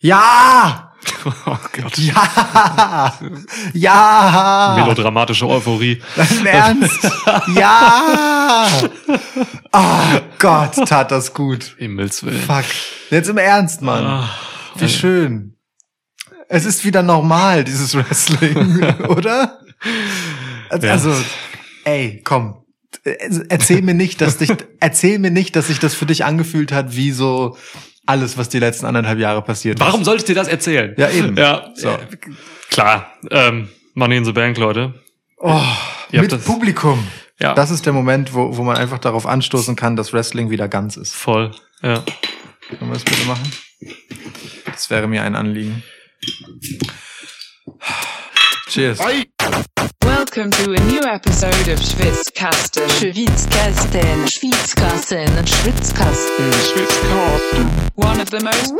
Ja! Oh Gott. Ja! Ja! Melodramatische Euphorie. Im Ernst? Ja! Oh Gott, tat das gut. Himmels Willen. Fuck. Jetzt im Ernst, Mann. Ah, Wie schön. Es ist wieder normal, dieses Wrestling, oder? Ja. Also, ey, komm. Erzähl mir nicht, dass dich, erzähl mir nicht, dass sich das für dich angefühlt hat, wie so alles, was die letzten anderthalb Jahre passiert Warum ist. soll ich dir das erzählen? Ja, eben. Ja, So. klar. Ähm, Money in the Bank, Leute. Oh, Ihr mit Publikum. Ja, Das ist der Moment, wo, wo man einfach darauf anstoßen kann, dass Wrestling wieder ganz ist. voll. Ja. Können wir das bitte machen? Das wäre mir ein Anliegen. Cheers. Welcome to a new episode of Schwitzkasten. Schwitzkasten, Schwitzkasten, Schwitzkasten. Schwitzkasten. One of the most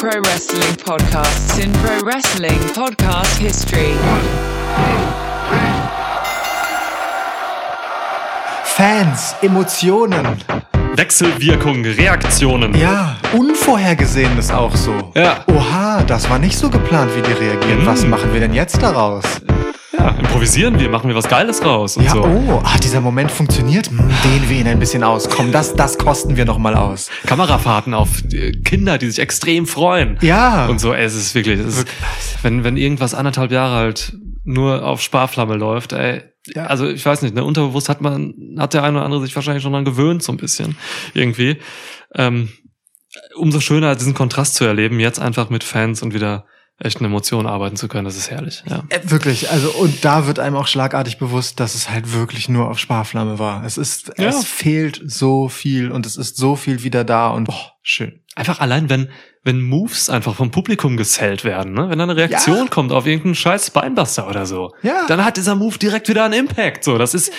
pro wrestling podcasts in pro wrestling podcast history. Fans, Emotionen. Wechselwirkung, Reaktionen. Ja, Unvorhergesehenes auch so. Ja. Oha, das war nicht so geplant, wie die reagieren. Mhm. Was machen wir denn jetzt daraus? Ja, improvisieren wir, machen wir was Geiles raus und Ja, so. oh, ah, dieser Moment funktioniert. Hm, Dehnen wir ihn ein bisschen aus. Komm, das, das kosten wir noch mal aus. Kamerafahrten auf äh, Kinder, die sich extrem freuen. Ja. Und so, ey, es ist wirklich, es ist, wenn, wenn irgendwas anderthalb Jahre halt nur auf Sparflamme läuft, ey, Ja. also ich weiß nicht, ne, unterbewusst hat man, hat der eine oder andere sich wahrscheinlich schon dran gewöhnt, so ein bisschen, irgendwie. Ähm, umso schöner, diesen Kontrast zu erleben, jetzt einfach mit Fans und wieder echten Emotionen arbeiten zu können, das ist herrlich, ja. Äh, Wirklich, also und da wird einem auch schlagartig bewusst, dass es halt wirklich nur auf Sparflamme war. Es ist, Ja. es fehlt so viel und es ist so viel wieder da und boah, schön. Einfach allein, wenn, wenn Moves einfach vom Publikum gesellt werden, ne? wenn da eine Reaktion Ja. kommt auf irgendeinen scheiß Spinebuster oder so, Ja. dann hat dieser Move direkt wieder einen Impact. So, das ist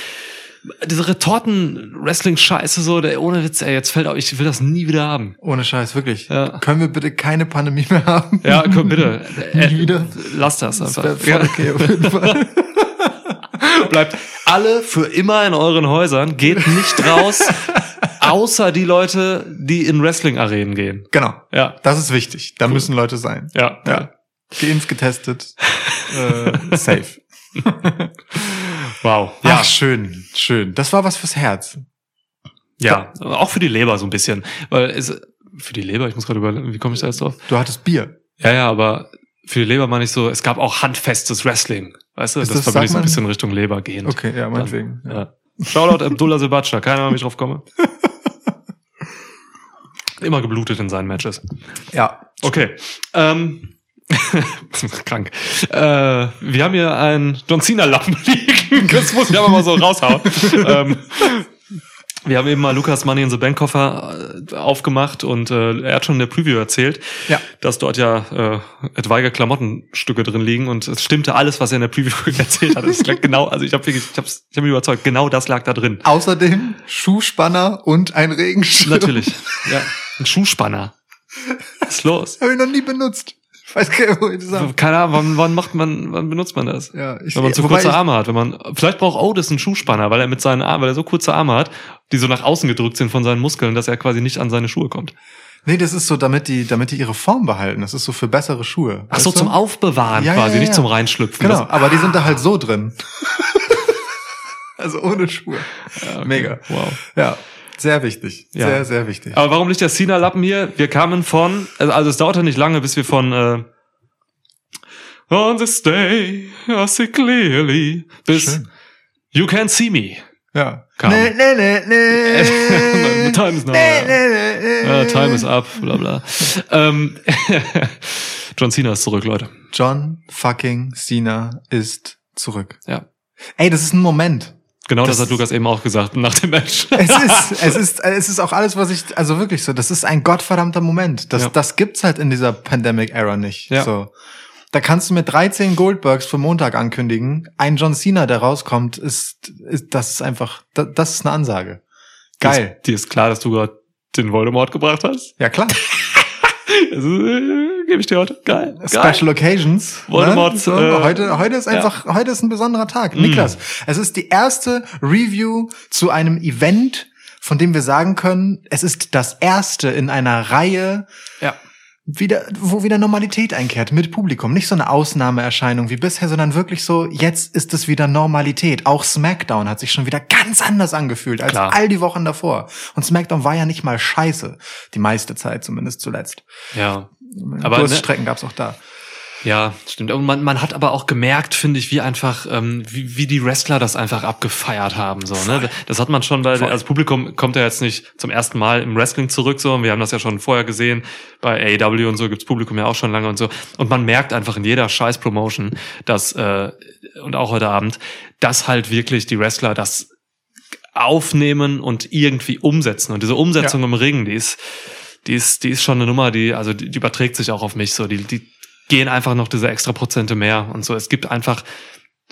diese Retorten-Wrestling-Scheiße so, der, ohne Witz, ey, jetzt fällt auf, ich will das nie wieder haben. Ohne Scheiß, wirklich. Ja. Können wir bitte keine Pandemie mehr haben? Ja, komm, bitte. Nie wieder. Lass das Das einfach. wäre voll okay auf jeden Fall. Bleibt alle für immer in euren Häusern, geht nicht raus, außer die Leute, die in Wrestling-Arenen gehen. genau. Ja, Das ist wichtig. Da müssen Leute sein. ja, Ja. Geimpft, getestet. äh, safe. Wow. Ja, Ja, Ach, schön, schön. Das war was fürs Herz. Ja, auch für die Leber so ein bisschen. Weil es, für die Leber, ich muss gerade überlegen, wie komme ich da jetzt drauf? Du hattest Bier. Ja, ja, aber für die Leber meine ich so, es gab auch handfestes Wrestling. Weißt du, Ist das, das- verbinde ich so ein bisschen Richtung Leber gehend. Okay, ja, meinetwegen. Ja. Ja. Shoutout Abdullah Sebatscha, keine Ahnung, wie ich drauf komme. Immer geblutet in seinen Matches. ja. Okay. Ähm, krank. Äh, wir haben hier einen John Cena Lappen liegen. Das muss ich aber mal so raushauen. ähm, wir haben eben mal Lukas Money in the Bank Koffer äh, aufgemacht und äh, er hat schon in der Preview erzählt, Ja. dass dort ja äh, etwaige Klamottenstücke drin liegen und es stimmte alles, was er in der Preview erzählt hat. Es lag genau, also ich habe wirklich, ich habe ich hab mich überzeugt, genau das lag da drin. Außerdem Schuhspanner und ein Regenschirm. Natürlich. Ja, ein Schuhspanner. Was ist los? Habe ich noch nie benutzt. Ich weiß gar nicht, wo ich das. Keine Ahnung, wann, wann macht man, wann benutzt man das? Ja, ich, Wenn man zu wobei kurze Arme hat, wenn man, vielleicht braucht Otis einen Schuhspanner, weil er mit seinen Armen, weil er so kurze Arme hat, die so nach außen gedrückt sind von seinen Muskeln, dass er quasi nicht an seine Schuhe kommt. Nee, das ist so, damit die, damit die ihre Form behalten. Das ist so für bessere Schuhe. Ach so, du? zum Aufbewahren Ja, quasi, ja, nicht ja. zum Reinschlüpfen. Genau, Das- aber die sind da halt so drin. also ohne Schuhe. okay. Mega. Wow. Ja, sehr wichtig. Ja. Sehr, sehr wichtig. Aber warum nicht der Cena-Lappen hier? Wir kamen von, also, also es dauerte nicht lange, bis wir von äh, On this day, I see clearly, bis Schön. You Can See Me. Ja. Kam. Nee, nee, nee, nee. Time is now. Nee, nee, nee, nee. Ja, time is up, bla bla. ähm, John Cena ist zurück, Leute. John fucking Cena ist zurück. Ja. Ey, das ist ein Moment. Genau das, Das- hat Lukas eben auch gesagt nach dem Match. Es ist, es ist, es ist auch alles, was ich, also wirklich so, das ist ein gottverdammter Moment. Das, Ja. das gibt's halt in dieser Pandemic-Era nicht. Ja. So. Da kannst du mir 13 Goldbergs für Montag ankündigen. Ein John Cena, der rauskommt, ist, ist das ist einfach, das, das ist eine Ansage. Geil. Dir ist klar, dass du gerade den Voldemort gebracht hast? Ja, klar. Äh, Gebe ich dir heute. Geil. Geil. Special Occasions. Voldemort, Ne? So, äh, heute, heute ist einfach, heute ist ein besonderer Tag. Mm. Niklas, es ist die erste Review zu einem Event, von dem wir sagen können, es ist das erste in einer Reihe Ja. wieder, wo wieder Normalität einkehrt mit Publikum. Nicht so eine Ausnahmeerscheinung wie bisher, sondern wirklich so, jetzt ist es wieder Normalität. Auch SmackDown hat sich schon wieder ganz anders angefühlt als Klar. all die Wochen davor. Und SmackDown war ja nicht mal scheiße. Die meiste Zeit zumindest zuletzt. Ja. Aber, Aber ne- Durststrecken gab's auch da. Ja, stimmt. Und man, man hat aber auch gemerkt, finde ich, wie einfach, ähm, wie, wie die Wrestler das einfach abgefeiert haben. So, ne? Das hat man schon, weil Voll. das Publikum kommt ja jetzt nicht zum ersten Mal im Wrestling zurück. So, und wir haben das ja schon vorher gesehen. Bei AEW und so gibt's Publikum ja auch schon lange und so. Und man merkt einfach in jeder scheiß Promotion, dass, äh, und auch heute Abend, dass halt wirklich die Wrestler das aufnehmen und irgendwie umsetzen. Und diese Umsetzung Ja. im Ring, die ist, die ist, die ist schon eine Nummer, die, also die, die überträgt sich auch auf mich so. Die, die gehen einfach noch diese extra Prozente mehr und so. Es gibt einfach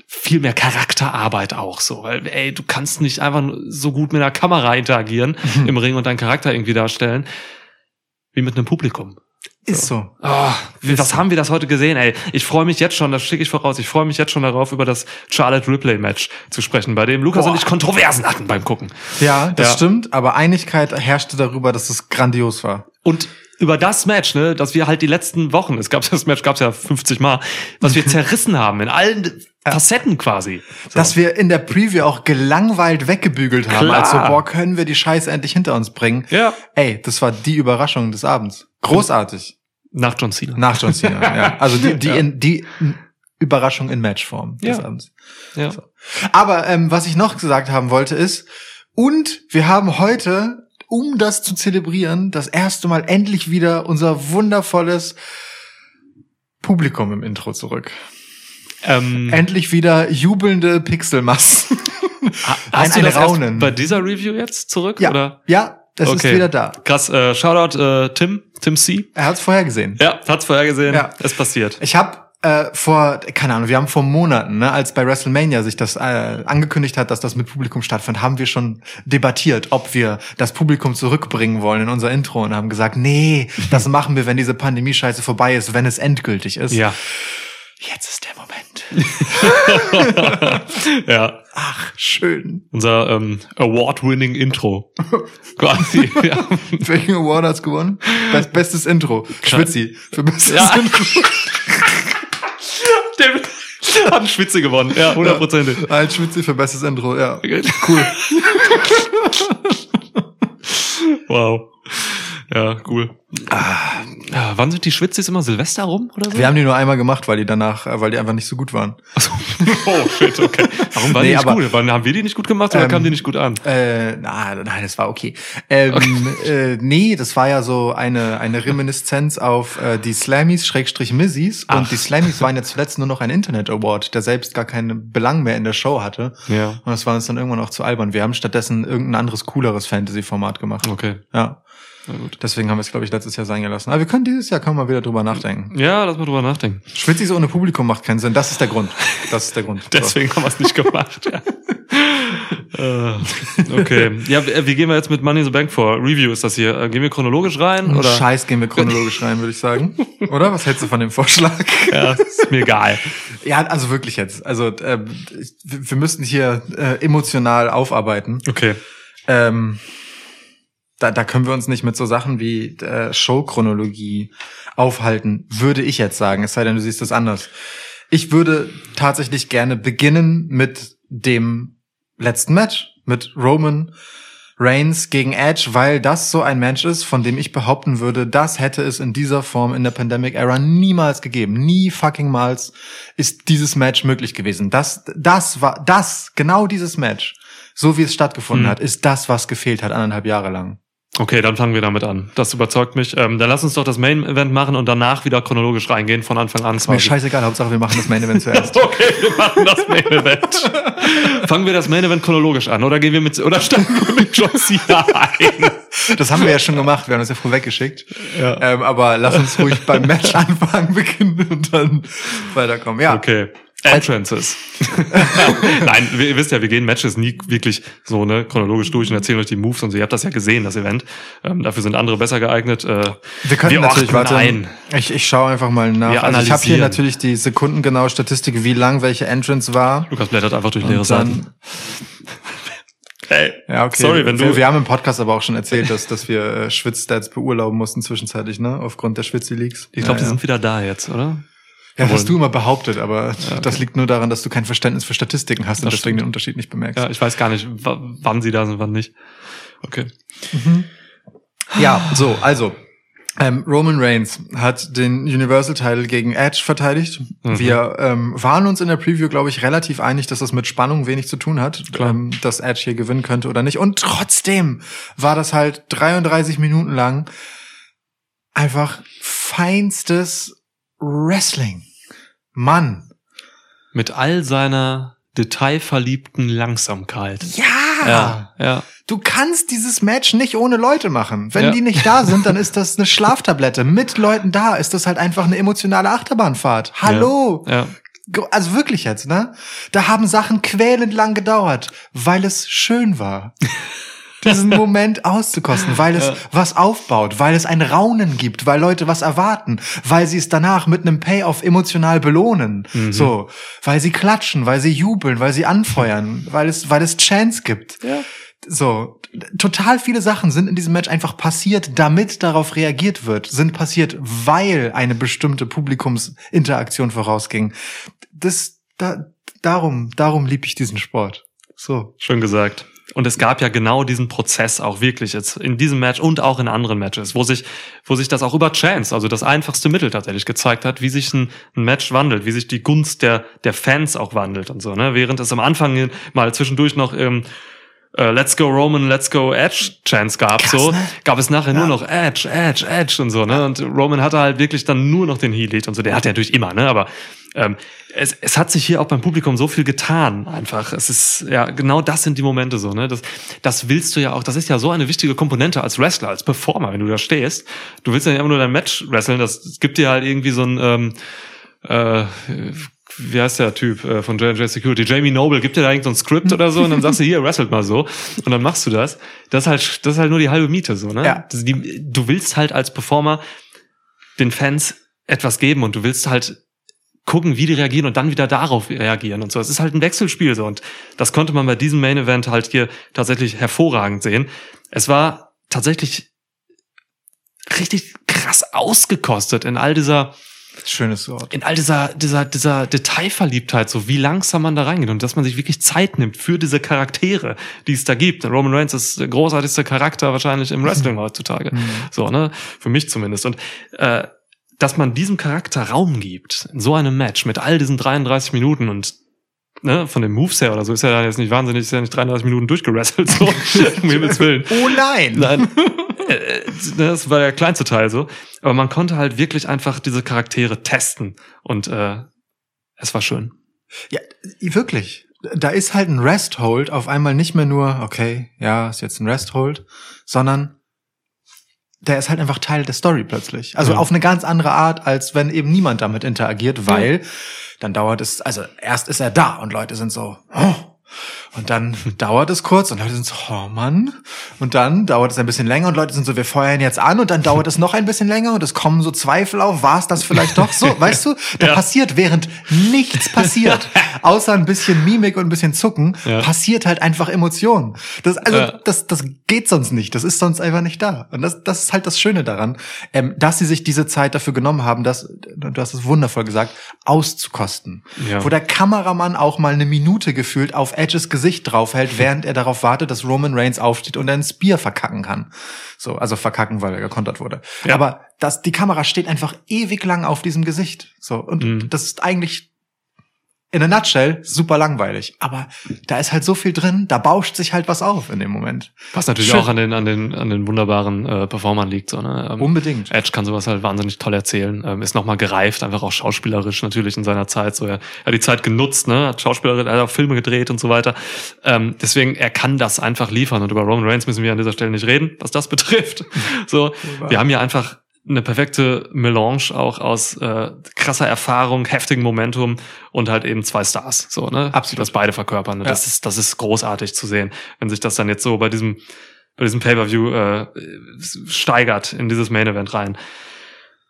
viel mehr Charakterarbeit auch so, weil ey, du kannst nicht einfach so gut mit einer Kamera interagieren im Ring und deinen Charakter irgendwie darstellen wie mit einem Publikum. Ist so. Oh, was haben wir das heute gesehen, ey? Ich freue mich jetzt schon, das schicke ich voraus, ich freue mich jetzt schon darauf, über das Charlotte Ripley Match zu sprechen, bei dem Lukas Boah. und ich Kontroversen hatten beim Gucken. Ja, das Ja. stimmt, aber Einigkeit herrschte darüber, dass es grandios war. Und über das Match, ne, dass wir halt die letzten Wochen, es gab das Match gab's ja 50 Mal, was wir zerrissen haben in allen Facetten quasi. So. Dass wir in der Preview auch gelangweilt weggebügelt haben, Klar. als so, boah, können wir die Scheiße endlich hinter uns bringen. ja, Ey, das war die Überraschung des Abends. Großartig. nach John Cena. Nach John Cena, ja. Also die, die, Ja. in, die Überraschung in Matchform des Ja. Abends. Ja. Aber ähm, was ich noch gesagt haben wollte ist, und wir haben heute, um das zu zelebrieren, das erste Mal endlich wieder unser wundervolles Publikum im Intro zurück. Ähm, Endlich wieder jubelnde Pixelmassen. ha- ein- hast du das Raunen. bei dieser Review jetzt zurück? Ja, Oder? ja, es ist Okay. wieder da. Krass, äh, Shoutout äh, Tim, Tim C. Er hat es vorher gesehen. Ja, hat's vorher gesehen. Ja. Es passiert. Ich habe äh, vor, keine Ahnung, wir haben vor Monaten, ne, als bei WrestleMania sich das äh, angekündigt hat, dass das mit Publikum stattfindet, haben wir schon debattiert, ob wir das Publikum zurückbringen wollen in unser Intro und haben gesagt, nee, das machen wir, wenn diese Pandemie-Scheiße vorbei ist, wenn es endgültig ist. Ja. Jetzt ist der Moment. ja. Ach, schön. Unser ähm, Award-winning Intro. Quasi. ja. Welchen Award hat's gewonnen? Best, bestes Intro. Schwitzi. Für bestes Ja. Intro. Hat einen Schwitze gewonnen. Ja, hundertprozentig. Ein Schwitzi für bestes Intro, ja. Cool. wow. Ja, cool. Ja, wann sind die Schwitzis immer Silvester rum oder so? Wir haben die nur einmal gemacht, weil die danach, äh, weil die einfach nicht so gut waren. Achso. Oh, shit, okay. Warum waren Nee, die nicht aber- gut? Waren, haben wir die nicht gut gemacht oder Ähm, kamen die nicht gut an? Äh, na, nein, das war okay. Ähm, Äh, nee, das war ja so eine, eine Reminiszenz auf äh, die Slammies, Schrägstrich. Ach. Und die Slammies waren ja zuletzt nur noch ein Internet-Award, der selbst gar keinen Belang mehr in der Show hatte. Ja. Und das war uns dann irgendwann auch zu albern. Wir haben stattdessen irgendein anderes, cooleres Fantasy-Format gemacht. Okay. Ja. Deswegen haben wir es, glaube ich, letztes Jahr sein gelassen. Aber wir können dieses Jahr wir mal wieder drüber nachdenken. Ja, lass mal drüber nachdenken. Schwitzis ohne Publikum macht keinen Sinn. Das ist der Grund. Das ist der Grund. So. Deswegen haben wir es nicht gemacht. ja. Äh, okay. Ja, wie gehen wir jetzt mit Money in the Bank vor? Review ist das hier. Äh, Gehen wir chronologisch rein? Oder? Scheiß gehen wir chronologisch rein, würde ich sagen. Oder? Was hältst du von dem Vorschlag? Ja, ist mir egal. Ja, also wirklich jetzt. Also wir wir müssten hier äh, emotional aufarbeiten. Okay. Ähm, da, da können wir uns nicht mit so Sachen wie äh, Showchronologie aufhalten, würde ich jetzt sagen. Es sei denn, du siehst das anders. Ich würde tatsächlich gerne beginnen mit dem letzten Match, mit Roman Reigns gegen Edge, weil das so ein Match ist, von dem ich behaupten würde, das hätte es in dieser Form in der Pandemic Era niemals gegeben. Nie fucking mals ist dieses Match möglich gewesen. Das, das war, das, genau dieses Match, so wie es stattgefunden Hm. hat, ist das, was gefehlt hat anderthalb Jahre lang. Okay, dann fangen wir damit an. Das überzeugt mich. Ähm, dann lass uns doch das Main Event machen und danach wieder chronologisch reingehen von Anfang an. Ist mir scheißegal, Hauptsache wir machen das Main Event zuerst. Okay, wir machen das Main Event. Fangen wir das Main Event chronologisch an oder gehen wir mit oder steigen wir mit John Cena ein? Das haben wir ja schon gemacht, wir haben das ja früh weggeschickt. Ja. Ähm, aber lass uns ruhig beim Match anfangen, beginnen und dann weiterkommen. Ja, Okay. Entrances. Nein, ihr wisst ja, wir gehen Matches nie wirklich so ne chronologisch durch und erzählen euch die Moves und so. Ihr habt das ja gesehen, das Event. Ähm, dafür sind andere besser geeignet. Äh, wir können wir natürlich, warte, ein. ich, ich schaue einfach mal nach. Wir Also ich habe hier natürlich die sekundengenaue Statistik, wie lang welche Entrance war. Lukas blättert einfach durch leere Seiten. Ey, Ja, okay. Sorry, wenn du. wir, wir haben im Podcast aber auch schon erzählt, dass, dass wir äh, Schwitzstats beurlauben mussten zwischenzeitlich, ne? Aufgrund der Schwitzi-Leaks. ich glaube, ja, die ja. sind wieder da jetzt, oder? Ja, hast du immer behauptet, aber das liegt nur daran, dass du kein Verständnis für Statistiken hast und Das deswegen stimmt. den Unterschied nicht bemerkst. Ja, ich weiß gar nicht, wa- wann sie da sind, wann nicht. Okay. Ja, so, also. Ähm, Roman Reigns hat den Universal-Title gegen Edge verteidigt. Mhm. Wir ähm, waren uns in der Preview, glaube ich, relativ einig, dass das mit Spannung wenig zu tun hat, ähm, dass Edge hier gewinnen könnte oder nicht. Und trotzdem war das halt 33 Minuten lang einfach feinstes Wrestling. Mann. Mit all seiner detailverliebten Langsamkeit. Ja. Ja, ja. Du kannst dieses Match nicht ohne Leute machen. Wenn Ja. die nicht da sind, dann ist das eine Schlaftablette. Mit Leuten da ist das halt einfach eine emotionale Achterbahnfahrt. Hallo. Ja. Also wirklich jetzt, ne? Da haben Sachen quälend lang gedauert, weil es schön war. Diesen Moment auszukosten, weil es Ja. was aufbaut, weil es ein Raunen gibt, weil Leute was erwarten, weil sie es danach mit einem Payoff emotional belohnen. Mhm. So, weil sie klatschen, weil sie jubeln, weil sie anfeuern, weil es, weil es Chance gibt. Ja. So, total viele Sachen sind in diesem Match einfach passiert, damit darauf reagiert wird, sind passiert, weil eine bestimmte Publikumsinteraktion vorausging. Das, da, darum, darum lieb ich diesen Sport. So. Schön gesagt. Und es gab ja genau diesen Prozess auch wirklich jetzt in diesem Match und auch in anderen Matches, wo sich, wo sich das auch über Chance, also das einfachste Mittel tatsächlich gezeigt hat, wie sich ein, ein Match wandelt, wie sich die Gunst der, der Fans auch wandelt und so, ne? Während es am Anfang mal zwischendurch noch, ähm, äh, Let's Go Roman, Let's Go Edge Chance gab, Krass, so, ne? gab es nachher Ja. nur noch Edge, Edge, Edge und so, ne? Und Roman hatte halt wirklich dann nur noch den Heat und so. Der hat er natürlich immer, ne? Aber ähm, es, es hat sich hier auch beim Publikum so viel getan, einfach. Es ist, ja, genau das sind die Momente so, ne? Das, das willst du ja auch, das ist ja so eine wichtige Komponente als Wrestler, als Performer, wenn du da stehst. Du willst ja nicht immer nur dein Match wresteln, das, das gibt dir halt irgendwie so ein, ähm, äh, wie heißt der Typ äh, von J&J Security? Jamie Noble gibt dir da irgend so ein Skript oder so und dann sagst du, hier, wrestelt mal so und dann machst du das. Das ist halt, das ist halt nur die halbe Miete, so, ne? Ja. Das, die, du willst halt als Performer den Fans etwas geben und du willst halt gucken, wie die reagieren und dann wieder darauf reagieren und so. Es ist halt ein Wechselspiel so und das konnte man bei diesem Main Event halt hier tatsächlich hervorragend sehen. Es war tatsächlich richtig krass ausgekostet in all dieser Schönes Wort. in all dieser, dieser, dieser Detailverliebtheit, so wie langsam man da reingeht und dass man sich wirklich Zeit nimmt für diese Charaktere, die es da gibt. Roman Reigns ist der großartigste Charakter wahrscheinlich im Wrestling heutzutage. So, ne? Für mich zumindest. Und äh, dass man diesem Charakter Raum gibt, in so einem Match mit all diesen 33 Minuten und ne, von den Moves her oder so, ist ja jetzt nicht wahnsinnig, ist ja nicht 33 Minuten durchgerasselt, so, um Himmels Willen. Oh nein! Nein. Äh, das war der kleinste Teil so. Aber man konnte halt wirklich einfach diese Charaktere testen. Und äh, es war schön. Ja, wirklich. Da ist halt ein Rest-Hold auf einmal nicht mehr nur, okay, ja, ist jetzt ein Rest-Hold, sondern der ist halt einfach Teil der Story plötzlich. Also Ja. auf eine ganz andere Art, als wenn eben niemand damit interagiert, weil dann dauert es, also erst ist er da und Leute sind so, oh. Und dann dauert es kurz und Leute sind so, oh Mann. Und dann dauert es ein bisschen länger und Leute sind so, wir feuern jetzt an und dann dauert es noch ein bisschen länger und es kommen so Zweifel auf, war es das vielleicht doch so? Weißt du, da Ja. passiert, während nichts passiert, außer ein bisschen Mimik und ein bisschen Zucken, Ja. passiert halt einfach Emotion. Das, also, Ja. das, das geht sonst nicht. Das ist sonst einfach nicht da. Und das, das ist halt das Schöne daran, ähm, dass sie sich diese Zeit dafür genommen haben, das, du hast es wundervoll gesagt, auszukosten. Wo der Kameramann auch mal eine Minute gefühlt auf Edges Gesicht draufhält, während er darauf wartet, dass Roman Reigns aufsteht und ein Spear verkacken kann. So, also verkacken, weil er gekontert wurde. Ja. Aber das, die Kamera steht einfach ewig lang auf diesem Gesicht. So, und Mhm. das ist eigentlich in a nutshell super langweilig. Aber da ist halt so viel drin, da bauscht sich halt was auf in dem Moment. Was natürlich Schön. auch an den, an den, an den wunderbaren äh, Performern liegt. So, ne? ähm, Unbedingt. Edge kann sowas halt wahnsinnig toll erzählen. Ähm, ist nochmal gereift, einfach auch schauspielerisch natürlich in seiner Zeit. So, er er hat die Zeit genutzt, ne? hat Schauspielerisch, er hat auch Filme gedreht und so weiter. Ähm, deswegen, er kann das einfach liefern. Und über Roman Reigns müssen wir an dieser Stelle nicht reden, was das betrifft. So, wir haben hier einfach eine perfekte Melange auch aus äh, krasser Erfahrung, heftigem Momentum und halt eben zwei Stars, so ne, Absolut. das beide verkörpern. Und Ja. Das ist das ist großartig zu sehen, wenn sich das dann jetzt so bei diesem bei diesem Pay-per-View äh, steigert in dieses Main Event rein.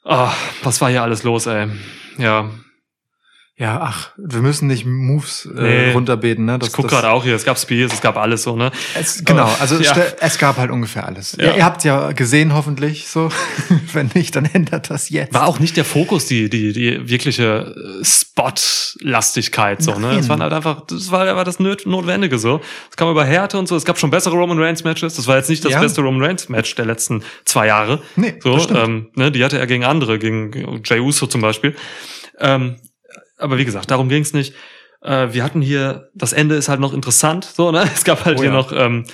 Ah, was war hier alles los, ey? Ja, Ja, ach, wir müssen nicht Moves äh, Nee. runterbeten, ne? Das, Ich guck gerade auch hier, es gab Spears, es gab alles so, ne? Es, genau, also ja. es gab halt ungefähr alles. Ja. Ihr, ihr habt ja gesehen, hoffentlich so. Wenn nicht, dann ändert das jetzt. War auch nicht der Fokus, die, die, die wirkliche äh, Spot-Lastigkeit, so, ne? Es waren halt einfach, das war aber das Notwendige, so. Es kam über Härte und so. Es gab schon bessere Roman Reigns Matches. Das war jetzt nicht das Ja. beste Roman Reigns Match der letzten zwei Jahre. Nee, so, das stimmt. ähm, ne? Die hatte er gegen andere, gegen Jay Uso zum Beispiel. Ähm, aber wie gesagt, darum ging's nicht. Äh, wir hatten hier, das Ende ist halt noch interessant, so, ne? Es gab halt Oh hier ja. noch, ähm,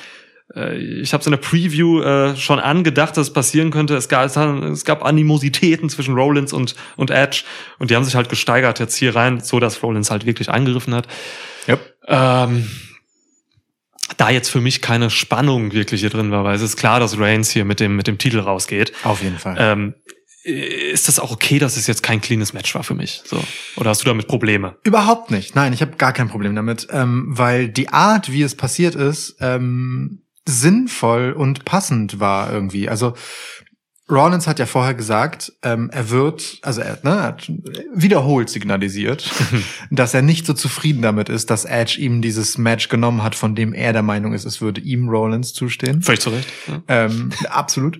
äh, ich habe es in der Preview äh, schon angedacht, dass es passieren könnte. Es gab, es gab Animositäten zwischen Rollins und, und Edge und die haben sich halt gesteigert jetzt hier rein, so dass Rollins halt wirklich eingegriffen hat. Yep. Ähm, da jetzt für mich keine Spannung wirklich hier drin war, weil es ist klar, dass Reigns hier mit dem, mit dem Titel rausgeht. Auf jeden Fall. Ähm, ist das auch okay, dass es jetzt kein cleanes Match war für mich? So. Oder hast du damit Probleme? Überhaupt nicht. Nein, ich habe gar kein Problem damit, ähm, weil die Art, wie es passiert ist, ähm, sinnvoll und passend war irgendwie. Also Rollins hat ja vorher gesagt, ähm, er wird, also er ne, hat wiederholt signalisiert, dass er nicht so zufrieden damit ist, dass Edge ihm dieses Match genommen hat, von dem er der Meinung ist, es würde ihm Rollins zustehen. Völlig zu Recht. Ja. Ähm, absolut.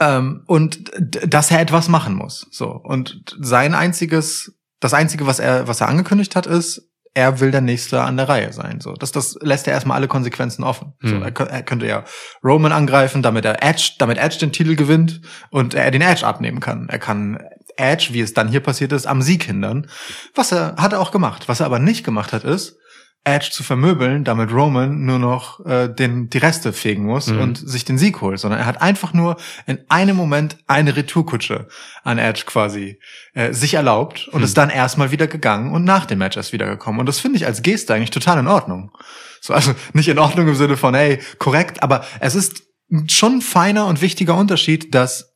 Ähm, und dass er etwas machen muss. So. Und sein einziges, das einzige, was er, was er angekündigt hat, ist, er will der Nächste an der Reihe sein. So. Das, das lässt er erstmal alle Konsequenzen offen. So, Hm. er, kö- er könnte ja Roman angreifen, damit er Edge, damit Edge den Titel gewinnt und er den Edge abnehmen kann. Er kann Edge, wie es dann hier passiert ist, am Sieg hindern. Was er, hat er auch gemacht. Was er aber nicht gemacht hat, ist, Edge zu vermöbeln, damit Roman nur noch äh, den, die Reste fegen muss Mhm. und sich den Sieg holt, sondern er hat einfach nur in einem Moment eine Retourkutsche an Edge quasi äh, sich erlaubt und Mhm. ist dann erstmal wieder gegangen und nach dem Match erst wiedergekommen. Und das finde ich als Geste eigentlich total in Ordnung. So, also nicht in Ordnung im Sinne von, hey, korrekt, aber es ist schon ein feiner und wichtiger Unterschied, dass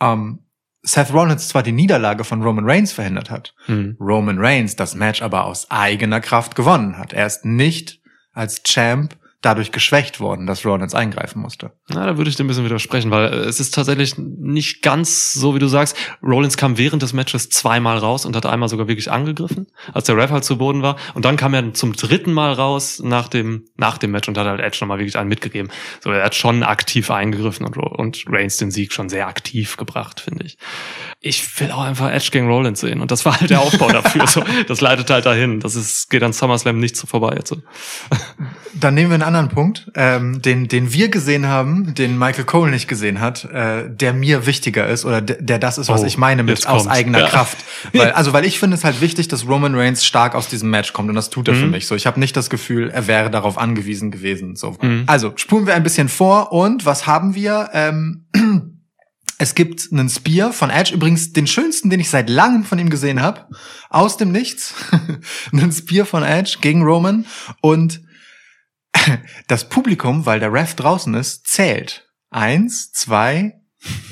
ähm, Seth Rollins zwar die Niederlage von Roman Reigns verhindert hat, Hm. Roman Reigns das Match aber aus eigener Kraft gewonnen hat. Er ist nicht als Champ dadurch geschwächt worden, dass Rollins eingreifen musste. Na, da würde ich dir ein bisschen widersprechen, weil äh, es ist tatsächlich nicht ganz so, wie du sagst. Rollins kam während des Matches zweimal raus und hat einmal sogar wirklich angegriffen, als der Ref halt zu Boden war. Und dann kam er zum dritten Mal raus nach dem, nach dem Match und hat halt Edge nochmal wirklich einen mitgegeben. So, er hat schon aktiv eingegriffen und, und Reigns den Sieg schon sehr aktiv gebracht, finde ich. Ich will auch einfach Edge gegen Rollins sehen und das war halt der Aufbau dafür. So, das leitet halt dahin. Das ist, geht an SummerSlam nicht so vorbei jetzt. So. Dann nehmen wir einen anderen Punkt, ähm, den, den wir gesehen haben, den Michael Cole nicht gesehen hat, äh, der mir wichtiger ist oder der, der das ist, was Oh, ich meine mit aus eigener Ja. Kraft. Weil, also, weil ich finde es halt wichtig, dass Roman Reigns stark aus diesem Match kommt und das tut er für Mhm. mich. So, ich habe nicht das Gefühl, er wäre darauf angewiesen gewesen. So, Mhm. also spulen wir ein bisschen vor und was haben wir? Ähm, Es gibt einen Spear von Edge, übrigens den schönsten, den ich seit langem von ihm gesehen habe, aus dem Nichts. einen Spear von Edge gegen Roman und das Publikum, weil der Ref draußen ist, zählt. Eins, zwei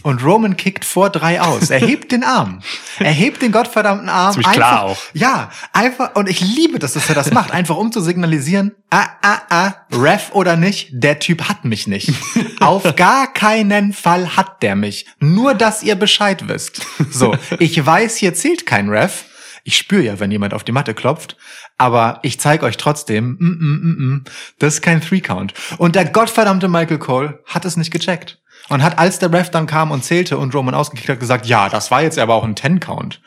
und Roman kickt vor drei aus. Er hebt den Arm. Er hebt den gottverdammten Arm. Ziemlich klar auch. Ja, einfach, und ich liebe das, dass er das macht, einfach um zu signalisieren, ah, ah, ah, Ref oder nicht, der Typ hat mich nicht. Auf gar keinen Fall hat der mich. Nur, dass ihr Bescheid wisst. So, ich weiß, hier zählt kein Ref. Ich spüre ja, wenn jemand auf die Matte klopft, aber ich zeige euch trotzdem, mm, mm, mm, mm, das ist kein Three-Count. Und der gottverdammte Michael Cole hat es nicht gecheckt. Und hat, als der Ref dann kam und zählte und Roman ausgekickt hat, gesagt, ja, das war jetzt aber auch ein Ten-Count.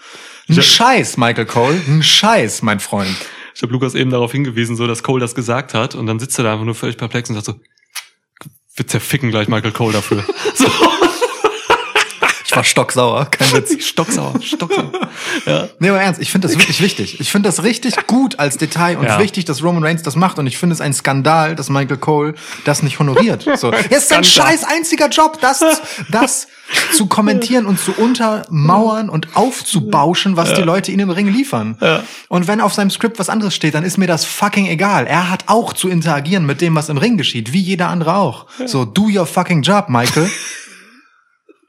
Ein Scheiß, Michael Cole, ein Scheiß, mein Freund. Ich habe Lukas eben darauf hingewiesen, so dass Cole das gesagt hat und dann sitzt er da einfach nur völlig perplex und sagt so, wir zerficken gleich Michael Cole dafür. so, war stocksauer, kein Witz. stocksauer, stocksauer. Ja. Nee, aber ernst, ich finde das wirklich wichtig. Ich finde das richtig gut als Detail und Ja. wichtig, dass Roman Reigns das macht. Und ich finde es ein Skandal, dass Michael Cole das nicht honoriert. So. Jetzt ist sein scheiß einziger Job, das, das zu kommentieren und zu untermauern und aufzubauschen, was die Leute ihm im Ring liefern. Ja. Und wenn auf seinem Skript was anderes steht, dann ist mir das fucking egal. Er hat auch zu interagieren mit dem, was im Ring geschieht, wie jeder andere auch. So, do your fucking job, Michael.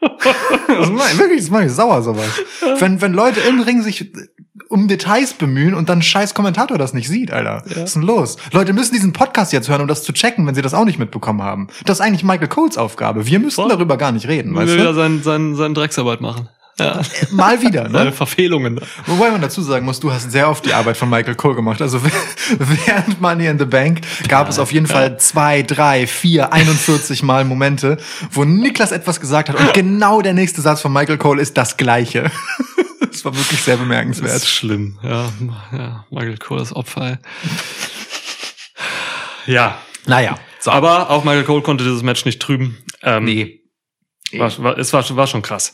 Das ich, wirklich, das mach ich sauer, sowas. Wenn, wenn Leute im Ring sich um Details bemühen und dann scheiß Kommentator das nicht sieht, Alter. Was ist denn los? Leute müssen diesen Podcast jetzt hören, um das zu checken, wenn sie das auch nicht mitbekommen haben. Das ist eigentlich Michael Coles Aufgabe. Wir müssen Voll. darüber gar nicht reden, Will weißt wieder du? sein, sein, seine Drecksarbeit machen. Ja. Mal wieder, ne? Verfehlungen. Wobei man dazu sagen muss, du hast sehr oft die Arbeit von Michael Cole gemacht. Also während Money in the Bank gab es auf jeden Fall zwei, drei, vier, 41 Mal Momente, wo Niklas etwas gesagt hat und genau der nächste Satz von Michael Cole ist das gleiche. Das war wirklich sehr Das bemerkenswert. ist schlimm. Ja, ja Michael Cole ist Opfer. Ja, Naja, so. aber auch Michael Cole konnte dieses Match nicht trüben. Ähm, nee. War, war, es war, war schon krass.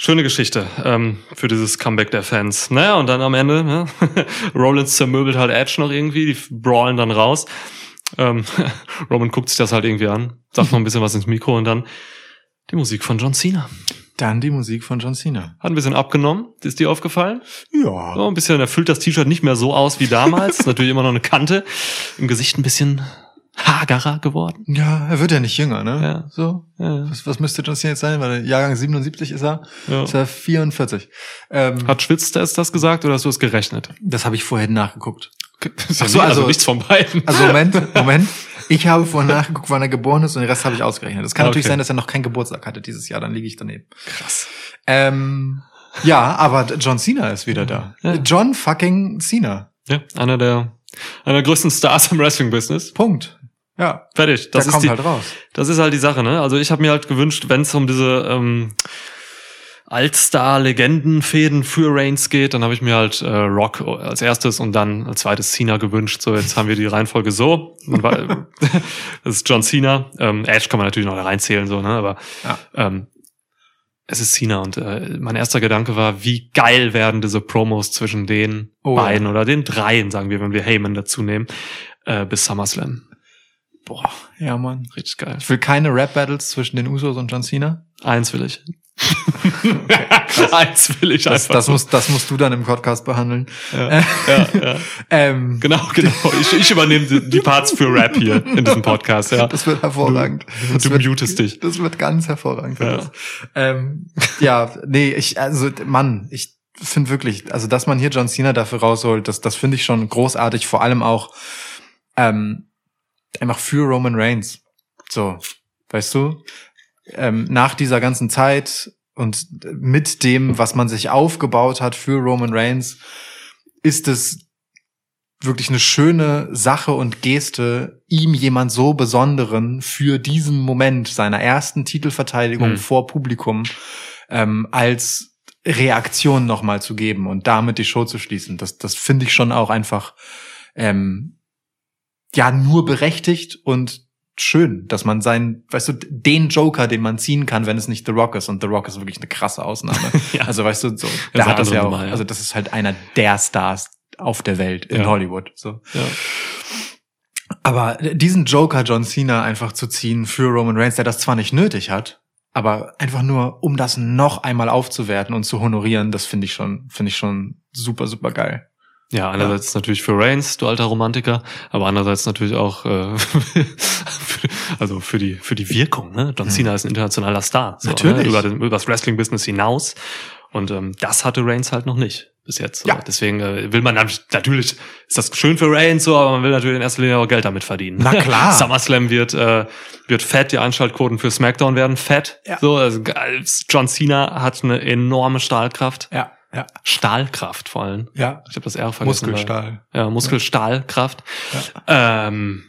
Schöne Geschichte ähm, für dieses Comeback der Fans. Naja, und dann am Ende, ne? Rollins zermöbelt halt Edge noch irgendwie, die brawlen dann raus. Ähm, Roman guckt sich das halt irgendwie an, sagt noch ein bisschen was ins Mikro und dann die Musik von John Cena. Dann die Musik von John Cena. Hat ein bisschen abgenommen. Ist dir aufgefallen? Ja. So, ein bisschen, er füllt das T-Shirt nicht mehr so aus wie damals. Natürlich immer noch eine Kante. Im Gesicht ein bisschen hagerer geworden. Ja, er wird ja nicht jünger, ne? Ja. So. Ja. Was, was müsste John Cena jetzt sein? Weil Jahrgang 77 ist er. Ja. Ist er 44. Ähm, Hat Schwitztest das gesagt oder hast du es gerechnet? das habe ich vorher nachgeguckt. Ach so, so, also, also- nichts von beiden. Also Moment, Moment. Ich habe vorher nachgeguckt, wann er geboren ist und den Rest habe ich ausgerechnet. Es kann Ah, natürlich okay. sein, dass er noch keinen Geburtstag hatte dieses Jahr, dann liege ich daneben. krass. Ähm, ja, aber John Cena ist wieder da. Ja. John fucking Cena. Ja, einer der, einer der größten Stars im Wrestling-Business. Punkt. Ja, Fertig. Das der ist kommt die, halt raus. das ist halt die Sache, ne? Also ich habe mir halt gewünscht, wenn es um diese ähm, Altstar-Legendenfäden für Reigns geht, dann habe ich mir halt äh, Rock als erstes und dann als zweites Cena gewünscht. So, jetzt haben wir die Reihenfolge so. War, das ist John Cena. Ähm, Edge kann man natürlich noch da reinzählen, so, ne? Aber Ja. ähm, es ist Cena und äh, mein erster Gedanke war, wie geil werden diese Promos zwischen den Oh, beiden ja. oder den dreien, sagen wir, wenn wir Heyman dazu nehmen, äh, bis SummerSlam. Boah, ja, Mann. Richtig geil. Ich will keine Rap-Battles zwischen den Usos und John Cena. Eins will ich. Eins will ich Das, einfach. das, so. muss, das musst du dann im Podcast behandeln. ja, ja, ja. Ähm, Genau, genau. Ich, ich übernehme die, die Parts für Rap hier in diesem Podcast, ja. Das wird hervorragend. Du- das du wird, mutest dich. Das wird ganz hervorragend. Ja. Ja, ähm, ja nee, ich, also, Mann, ich finde wirklich, also, dass man hier John Cena dafür rausholt, das, das finde ich schon großartig, vor allem auch, ähm, einfach für Roman Reigns. So, weißt du? Ähm, nach dieser ganzen Zeit und mit dem, was man sich aufgebaut hat für Roman Reigns, ist es wirklich eine schöne Sache und Geste, ihm jemand so besonderen für diesen Moment seiner ersten Titelverteidigung Hm. vor Publikum ähm, als Reaktion nochmal zu geben und damit die Show zu schließen. Das, das finde ich schon auch einfach ähm, ja nur berechtigt und schön, dass man seinen, weißt du, den Joker, den man ziehen kann, wenn es nicht The Rock ist und The Rock ist wirklich eine krasse Ausnahme. Ja. Also weißt du, so, da hat das ja auch, Nummer, ja. also das ist halt einer der Stars auf der Welt in Ja. Hollywood. So. ja. Aber diesen Joker John Cena einfach zu ziehen für Roman Reigns, der das zwar nicht nötig hat, aber einfach nur, um das noch einmal aufzuwerten und zu honorieren, das finde ich schon, finde ich schon super, super geil. Ja, einerseits natürlich für Reigns, du alter Romantiker, aber andererseits natürlich auch äh, für, also für die für die Wirkung. Ne? John Cena ist ein internationaler Star, so, Natürlich. ne? über, den, über das Wrestling-Business hinaus. Und ähm, das hatte Reigns halt noch nicht bis jetzt. So. Ja. Deswegen äh, will man natürlich, ist das schön für Reigns, so, aber man will natürlich in erster Linie auch Geld damit verdienen. Na klar. SummerSlam wird äh, wird fett, die Einschaltquoten für SmackDown werden fett. Ja. So, also. John Cena hat eine enorme Stahlkraft. Ja, ja, Stahlkraft vor allem. ja. Ich habe das R vergessen. weil- Muskelstahl. ja, Muskelstahlkraft. Ähm,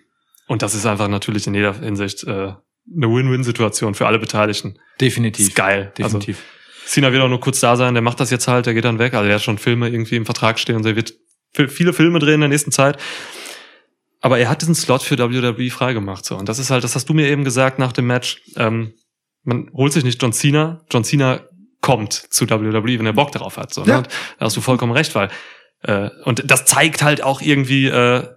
und das ist einfach natürlich in jeder Hinsicht äh, eine Win-Win-Situation für alle Beteiligten. Definitiv. Ist geil. Definitiv. Also, Cena wird auch nur kurz da sein, der macht das jetzt halt, der geht dann weg. Also der hat schon Filme irgendwie im Vertrag stehen und der wird viele Filme drehen in der nächsten Zeit. Aber er hat diesen Slot für WWE freigemacht. So. Und das ist halt, das hast du mir eben gesagt nach dem Match. Ähm, man holt sich nicht John Cena. John Cena kommt zu WWE, wenn er Bock darauf hat. So, ne? Ja. Und Da hast du vollkommen recht, weil äh, und das zeigt halt auch irgendwie, äh,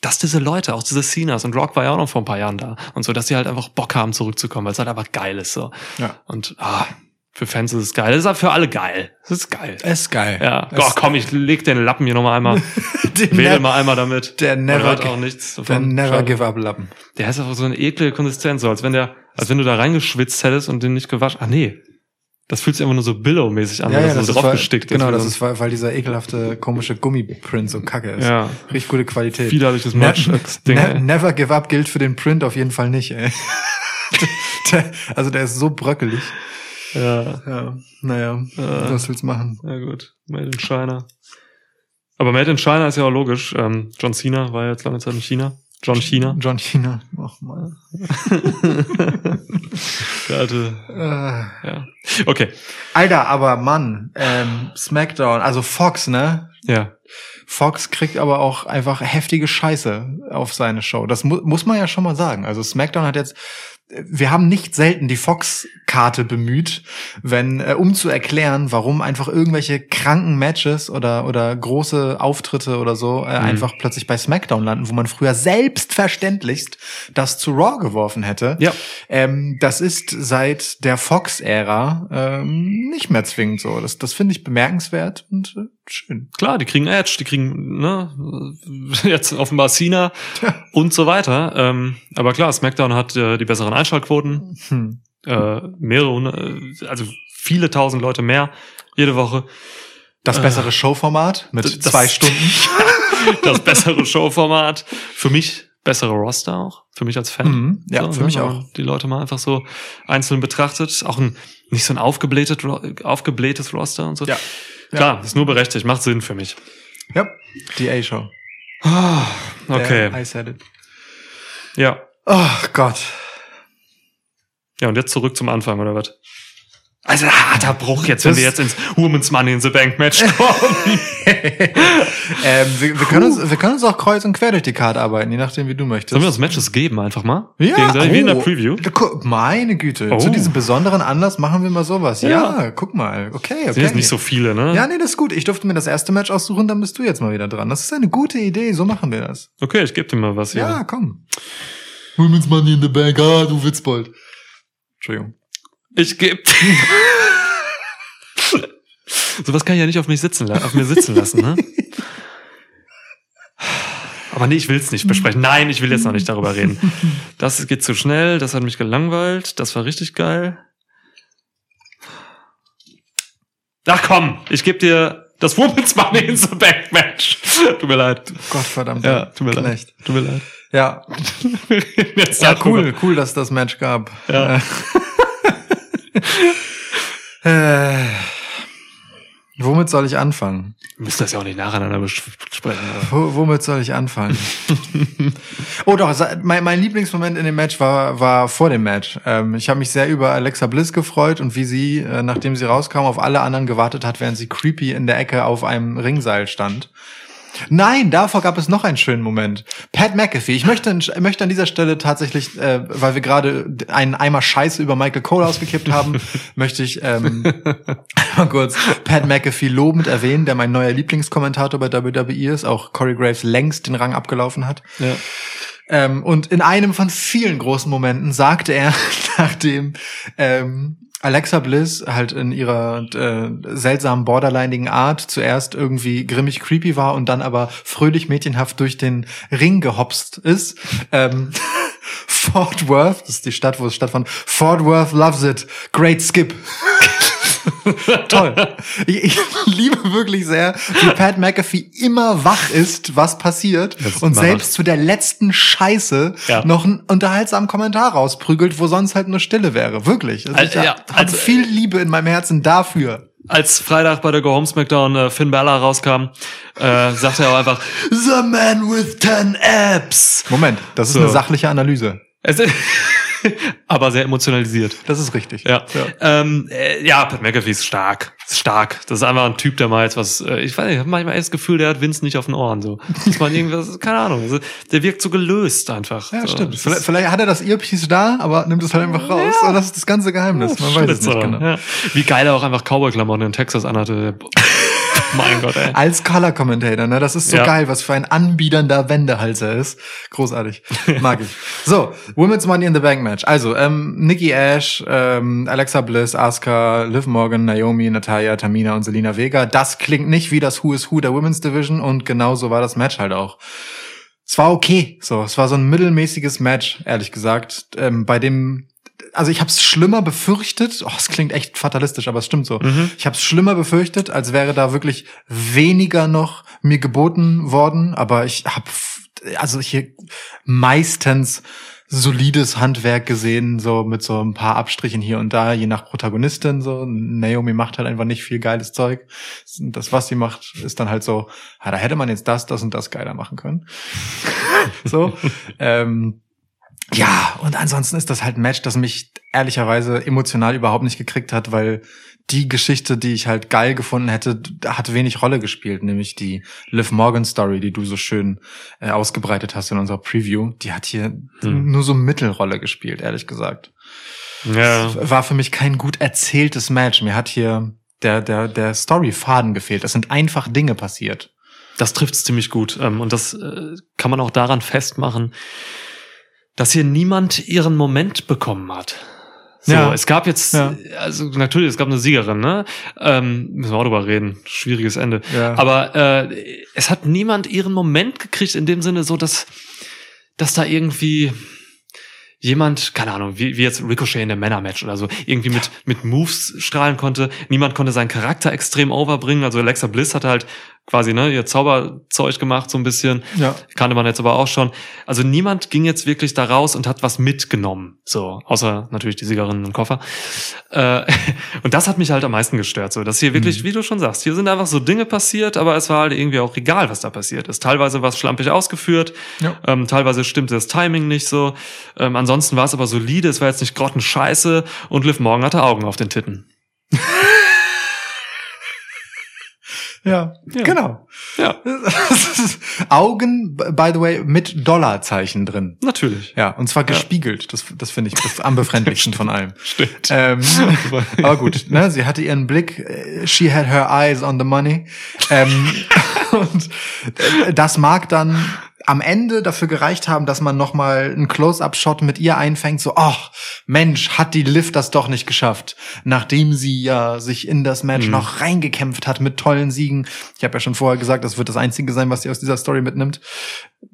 dass diese Leute, auch diese Cenas und Rock war ja auch noch vor ein paar Jahren da und so, dass die halt einfach Bock haben zurückzukommen, weil es halt einfach geil ist so. Ja. Und ah, für Fans ist es geil. Das ist halt für alle geil. Das ist geil. Es ist geil. Ja, Es- oh, komm, ich leg den Lappen hier nochmal einmal. Der ne- mal einmal damit. Der never, auch nichts der davon. never Schade. give up Lappen. Der ist einfach so eine eklige Konsistenz, so als wenn der, als wenn du da reingeschwitzt hättest und den nicht gewaschen. Ach nee. Das fühlt sich einfach nur so Billow-mäßig an, weil das, so draufgestickt genau, ist. das wie ist, weil, weil dieser ekelhafte, komische Gummiprint so kacke ist. Ja. Richtig gute Qualität. Widerliches Ne- Merch-Ding, ne- ey. never give up gilt für den Print auf jeden Fall nicht, ey. der, also der ist so bröckelig. Ja, Ja, naja, Äh. was willst du machen? na gut. Made in China. Aber Made in China ist ja auch logisch. Ähm, John Cena war ja jetzt lange Zeit in China. John China. John Cena. Ach mal. Der alte. Äh. Ja. Okay. Alter, aber Mann, ähm, SmackDown, also Fox, ne? Ja. Fox kriegt aber auch einfach heftige Scheiße auf seine Show. Das mu muss man ja schon mal sagen. Also SmackDown hat jetzt, wir haben nicht selten die Fox-Karte bemüht, wenn, äh, um zu erklären, warum einfach irgendwelche kranken Matches oder, oder große Auftritte oder so äh, einfach plötzlich bei SmackDown landen, wo man früher selbstverständlichst das zu Raw geworfen hätte. Ja. Ähm, das ist seit der Fox-Ära ähm, nicht mehr zwingend so. Das, das finde ich bemerkenswert und äh, schön. Klar, die kriegen Edge, die kriegen, ne, jetzt offenbar Cena und so weiter. Ähm, aber klar, SmackDown hat äh, die besseren Einschaltquoten, Hm. Äh, mehrere, hundert- äh, also viele tausend Leute mehr jede Woche. Das bessere Showformat mit das- zwei Stunden. Das bessere Showformat. Für mich bessere Roster auch. Für mich als Fan. Mhm. Ja, für ne, mich auch. Die Leute mal einfach so einzeln betrachtet. Auch ein, nicht so ein aufgeblähtes, Ro- aufgeblähtes Roster und so. Ja. Klar, ist nur berechtigt, macht Sinn für mich. Ja, die A-Show. Okay. Der I said it. Ja. Oh Gott. Ja, und jetzt zurück zum Anfang, oder was? Also ein harter Bruch jetzt, wenn Das- wir jetzt ins Women's Money in the Bank Match kommen. ähm, wir, wir, können uns, wir können uns auch kreuz und quer durch die Karte arbeiten, je nachdem, wie du möchtest. Sollen wir uns Matches geben einfach mal? ja, Gegenseitig, wie in der oh. Preview. Meine Güte, Oh. zu diesem besonderen Anlass machen wir mal sowas. Ja, Ja. guck mal. Okay, okay. Sind jetzt nicht so viele, ne? Ja, nee, das ist gut. Ich durfte mir das erste Match aussuchen, dann bist du jetzt mal wieder dran. Das ist eine gute Idee, so machen wir das. Okay, ich gebe dir mal was hier. Ja, komm. Women's Money in the Bank, ah, du Witzbold. Entschuldigung. Ich gebe. Sowas kann ich ja nicht auf mich sitzen, auf mir sitzen lassen, ne? Aber nee, ich will es nicht besprechen. Nein, ich will jetzt noch nicht darüber reden. Das geht zu schnell, das hat mich gelangweilt, das war richtig geil. Ach komm, ich gebe dir das Women's Money in the Bank Match. Tut mir leid. Gott verdammt. Ja, tut mir leid. Tut mir leid. Ja, Jetzt ja, darüber. cool, cool, dass es das Match gab. Ja. Äh, womit soll ich anfangen? Wir müssen das ja auch nicht nacheinander besprechen. Wo, womit soll ich anfangen? oh doch, mein, mein Lieblingsmoment in dem Match war, war vor dem Match. Ähm, ich habe mich sehr über Alexa Bliss gefreut und wie sie, äh, nachdem sie rauskam, auf alle anderen gewartet hat, während sie creepy in der Ecke auf einem Ringseil stand. Nein, davor gab es noch einen schönen Moment. Pat McAfee. Ich möchte, möchte an dieser Stelle tatsächlich, äh, weil wir gerade einen Eimer Scheiße über Michael Cole ausgekippt haben, möchte ich ähm, mal kurz Pat McAfee lobend erwähnen, der mein neuer Lieblingskommentator bei WWE ist, auch Corey Graves längst den Rang abgelaufen hat. Ja. Ähm, und in einem von vielen großen Momenten sagte er, nachdem ähm, Alexa Bliss halt in ihrer äh, seltsamen borderlineigen Art zuerst irgendwie grimmig creepy war und dann aber fröhlich mädchenhaft durch den Ring gehopst ist. Ähm, Fort Worth, das ist die Stadt, wo es stattfand. Fort Worth loves it. Great skip. Toll. Ich, ich liebe wirklich sehr, wie Pat McAfee immer wach ist, was passiert Das und selbst zu der letzten Scheiße Ja. noch einen unterhaltsamen Kommentar rausprügelt, wo sonst halt nur Stille wäre. Wirklich. Also ich Also, ja, habe also- viel Liebe in meinem Herzen dafür. Als Freitag bei der Go Home Smackdown äh, Finn Balor rauskam, äh, sagte er auch einfach, The man with ten apps. Moment, das ist So. eine sachliche Analyse. es aber sehr emotionalisiert. Das ist richtig. Ja, Ähm, äh, ja Pat McAfee ist stark. Ist stark. Das ist einfach ein Typ, der mal jetzt was, äh, ich weiß nicht, ich habe manchmal echt das Gefühl, der hat Vince nicht auf den Ohren. So. Dass man irgendwas, keine Ahnung, also, der wirkt so gelöst einfach. Ja, so. stimmt. Vielleicht, vielleicht hat er das Earpiece da, aber nimmt es halt einfach raus. Und das ist das ganze Geheimnis. Man weiß es nicht genau. ja. Wie geil er auch einfach Cowboy-Klamotten in Texas anhatte. mein Gott, ey. Als Color Commentator, ne? Das ist so Ja. geil, was für ein anbiedernder Wendehals er ist. Großartig. Mag ich. So, Women's Money in the Bank Match. Also, ähm, Nikki Ash, ähm, Alexa Bliss, Asuka, Liv Morgan, Naomi, Natalia, Tamina und Selina Vega. Das klingt nicht wie das Who is Who der Women's Division und genauso war das Match halt auch. Es war okay. So, es war so ein mittelmäßiges Match, ehrlich gesagt, ähm, bei dem also ich habe es schlimmer befürchtet. Oh, es klingt echt fatalistisch, aber es stimmt so. Ich habe es schlimmer befürchtet, als wäre da wirklich weniger noch mir geboten worden. Aber ich habe also hier meistens solides Handwerk gesehen, so mit so ein paar Abstrichen hier und da, je nach Protagonistin. So Naomi macht halt einfach nicht viel geiles Zeug. Das, was sie macht, ist dann halt so, ja, da hätte man jetzt das, das und das geiler machen können. so. ähm, ja, und ansonsten ist das halt ein Match, das mich ehrlicherweise emotional überhaupt nicht gekriegt hat, weil die Geschichte, die ich halt geil gefunden hätte, hat wenig Rolle gespielt, nämlich die Liv Morgan Story, die du so schön äh, ausgebreitet hast in unserer Preview. Die hat hier Hm. nur so Mittelrolle gespielt, ehrlich gesagt. Ja. War für mich kein gut erzähltes Match. Mir hat hier der, der, der Story-Faden gefehlt. Es sind einfach Dinge passiert. Das trifft's ziemlich gut. Ähm, Und das äh, kann man auch daran festmachen, dass hier niemand ihren Moment bekommen hat. So, Ja. es gab jetzt, Ja. also natürlich, es gab eine Siegerin, ne? Ähm, müssen wir auch drüber reden. Schwieriges Ende. Ja. Aber äh, es hat niemand ihren Moment gekriegt in dem Sinne, so dass, dass da irgendwie jemand, keine Ahnung, wie, wie jetzt Ricochet in dem Männermatch oder so, irgendwie mit, mit Moves strahlen konnte. Niemand konnte seinen Charakter extrem overbringen. Also Alexa Bliss hatte halt quasi, ne, ihr Zauberzeug gemacht, so ein bisschen. Ja. Kannte man jetzt aber auch schon. Also niemand ging jetzt wirklich da raus und hat was mitgenommen. So, außer natürlich die Siegerinnen im Koffer. Äh, und das hat mich halt am meisten gestört. So, dass hier wirklich, wie du schon sagst, hier sind einfach so Dinge passiert, aber es war halt irgendwie auch egal, was da passiert ist. Teilweise war es schlampig ausgeführt, Ja. ähm, teilweise stimmte das Timing nicht so. Ähm, ansonsten war es aber solide, es war jetzt nicht grottenscheiße und Liv Morgan hatte Augen auf den Titten. Ja, Ja. genau. Ja, Augen, by the way, mit Dollarzeichen drin. natürlich. Ja, und zwar gespiegelt. Das, das finde ich bef- am befremdlichsten von allem. Stimmt. Ähm, aber gut, ne, sie hatte ihren Blick, äh, she had her eyes on the money. Ähm, und äh, das mag dann am Ende dafür gereicht haben, dass man noch mal einen Close-up-Shot mit ihr einfängt, so, ach, Mensch, hat die Liv das doch nicht geschafft, nachdem sie ja sich in das Match noch reingekämpft hat mit tollen Siegen. Ich habe ja schon vorher gesagt, das wird das Einzige sein, was sie aus dieser Story mitnimmt.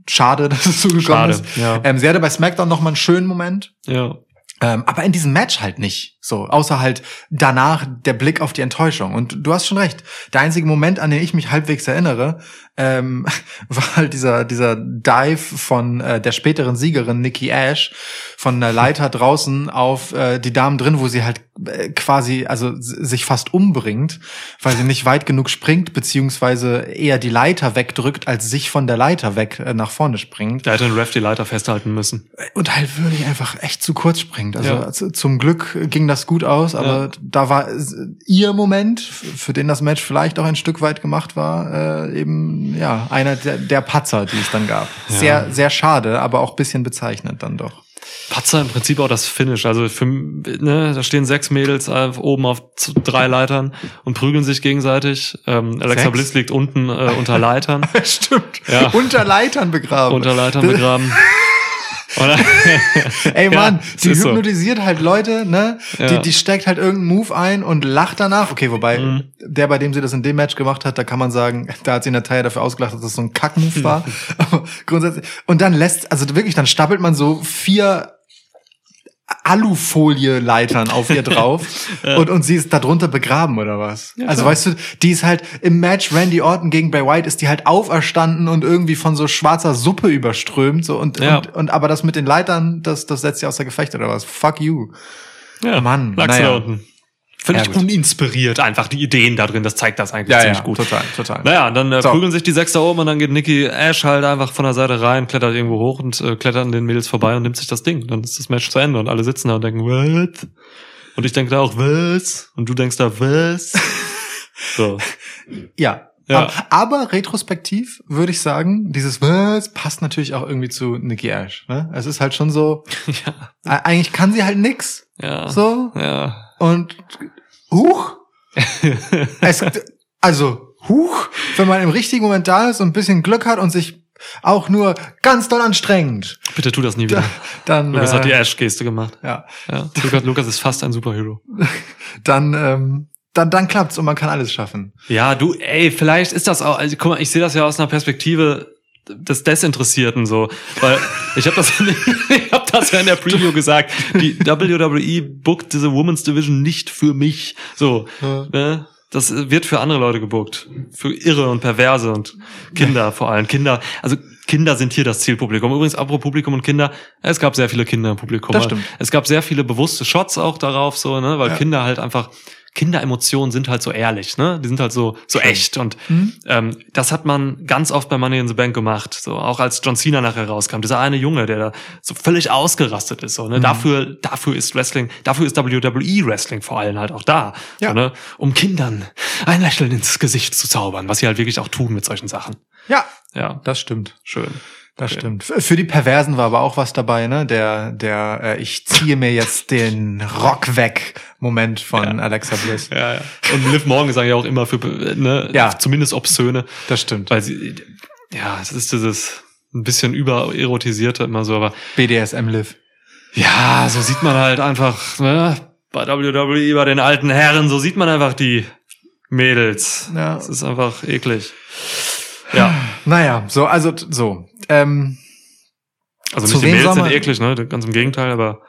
Schade, dass es so gekommen Schade, ist. ja. Ähm, sie hatte bei SmackDown noch mal einen schönen Moment. Ja. Ähm, aber in diesem Match halt nicht. So, außer halt danach der Blick auf die Enttäuschung. Und du hast schon recht. Der einzige Moment, an den ich mich halbwegs erinnere, ähm, war halt dieser, dieser Dive von äh, der späteren Siegerin Nikki Ash von der Leiter draußen auf äh, die Damen drin, wo sie halt äh, quasi, also sich fast umbringt, weil sie nicht weit genug springt, beziehungsweise eher die Leiter wegdrückt, als sich von der Leiter weg äh, nach vorne springt Da hätte ein Ref die Leiter festhalten müssen. und halt wirklich einfach echt zu kurz springt. Also Ja. zum Glück ging das gut aus, aber Ja. da war ihr Moment, für den das Match vielleicht auch ein Stück weit gemacht war, äh, eben ja einer der, der Patzer, die es dann gab. Sehr, sehr schade, aber auch bisschen bezeichnend dann doch. Patzer im Prinzip auch das Finish. Also für, ne, da stehen sechs Mädels äh, oben auf drei Leitern und prügeln sich gegenseitig. Ähm, Alexa Sechs? Bliss liegt unten äh, unter Leitern, Stimmt. Ja. Unter Leitern begraben. unter Leitern begraben. Oder? Ey Mann, Ja, die ist so. hypnotisiert halt Leute, ne? Ja. Die, die steckt halt irgendeinen Move ein und lacht danach. Okay, wobei Mhm. der, bei dem sie das in dem Match gemacht hat, da kann man sagen, da hat sie Natalia dafür ausgelacht, dass das so ein Kackmove war. Aber grundsätzlich. Und dann lässt, also wirklich, dann stapelt man so vier Alufolie-Leitern auf ihr drauf und, und sie ist darunter begraben oder was? Ja, also weißt du, die ist halt im Match Randy Orton gegen Bray White ist die halt auferstanden und irgendwie von so schwarzer Suppe überströmt so und, Ja. und, und aber das mit den Leitern, das, das setzt sie außer Gefecht oder was? Fuck you. Ja, Mann, lag's naja. da unten. Finde Ja, uninspiriert, einfach die Ideen da drin, das zeigt das eigentlich ziemlich gut. total, total. Naja, dann äh, So. prügeln sich die sechs da oben und dann geht Nicky Ash halt einfach von der Seite rein, klettert irgendwo hoch und äh, klettert an den Mädels vorbei und nimmt sich das Ding. Dann ist das Match zu Ende und alle sitzen da und denken, what? Und ich denke da auch, was? Und du denkst da, was? so. Ja. Ja. Aber, aber retrospektiv würde ich sagen, dieses was passt natürlich auch irgendwie zu Nikki Ash. Ne? Es ist halt schon so, ja. eigentlich kann sie halt nix. Ja. So. Ja. Und huch. es, also, huch, wenn man im richtigen Moment da ist und ein bisschen Glück hat und sich auch nur ganz doll anstrengt, Bitte tu das nie wieder. dann, Lukas hat die äh, Ash-Geste gemacht. ja, Ja. Lukas, Lukas ist fast ein Superhero. dann, ähm, dann, dann klappt's und man kann alles schaffen. Ja, du, ey, vielleicht ist das auch, also guck mal, ich sehe das ja aus einer Perspektive des Desinteressierten so, weil ich habe das, ich hab das ja in der Preview gesagt, die WWE bookt diese Women's Division nicht für mich, so, Ja. ne? Das wird für andere Leute gebuckt, für Irre und Perverse und Kinder vor allem, Kinder, also Kinder sind hier das Zielpublikum. Übrigens, apropos Publikum und Kinder, es gab sehr viele Kinder im Publikum. Das stimmt. Es gab sehr viele bewusste Shots auch darauf, so, ne, weil Ja. Kinder halt einfach, Kinderemotionen sind halt so ehrlich, ne? Die sind halt so, so echt. Und Mhm. ähm, das hat man ganz oft bei Money in the Bank gemacht. So, auch als John Cena nachher rauskam. Dieser eine Junge, der da so völlig ausgerastet ist. So, ne? Mhm. Dafür, dafür ist Wrestling, dafür ist WWE Wrestling vor allem halt auch da. Ja. So, ne? Um Kindern ein Lächeln ins Gesicht zu zaubern, was sie halt wirklich auch tun mit solchen Sachen. Ja, Ja, das stimmt. schön. Das stimmt. Für die Perversen war aber auch was dabei, ne? Der, der, äh, ich ziehe mir jetzt den Rock weg Moment von Ja. Alexa Bliss. Ja, ja. Und Liv Morgan sagen ja auch immer für, ne, Ja. zumindest obszöne, Das stimmt. weil sie, ja, es ist dieses ein bisschen übererotisierte immer so, aber BDSM Live. ja, so sieht man halt einfach, ne, bei WWE, bei den alten Herren, so sieht man einfach die Mädels. Ja. Das ist einfach eklig. Ja, Naja, so, also, so. Ähm, also Zu nicht die soll sind man- eklig, ne, ganz im Gegenteil, aber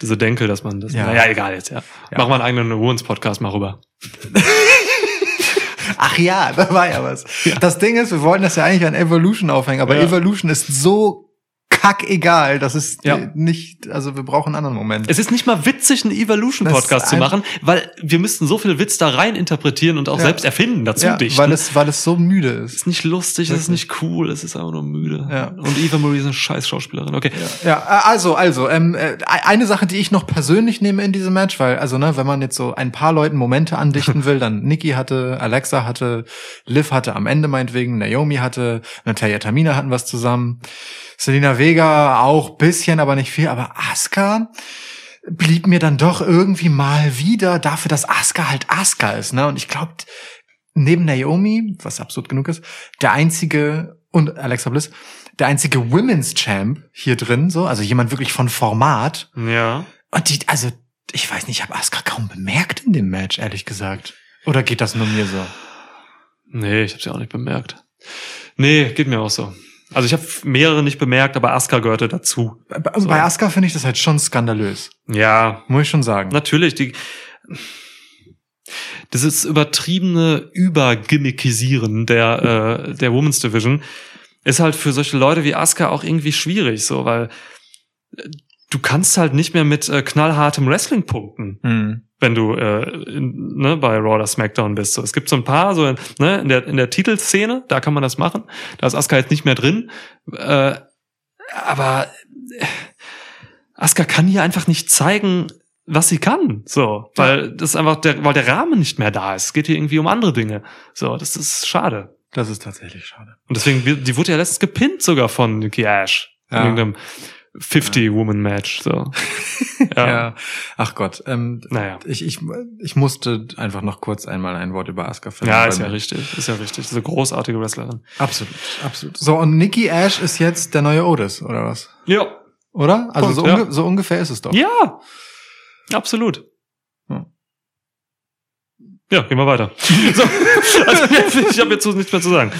diese Denkel, dass man das, Ja. naja, egal jetzt, ja. Ja. Mach mal einen eigenen Wounds-Podcast mal rüber. ach ja, da war ja was. Das Ding ist, wir wollten das ja eigentlich an Evolution aufhängen, aber Ja. Evolution ist so kackegal, das ist Ja. äh, nicht, also wir brauchen einen anderen Moment. Es ist nicht mal witzig, einen Evolution-Podcast zu machen, weil wir müssten so viel Witz da rein interpretieren und auch Ja. selbst erfinden, dazu ja, dichten. weil es, weil es so müde ist. ist nicht lustig, es ist nicht cool, es ist einfach nur müde. Ja. Und Eva Marie ist eine scheiß Schauspielerin. Okay. Ja, äh, also, also, ähm, äh, eine Sache, die ich noch persönlich nehme in diesem Match, weil, also, ne, wenn man jetzt so ein paar Leuten Momente andichten will, dann Nikki hatte, Alexa hatte, Liv hatte am Ende meinetwegen, Naomi hatte, Natalia Tamina hatten was zusammen, Selena Vega auch bisschen, aber nicht viel, aber Asuka blieb mir dann doch irgendwie mal wieder dafür, dass Asuka halt Asuka ist, ne, und ich glaube, neben Naomi, was absurd genug ist, der einzige und Alexa Bliss, der einzige Women's Champ hier drin, so, also jemand wirklich von Format. Ja. Und die, also, ich weiß nicht, ich habe Asuka kaum bemerkt in dem Match, ehrlich gesagt. Oder geht das nur mir so? Nee, ich habe sie auch nicht bemerkt. Nee, geht mir auch so. Also ich habe mehrere nicht bemerkt, aber Asuka gehörte dazu. Bei, bei Asuka finde ich das halt schon skandalös. Ja, Muss ich schon sagen. natürlich. Die, dieses übertriebene Übergimmickisieren der, äh, der Women's Division ist halt für solche Leute wie Asuka auch irgendwie schwierig, so, weil äh, du kannst halt nicht mehr mit äh, knallhartem Wrestling punkten. Hm. wenn du äh, in, ne, bei Raw oder SmackDown bist. So, es gibt so ein paar, so ne, in der in der Titelszene, da kann man das machen. Da ist Asuka jetzt nicht mehr drin, äh, aber äh, Asuka kann hier einfach nicht zeigen, was sie kann. So, weil das einfach der, weil der Rahmen nicht mehr da ist. Es geht hier irgendwie um andere Dinge. So, das ist schade. Das ist tatsächlich schade. Und deswegen, wird- die wurde ja letztens gepinnt sogar von Nikki Ash. In Ja. irgendeinem 50-Woman-Match. So. Ja. Ach Gott. Ähm, Naja. ich, ich, ich musste einfach noch kurz einmal ein Wort über Asuka Ja, weil ist ja richtig. Ist ja richtig. Eine großartige Wrestlerin. Absolut, absolut. So, und Nikki Ash ist jetzt der neue Otis, oder was? Ja. Oder? Also Punkt, so, ja. unge so ungefähr ist es doch. Ja, absolut. Ja. Ja, gehen wir weiter. so, also, ich habe jetzt nichts mehr zu sagen.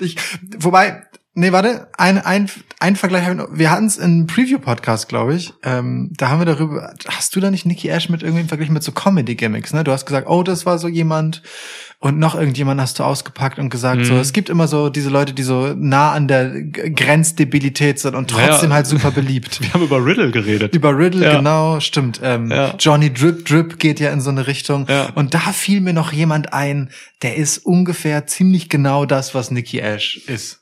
Ich, wobei, nee, warte, ein, ein, ein Vergleich haben wir noch. Wir hatten es im Preview-Podcast, glaube ich. Ähm, da haben wir darüber, hast du da nicht Nikki Ash mit irgendwem verglichen mit so Comedy-Gimmicks, ne? Du hast gesagt, oh, das war so jemand und noch irgendjemand hast du ausgepackt und gesagt, Mhm. so, es gibt immer so diese Leute, die so nah an der Grenzdebilität sind und trotzdem halt super beliebt. Wir haben über Riddle geredet. Über Riddle, Ja. genau, stimmt. Ähm, Ja. Johnny Drip Drip geht ja in so eine Richtung. Ja. Und da fiel mir noch jemand ein, der ist ungefähr ziemlich genau das, was Nikki Ash ist.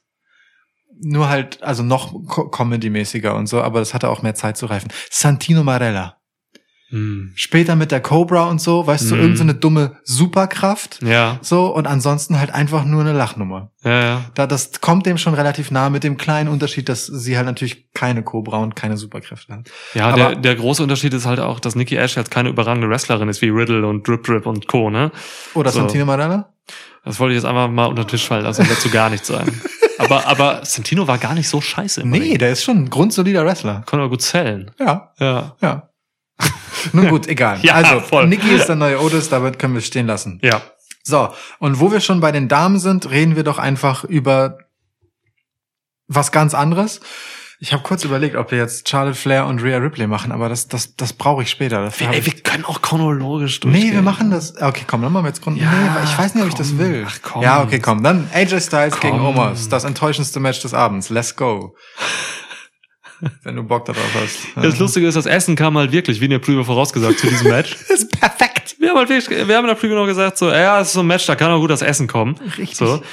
Nur halt, also noch co- Comedy-mäßiger und so, aber das hatte auch mehr Zeit zu reifen. Santino Marella. Hm. Später mit der Cobra und so, weißt du, Mhm. irgend so eine dumme Superkraft. Ja, So, und ansonsten halt einfach nur eine Lachnummer. ja, ja. Da, das kommt dem schon relativ nah mit dem kleinen Unterschied, dass sie halt natürlich keine Cobra und keine Superkräfte hat. Ja, Aber- der, der große Unterschied ist halt auch, dass Nikki Ash jetzt keine überragende Wrestlerin ist wie Riddle und Drip Drip und Co. Ne? Oder So. Santino Marella? Das wollte ich jetzt einfach mal unter den Tisch fallen lassen, dazu gar nichts sagen. Aber, aber Santino war gar nicht so scheiße. im Nee, Ring. der ist schon ein grundsolider Wrestler. Konnte aber gut zählen. Ja, Ja. ja. Nun gut, egal. Ja, also, voll. Nikki ist der neue Otis, damit können wir es stehen lassen. Ja. So, und wo wir schon bei den Damen sind, reden wir doch einfach über was ganz anderes. Ich habe kurz überlegt, ob wir jetzt Charlotte Flair und Rhea Ripley machen, aber das, das, das brauche ich später. Das Ey, wir können auch chronologisch durchgehen. nee, wir machen das. Okay, komm, dann machen wir jetzt Grund. Ja, nee, ich weiß nicht, ob ich das komm. will. Ach, komm. Ja, okay, komm. Dann AJ Styles gegen Komm. Omos. Das enttäuschendste Match des Abends. Let's go. Wenn du Bock darauf hast. Das Lustige ist, das Essen kam halt wirklich, wie in der Preview vorausgesagt, zu diesem Match. Das ist perfekt. Wir haben halt wirklich, wir haben in der Preview noch gesagt, so, ja, es ist so ein Match, da kann auch gut das Essen kommen. Richtig so. gut.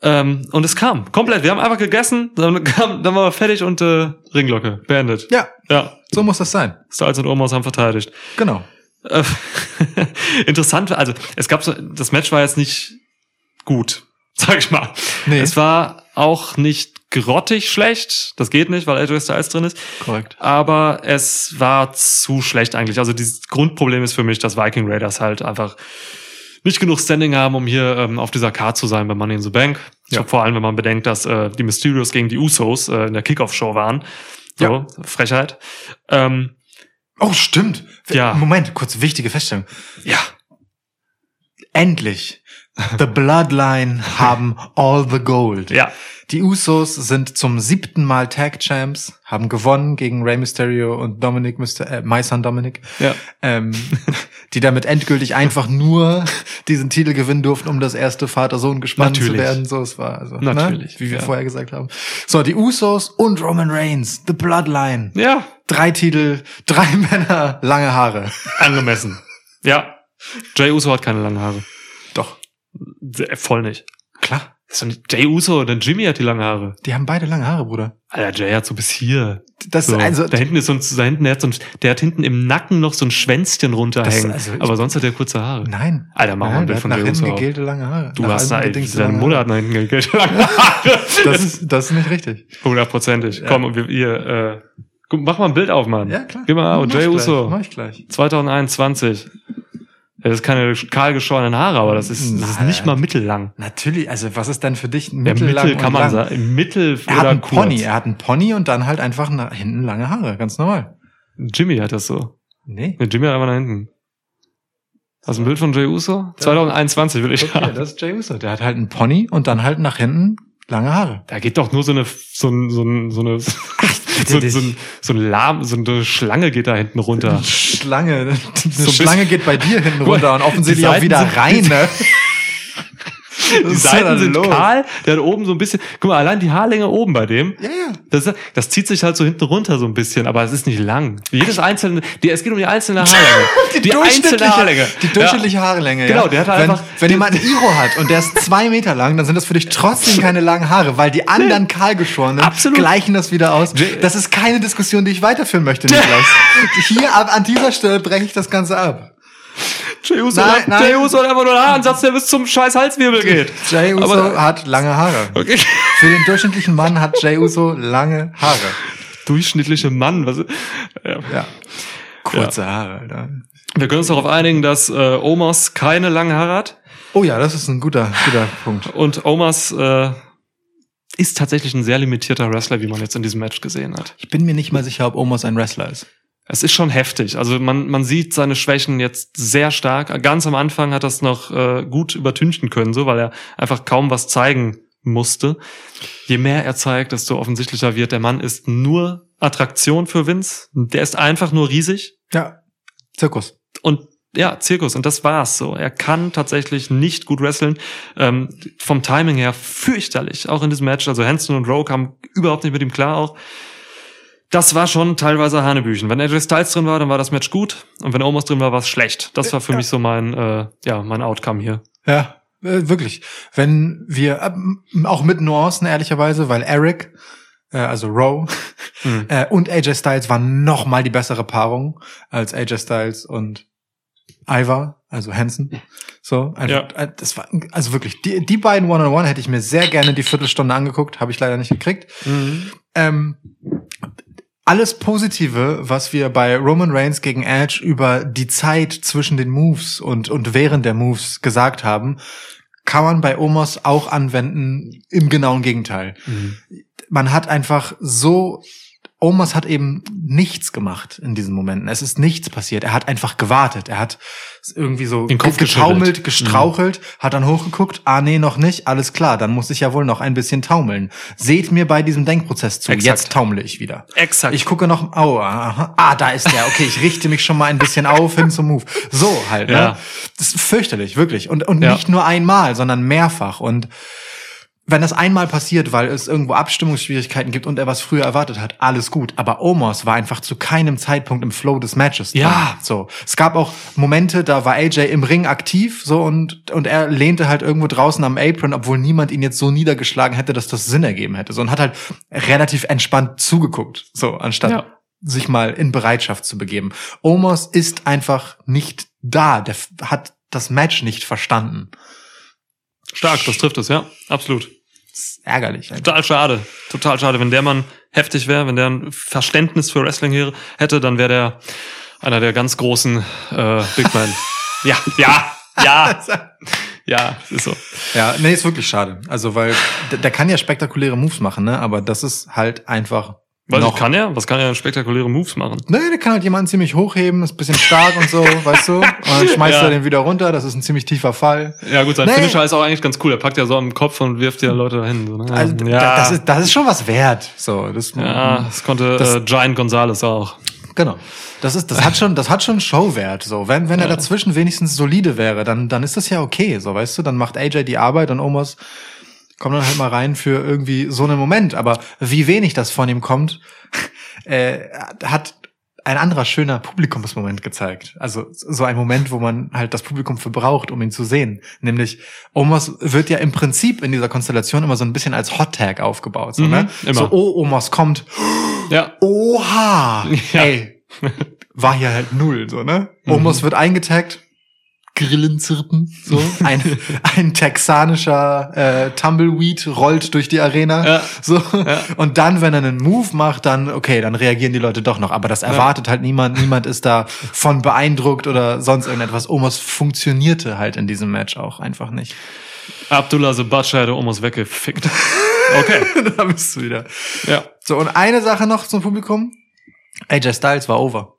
Ähm, und es kam, komplett. Wir haben einfach gegessen, dann, kam, dann waren wir fertig und äh, Ringglocke, beendet. Ja, Ja, so muss das sein. Styles und Omos haben verteidigt. Genau. Äh, Interessant, also es gab so, das Match war jetzt nicht gut, sag ich mal. Nee. Es war auch nicht grottig schlecht, das geht nicht, weil AJ Styles drin ist. Korrekt. Aber es war zu schlecht eigentlich. Also dieses Grundproblem ist für mich, dass Viking Raiders halt einfach nicht genug Standing haben, um hier ähm, auf dieser Card zu sein bei Money in the Bank. Ja. So, vor allem, wenn man bedenkt, dass äh, die Mysterios gegen die Usos äh, in der Kickoff-Show waren. So, Ja. Frechheit. Ähm, Oh, stimmt. Ja. Moment, kurz wichtige Feststellung. ja, Endlich. The Bloodline haben all the gold. ja. Die Usos sind zum siebten Mal Tag Champs, haben gewonnen gegen Rey Mysterio und Dominic Myster äh, My Son Dominic, Ja. ähm, die damit endgültig einfach nur diesen Titel gewinnen durften, um das erste Vater-Sohn-Gespann zu Natürlich. werden. So, es war also, Natürlich, ne? wie wir ja. vorher gesagt haben. So, die Usos und Roman Reigns, The Bloodline. Ja, Drei Titel, drei Männer, lange Haare. angemessen. Ja. Jay Uso hat keine langen Haare. Doch, Voll nicht. klar. Ist doch nicht Jay Uso, denn Jimmy hat die langen Haare. Die haben beide lange Haare, Bruder. Alter, Jay hat so bis hier. Das, So, also, da hinten ist so ein, da hinten, der hat so ein, der hat hinten im Nacken noch so ein Schwänzchen runterhängen. Das- also aber sonst hat er kurze Haare. nein. Alter, mach mal ein Bild von hinten Uso. gegelte lange Haare. Du Nach hast gedingste deine lange Mutter hat nach hinten gegelte lange Haare. Das ist, das ist nicht richtig. Hundertprozentig. Komm, und wir, ihr, äh, mach mal ein Bild auf, Mann. Ja, klar. Gib mal, Mach Jay ich Uso. Mach ich gleich. 2021. Das ist keine kahl geschorenen Haare, aber das ist, das ist nicht mal mittellang. Natürlich, also was ist denn für dich ein Ja, mittellang Mittel kann man lang? sagen. Im Mittel Er hat oder einen kurz. Pony, er hat einen Pony und dann halt einfach nach hinten lange Haare, ganz normal. Jimmy hat das so. Nee. Nee, Jimmy hat einfach nach hinten. Hast du ein Bild von Jay Uso? 2021 will ich Okay, haben. das ist Jay Uso. Der hat halt einen Pony und dann halt nach hinten lange Haare. Da geht doch nur so eine, so, ein, so, so eine, so, dich. so, ein, so ein Lahm, so eine Schlange geht da hinten runter. Schlange. Eine bisschen- Schlange geht bei dir hinten runter und offensichtlich auch wieder rein, ne? Die Seiten sind los? kahl, der hat oben so ein bisschen, guck mal, allein die Haarlänge oben bei dem, Ja, ja. das, das zieht sich halt so hinten runter so ein bisschen, aber es ist nicht lang. Jedes einzelne, die, es geht um die einzelne Haarlänge. Die, einzelne Haarlänge. Die durchschnittliche Haarlänge, ja. Genau, der hat halt wenn, einfach- Wenn jemand ein Iro hat und der ist zwei Meter lang, dann sind das für dich trotzdem keine langen Haare, weil die anderen kahlgeschorenen Absolut. gleichen das wieder aus. Das ist keine Diskussion, die ich weiterführen möchte, Niklas. Hier ab, an dieser Stelle breche ich das Ganze ab. Jey Uso, Nein, hat- nein. Jey Uso hat einfach nur einen Haaransatz, der bis zum scheiß Halswirbel geht. Jay Uso Aber- hat lange Haare. Okay. Für den durchschnittlichen Mann hat Jay Uso lange Haare. Durchschnittliche Mann, was, ja. Ja. Kurze Haare, Alter. Wir können uns darauf einigen, dass äh, Omas keine langen Haare hat. Oh ja, das ist ein guter, guter Punkt. Und Omas äh, ist tatsächlich ein sehr limitierter Wrestler, wie man jetzt in diesem Match gesehen hat. Ich bin mir nicht mal sicher, ob Omos ein Wrestler ist. Es ist schon heftig. Also man, man sieht seine Schwächen jetzt sehr stark. Ganz am Anfang hat er es noch äh, gut übertünchen können, so weil er einfach kaum was zeigen musste. Je mehr er zeigt, desto offensichtlicher wird, der Mann ist nur Attraktion für Vince. Der ist einfach nur riesig. Ja. Zirkus. Und ja, Zirkus. Und das war's so. Er kann tatsächlich nicht gut wresteln. Ähm, vom Timing her fürchterlich. Auch in diesem Match. Also Hanson und Rowe kamen überhaupt nicht mit ihm klar auch. Das war schon teilweise Hanebüchen. Wenn AJ Styles drin war, dann war das Match gut. Und wenn Omos drin war, war es schlecht. Das war für mich so mein, äh, ja, mein Outcome hier. Ja, äh, wirklich. Wenn wir, äh, auch mit Nuancen ehrlicherweise, weil Eric, äh, also Rowe Mhm. äh, und AJ Styles waren noch mal die bessere Paarung als AJ Styles und Ivar, also Hansen. So, einfach, äh, das war, also wirklich, die, die beiden One-on-One hätte ich mir sehr gerne die Viertelstunde angeguckt, habe ich leider nicht gekriegt. Ähm, alles Positive, was wir bei Roman Reigns gegen Edge über die Zeit zwischen den Moves und, und während der Moves gesagt haben, kann man bei Omos auch anwenden im genauen Gegenteil. Man hat einfach so Omos hat eben nichts gemacht in diesen Momenten. Es ist nichts passiert. Er hat einfach gewartet. Er hat irgendwie so Den Kopf getaumelt, geschüttelt. gestrauchelt, hat dann hochgeguckt. Ah, nee, noch nicht. Alles klar. Dann muss ich ja wohl noch ein bisschen taumeln. Seht mir bei diesem Denkprozess zu. Exakt. Jetzt taumle ich wieder. Exakt. Ich gucke noch, oh, aha, ah, da ist der. Okay, ich richte mich schon mal ein bisschen auf hin zum Move. So halt, ne? Ja. Das ist fürchterlich, wirklich. Und, und Ja. nicht nur einmal, sondern mehrfach. Und wenn das einmal passiert, weil es irgendwo Abstimmungsschwierigkeiten gibt und er was früher erwartet hat, alles gut. Aber Omos war einfach zu keinem Zeitpunkt im Flow des Matches. drin. Ja. So. Es gab auch Momente, da war AJ im Ring aktiv, so, und, und er lehnte halt irgendwo draußen am Apron, obwohl niemand ihn jetzt so niedergeschlagen hätte, dass das Sinn ergeben hätte. So, und hat halt relativ entspannt zugeguckt. So, anstatt Ja. sich mal in Bereitschaft zu begeben. Omos ist einfach nicht da. Der hat das Match nicht verstanden. Stark, das trifft es, ja. Absolut. Ist ärgerlich. einfach. Total schade. Total schade. Wenn der Mann heftig wäre, wenn der ein Verständnis für Wrestling hier hätte, dann wäre der einer der ganz großen äh, Big Men. ja, ja, ja. Ja, ist so. Ja, nee, ist wirklich schade. Also, weil der, der kann ja spektakuläre Moves machen, ne? Aber das ist halt einfach Was noch. kann er? Was kann er spektakuläre Moves machen? Nee, der kann halt jemanden ziemlich hochheben, ist ein bisschen stark und so, weißt du? Und dann schmeißt Ja. er den wieder runter, das ist ein ziemlich tiefer Fall. Ja gut, sein Nee. Finisher ist auch eigentlich ganz cool. Er packt ja so am Kopf und wirft ja Leute dahin. So, ne? Also, ja, da- das, ist, das ist schon was wert. So, das, ja, das konnte Das- äh, Giant Gonzalez auch. Genau. Das ist, das hat schon, das hat schon Showwert. So, wenn, wenn er dazwischen wenigstens solide wäre, dann, dann ist das ja okay. So, weißt du, dann macht AJ die Arbeit und Omos kommt dann halt mal rein für irgendwie so einen Moment. Aber wie wenig das von ihm kommt, äh, hat ein anderer schöner Publikumsmoment gezeigt. Also so ein Moment, wo man halt das Publikum verbraucht, um ihn zu sehen. Nämlich Omos wird ja im Prinzip in dieser Konstellation immer so ein bisschen als Hot Tag aufgebaut. So, Mhm, ne? immer. so oh, Omos kommt. Ja. Oha! Ja. Ey, war hier halt null, so, ne? Mhm. Omos wird eingetaggt, Grillen zirpen, so. Ein, ein texanischer äh, Tumbleweed rollt durch die Arena. Ja. So. Ja. Und dann, wenn er einen Move macht, dann, okay, dann reagieren die Leute doch noch. Aber das erwartet halt niemand. Niemand ist da von beeindruckt oder sonst irgendetwas. Omos funktionierte halt in diesem Match auch einfach nicht. Abdullah the Butcher hätte Omos weggefickt. Okay. da bist du wieder. Ja. So, und eine Sache noch zum Publikum. AJ Styles war over.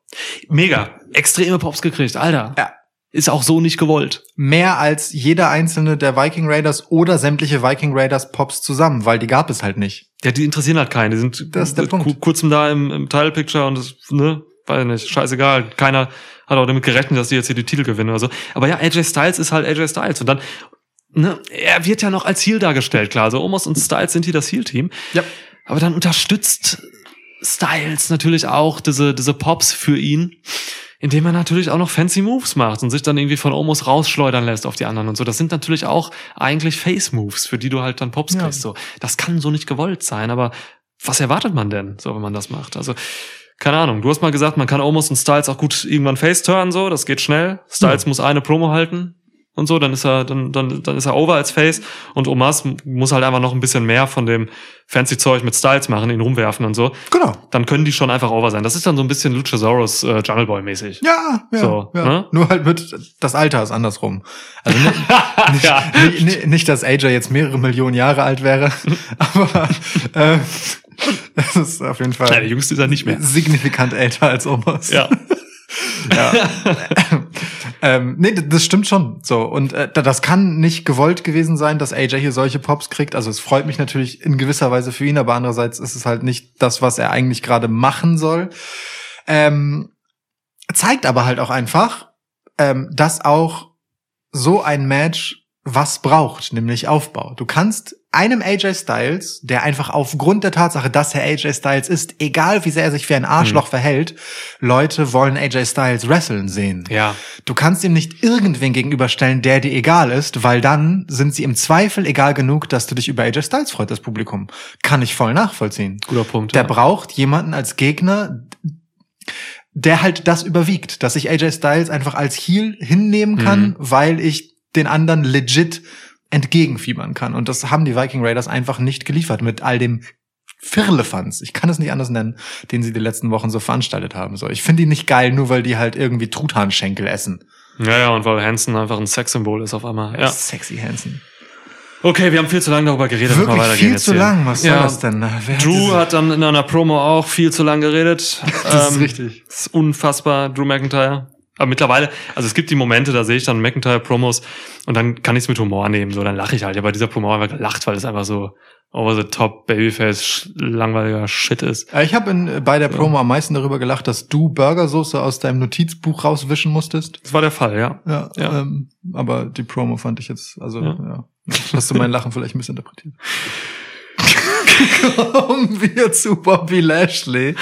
Mega. Extreme Pops gekriegt, Alter. Ja. Ist auch so nicht gewollt. mehr als jeder einzelne der Viking Raiders oder sämtliche Viking Raiders Pops zusammen, weil die gab es halt nicht. Ja, die interessieren halt keinen. Die sind Das ist der ku- Punkt. kurzem da im, im Title Picture und das, ne, weiß nicht, scheißegal. Keiner hat auch damit gerechnet, dass die jetzt hier die Titel gewinnen oder so. Aber ja, AJ Styles ist halt AJ Styles. Und dann, ne, er wird ja noch als Heel dargestellt, klar. Also Omos und Styles sind hier das Heel-Team. Ja. Aber dann unterstützt Styles natürlich auch diese, diese Pops für ihn, indem er natürlich auch noch fancy Moves macht und sich dann irgendwie von Omos rausschleudern lässt auf die anderen und so. Das sind natürlich auch eigentlich Face-Moves, für die du halt dann Pops Ja. kriegst. So, das kann so nicht gewollt sein, aber was erwartet man denn, so wenn man das macht? Also, keine Ahnung. Du hast mal gesagt, man kann Omos und Styles auch gut irgendwann Face-turn, so, das geht schnell. Styles muss eine Promo halten und so, dann ist er, dann, dann, dann ist er over als Face und Omas muss halt einfach noch ein bisschen mehr von dem fancy Zeug mit Styles machen, ihn rumwerfen und so. Genau. Dann können die schon einfach over sein. Das ist dann so ein bisschen Luchasaurus äh, Jungle Boy mäßig. Ja, ja, So, ja. ne? Nur halt mit, das Alter ist andersrum. Also nicht, nicht, Ja. nicht, nicht, dass AJ jetzt mehrere Millionen Jahre alt wäre, aber äh, das ist auf jeden Ja, der Fall Jüngste ist er nicht mehr. signifikant älter als Omos. Ja. ja. ähm, nee, das stimmt schon. So und äh, da- das kann nicht gewollt gewesen sein, dass AJ hier solche Pops kriegt. Also es freut mich natürlich in gewisser Weise für ihn, aber andererseits ist es halt nicht das, was er eigentlich gerade machen soll. Ähm, zeigt aber halt auch einfach, ähm, dass auch so ein Match was braucht, nämlich Aufbau. Du kannst einem AJ Styles, der einfach aufgrund der Tatsache, dass er AJ Styles ist, egal wie sehr er sich wie ein Arschloch verhält, Leute wollen AJ Styles wresteln sehen. Ja. Du kannst ihm nicht irgendwen gegenüberstellen, der dir egal ist, weil dann sind sie im Zweifel egal genug, dass du dich über AJ Styles freut, das Publikum. Kann ich voll nachvollziehen. Guter Punkt. Der ja. braucht jemanden als Gegner, der halt das überwiegt, dass ich AJ Styles einfach als Heel hinnehmen kann, Mhm. weil ich den anderen legit entgegenfiebern kann. Und das haben die Viking Raiders einfach nicht geliefert mit all dem Firlefanz, ich kann es nicht anders nennen, den sie die letzten Wochen so veranstaltet haben. So, ich finde die nicht geil, nur weil die halt irgendwie Truthahnschenkel essen. ja, ja, und weil Hansen einfach ein Sexsymbol ist auf einmal. Ja. Sexy Hansen. Okay, wir haben viel zu lange darüber geredet. Wirklich viel zu hier. lang. Was soll Ja. das denn? Wer hat Drew diese- hat dann in einer Promo auch viel zu lang geredet. Das ist Ähm, richtig. Das ist unfassbar, Drew McIntyre. Aber mittlerweile, also es gibt die Momente, da sehe ich dann McIntyre-Promos und dann kann ich es mit Humor nehmen, so dann lache ich halt. Ja, bei dieser Promo ich gelacht, weil es einfach so over the top Babyface langweiliger Shit ist. Äh, Ich habe in- bei der Promo am meisten darüber gelacht, dass du Burgersoße aus deinem Notizbuch rauswischen musstest. Das war der Fall, ja. Ja, Ja. Ähm, aber die Promo fand ich jetzt, also Ja. ja. Hast du mein Lachen vielleicht missinterpretiert? Kommen wir zu Bobby Lashley,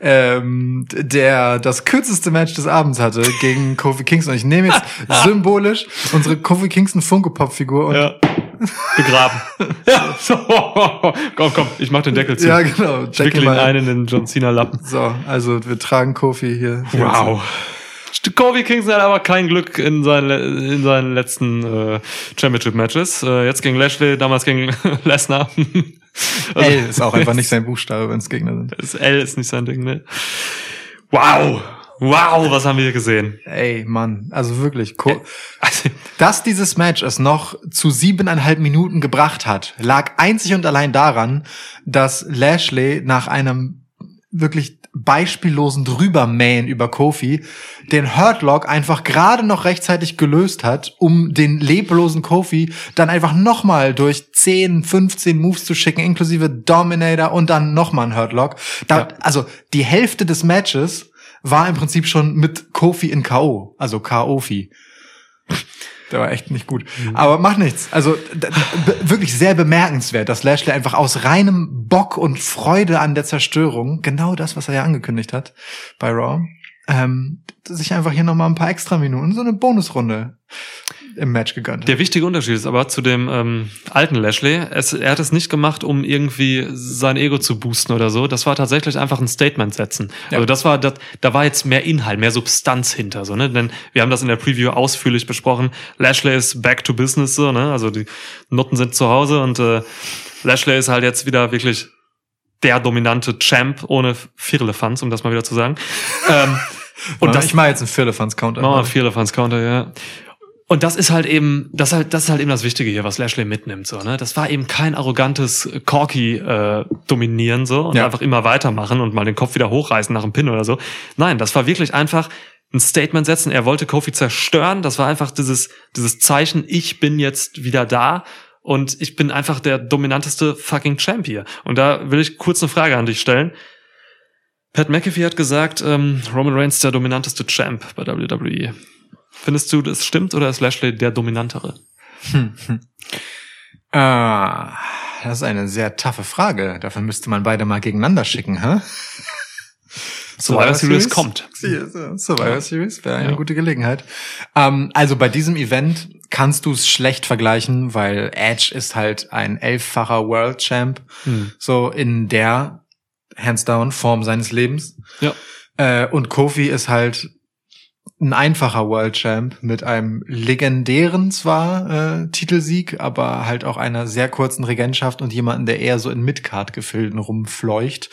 ähm, der das kürzeste Match des Abends hatte gegen Kofi Kingston. Ich nehme jetzt symbolisch unsere Kofi Kingston Funko Pop Figur und Ja. Begraben. ja, so. Komm, komm, ich mach den Deckel zu. ja genau, ich wickel ihn ein in den John Cena Lappen. So, also wir tragen Kofi hier. hier Wow. Kofi Kingston hat aber kein Glück in seinen, in seinen letzten äh, Championship-Matches. Äh, jetzt gegen Lashley, damals gegen Lesnar. Also, L ist auch einfach nicht sein Buchstabe, wenn es Gegner sind. Das L ist nicht sein Ding, ne? Wow. Wow, was haben wir hier gesehen? Ey, Mann, also wirklich. Ko Also, Dass dieses Match es noch zu siebeneinhalb Minuten gebracht hat, lag einzig und allein daran, dass Lashley nach einem wirklich beispiellosen Drübermähen über Kofi den Hurtlock einfach gerade noch rechtzeitig gelöst hat, um den leblosen Kofi dann einfach nochmal durch 10, 15 Moves zu schicken, inklusive Dominator und dann nochmal ein Hurtlock. Da, Ja. Also die Hälfte des Matches war im Prinzip schon mit Kofi in K.O., also K.O.Fi. Der war echt nicht gut. Aber macht nichts. Also wirklich sehr bemerkenswert, dass Lashley einfach aus reinem Bock und Freude an der Zerstörung, genau das, was er ja angekündigt hat bei Raw, ähm, sich einfach hier nochmal ein paar extra Minuten, so eine Bonusrunde im Match gegönnt. Der wichtige Unterschied ist aber zu dem ähm, alten Lashley, es, er hat es nicht gemacht, um irgendwie sein Ego zu boosten oder so. Das war tatsächlich einfach ein Statement setzen. Ja. Also das war, das, da war jetzt mehr Inhalt, mehr Substanz hinter, so, ne? Denn wir haben das in der Preview ausführlich besprochen. Lashley ist back to business, so, ne? Also die Nutten sind zu Hause und äh, Lashley ist halt jetzt wieder wirklich der dominante Champ ohne Firlefanz, um das mal wieder zu sagen. ähm, und das ich mache jetzt einen Firlefanz-Counter. Machen wir viele Fans Counter, ja. Und das ist halt eben, das ist halt, das ist halt eben das Wichtige hier, was Lashley mitnimmt, so, ne? Das war eben kein arrogantes Corky äh, dominieren so und Ja. einfach immer weitermachen und mal den Kopf wieder hochreißen nach dem Pin oder so. Nein, das war wirklich einfach ein Statement setzen. Er wollte Kofi zerstören. Das war einfach dieses, dieses Zeichen, ich bin jetzt wieder da und ich bin einfach der dominanteste fucking Champ hier. Und da will ich kurz eine Frage an dich stellen. Pat McAfee hat gesagt, ähm, Roman Reigns der dominanteste Champ bei WWE. Findest du, das stimmt oder ist Lashley der dominantere? Ah, das ist eine sehr taffe Frage. Dafür müsste man beide mal gegeneinander schicken, hä? Survivor Series kommt. Survivor Series wäre eine Ja. gute Gelegenheit. Ähm, also bei diesem Event kannst du es schlecht vergleichen, weil Edge ist halt ein elffacher World Champ, Hm. so in der hands down Form seines Lebens. Ja. Äh, und Kofi ist halt ein einfacher World Champ mit einem legendären zwar äh, Titelsieg, aber halt auch einer sehr kurzen Regentschaft und jemanden, der eher so in Midcard-Gefilden rumfleucht.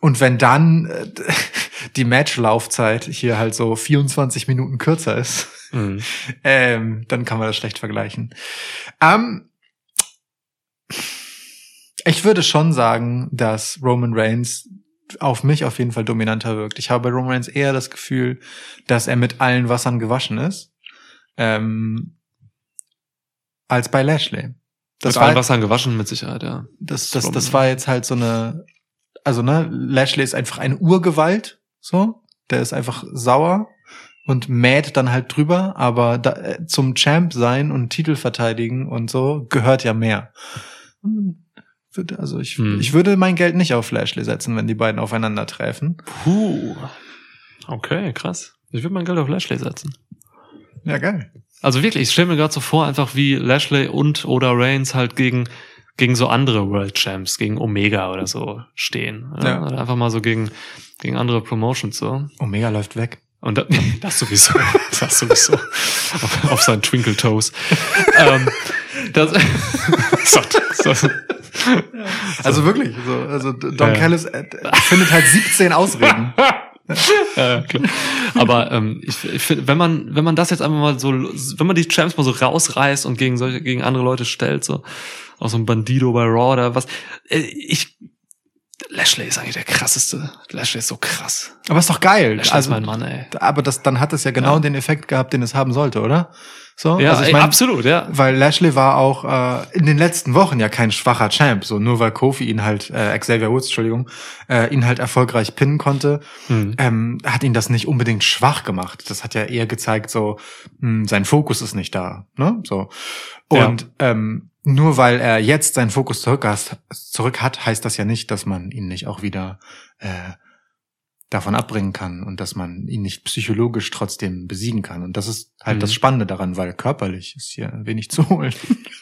Und wenn dann äh, die Matchlaufzeit hier halt so 24 Minuten kürzer ist, Mhm. ähm, dann kann man das schlecht vergleichen. Ähm, ich würde schon sagen, dass Roman Reigns auf mich auf jeden Fall dominanter wirkt. Ich habe bei Roman Reigns eher das Gefühl, dass er mit allen Wassern gewaschen ist, ähm, als bei Lashley. Das Mit war, allen Wassern gewaschen, mit Sicherheit, ja. das, das, das war jetzt halt so eine, also ne, Lashley ist einfach eine Urgewalt, so, der ist einfach sauer und mäht dann halt drüber, aber da, äh, zum Champ sein und Titel verteidigen und so gehört ja mehr. Würde- Also ich, Hm. ich würde mein Geld nicht auf Lashley setzen, wenn die beiden aufeinandertreffen. Puh. Okay, krass. Ich würde mein Geld auf Lashley setzen. Ja, geil. Also wirklich, ich stelle mir gerade so vor, einfach wie Lashley und oder Reigns halt gegen gegen so andere World Champs, gegen Omega oder so stehen. Ja? Ja. Oder einfach mal so gegen gegen andere Promotions so. Omega läuft weg. Und da, das sowieso. Das sowieso. Auf, auf seinen Twinkle Toes. ähm, das, so, so, Also wirklich, so, also Don Ja. Callis äh, findet halt 17 Ausreden. ja, klar. Aber ähm, ich, ich finde, wenn man wenn man das jetzt einfach mal so, wenn man die Champs mal so rausreißt und gegen solche gegen andere Leute stellt, so auch so ein Bandido bei Raw oder was, äh, ich Lashley ist eigentlich der krasseste. Lashley ist so krass. Aber ist doch geil. Lashley Also, ist mein Mann, ey. aber das, dann hat es ja genau Ja. den Effekt gehabt, den es haben sollte, oder? So? Ja, also ich mein, absolut, ja. Weil Lashley war auch äh, in den letzten Wochen ja kein schwacher Champ, so nur weil Kofi ihn halt, äh, Xavier Woods, Entschuldigung, äh, ihn halt erfolgreich pinnen konnte, Hm. ähm, hat ihn das nicht unbedingt schwach gemacht. Das hat ja eher gezeigt, so mh, sein Fokus ist nicht da, ne? So und ähm, nur weil er jetzt seinen Fokus zurück, hat- zurück hat, heißt das ja nicht, dass man ihn nicht auch wieder äh, davon abbringen kann und dass man ihn nicht psychologisch trotzdem besiegen kann. Und das ist halt Mhm. das Spannende daran, weil körperlich ist hier wenig zu holen.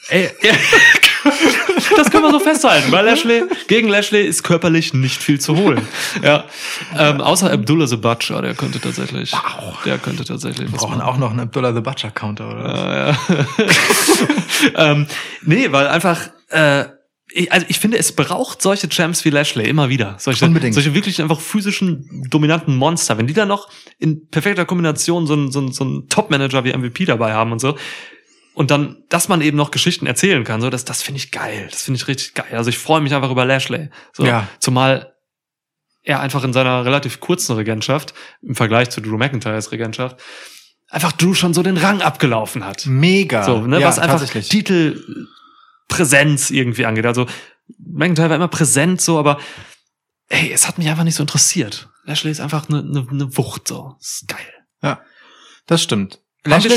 Ey, ja. Das können wir so festhalten, weil Lashley, gegen Lashley ist körperlich nicht viel zu holen. Ja. Ähm, außer Abdullah the Butcher, der könnte tatsächlich. Der könnte tatsächlich. Wir brauchen auch noch einen Abdullah the Butcher Counter oder was? Ja, ja. ähm, nee, weil einfach, äh, ich, also ich finde, es braucht solche Champs wie Lashley immer wieder. Solche, Unbedingt. solche wirklich einfach physischen, dominanten Monster. Wenn die dann noch in perfekter Kombination so einen, so einen, so einen Top-Manager wie MVP dabei haben und so, und dann, dass man eben noch Geschichten erzählen kann, so, das, das finde ich geil. Das finde ich richtig geil. Also ich freue mich einfach über Lashley. So, Ja. Zumal er einfach in seiner relativ kurzen Regentschaft, im Vergleich zu Drew McIntyres Regentschaft, einfach Drew schon so den Rang abgelaufen hat. Mega. So, ne, ja, was einfach. Titelpräsenz irgendwie angeht. Also McIntyre war immer präsent so, aber ey, es hat mich einfach nicht so interessiert. Lashley ist einfach eine ne, ne Wucht so. Das ist geil. Das stimmt. Haben Lashley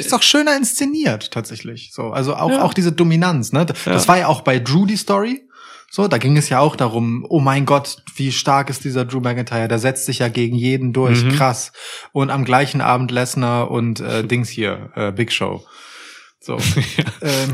wir ist, auch schöner inszeniert, tatsächlich. So, also auch, Ja. auch diese Dominanz, ne? Das Ja. war ja auch bei Drew die Story. So, da ging es ja auch darum, oh mein Gott, wie stark ist dieser Drew McIntyre? Der setzt sich ja gegen jeden durch, Mhm. krass. Und am gleichen Abend Lesnar und äh, Dings hier, äh, Big Show. So. ähm,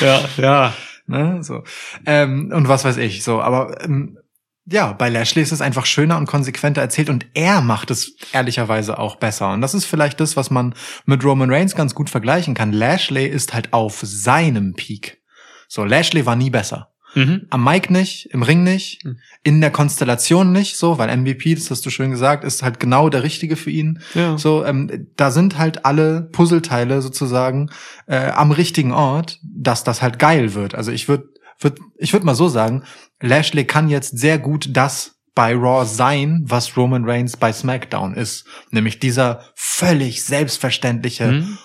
Ja, ja. ne? so. Ähm, und was weiß ich, so, aber ähm, ja, bei Lashley ist es einfach schöner und konsequenter erzählt und er macht es ehrlicherweise auch besser. Und das ist vielleicht das, was man mit Roman Reigns ganz gut vergleichen kann. Lashley ist halt auf seinem Peak. So, Lashley war nie besser. Mhm. Am Mic nicht, im Ring nicht, Hm. in der Konstellation nicht, so, weil MVP, das hast du schön gesagt, ist halt genau der richtige für ihn. Ja. So, ähm, da sind halt alle Puzzleteile sozusagen äh, am richtigen Ort, dass das halt geil wird. Also ich würde, würd, ich würde mal so sagen, Lashley kann jetzt sehr gut das bei Raw sein, was Roman Reigns bei SmackDown ist, nämlich dieser völlig selbstverständliche Mhm.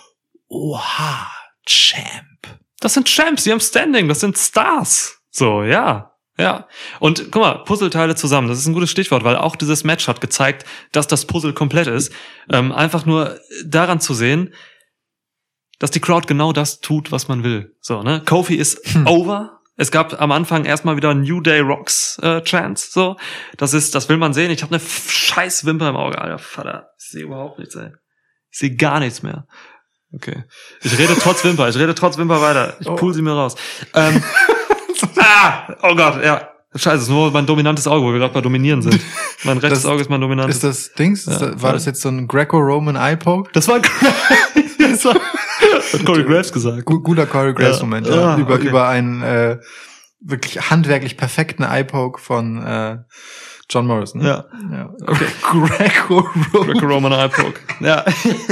Oha Champ. Das sind Champs, die haben Standing, das sind Stars. So, ja. Ja. Und guck mal, Puzzleteile zusammen, das ist ein gutes Stichwort, weil auch dieses Match hat gezeigt, dass das Puzzle komplett ist. Ähm, einfach nur daran zu sehen, dass die Crowd genau das tut, was man will. So, ne? Kofi ist over. Es gab am Anfang erstmal wieder New Day Rocks äh, Chance. So, das ist, das will man sehen. Ich habe eine scheiß Wimper im Auge, Alter. Vater, ich sehe überhaupt nichts, ey. Ich sehe gar nichts mehr. Okay. Ich rede trotz Wimper, ich rede trotz Wimper weiter. Ich Oh. pull sie mir raus. Ähm, ah, oh Gott, ja. Scheiße, es ist nur mein dominantes Auge, wo wir gerade bei Dominieren sind. Mein rechtes Auge ist mein dominantes. Ist das Dings? Ja, war das jetzt so ein Greco-Roman Eye Poke? das war, das war Corey Graves gesagt. Gu- Guter Corey Graves Moment, ja. Ja, über, okay. über einen äh, wirklich handwerklich perfekten Eye Poke von äh, John Morrison. Ja. ja. Okay. Greco-Roman. Greco-Roman Eye Poke. Ja.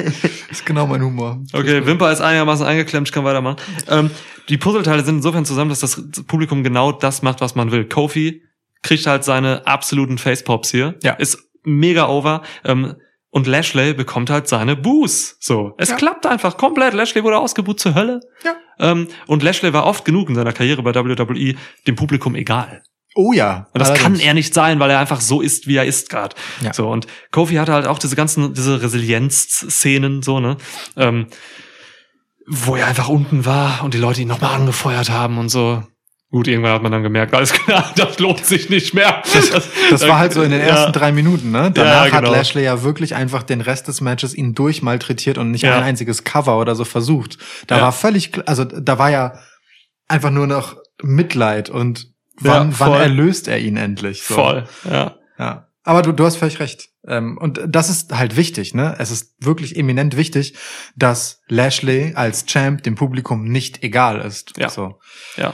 ist genau mein Humor. Okay, Wimper ist einigermaßen eingeklemmt, ich kann weitermachen. Ähm, die Puzzleteile sind insofern zusammen, dass das Publikum genau das macht, was man will. Kofi kriegt halt seine absoluten Facepops hier. Ja. Ist mega over. Ähm, und Lashley bekommt halt seine Boos. So. Es Ja. klappt einfach komplett. Lashley wurde ausgebuht zur Hölle. Ja. Ähm, und Lashley war oft genug in seiner Karriere bei WWE dem Publikum egal. Oh ja. Und das kann allerdings. er nicht sein, weil er einfach so ist, wie er ist gerade. Ja. So und Kofi hatte halt auch diese ganzen diese Resilienz-Szenen so ne, ähm, wo er einfach unten war und die Leute ihn nochmal angefeuert haben und so. Gut, irgendwann hat man dann gemerkt, alles klar, das lohnt sich nicht mehr. Das, Das war halt so in den ersten ja. drei Minuten, ne? Danach Ja, hat genau. Lashley ja wirklich einfach den Rest des Matches ihn durchmalträtiert und nicht Ja. ein einziges Cover oder so versucht. Da war völlig, also da war ja einfach nur noch Mitleid und wann, wann erlöst er ihn endlich? So. Voll, ja. Ja. Aber du, du hast völlig recht. Ähm, und das ist halt wichtig, ne? Es ist wirklich eminent wichtig, dass Lashley als Champ dem Publikum nicht egal ist. Ja. So. Ja.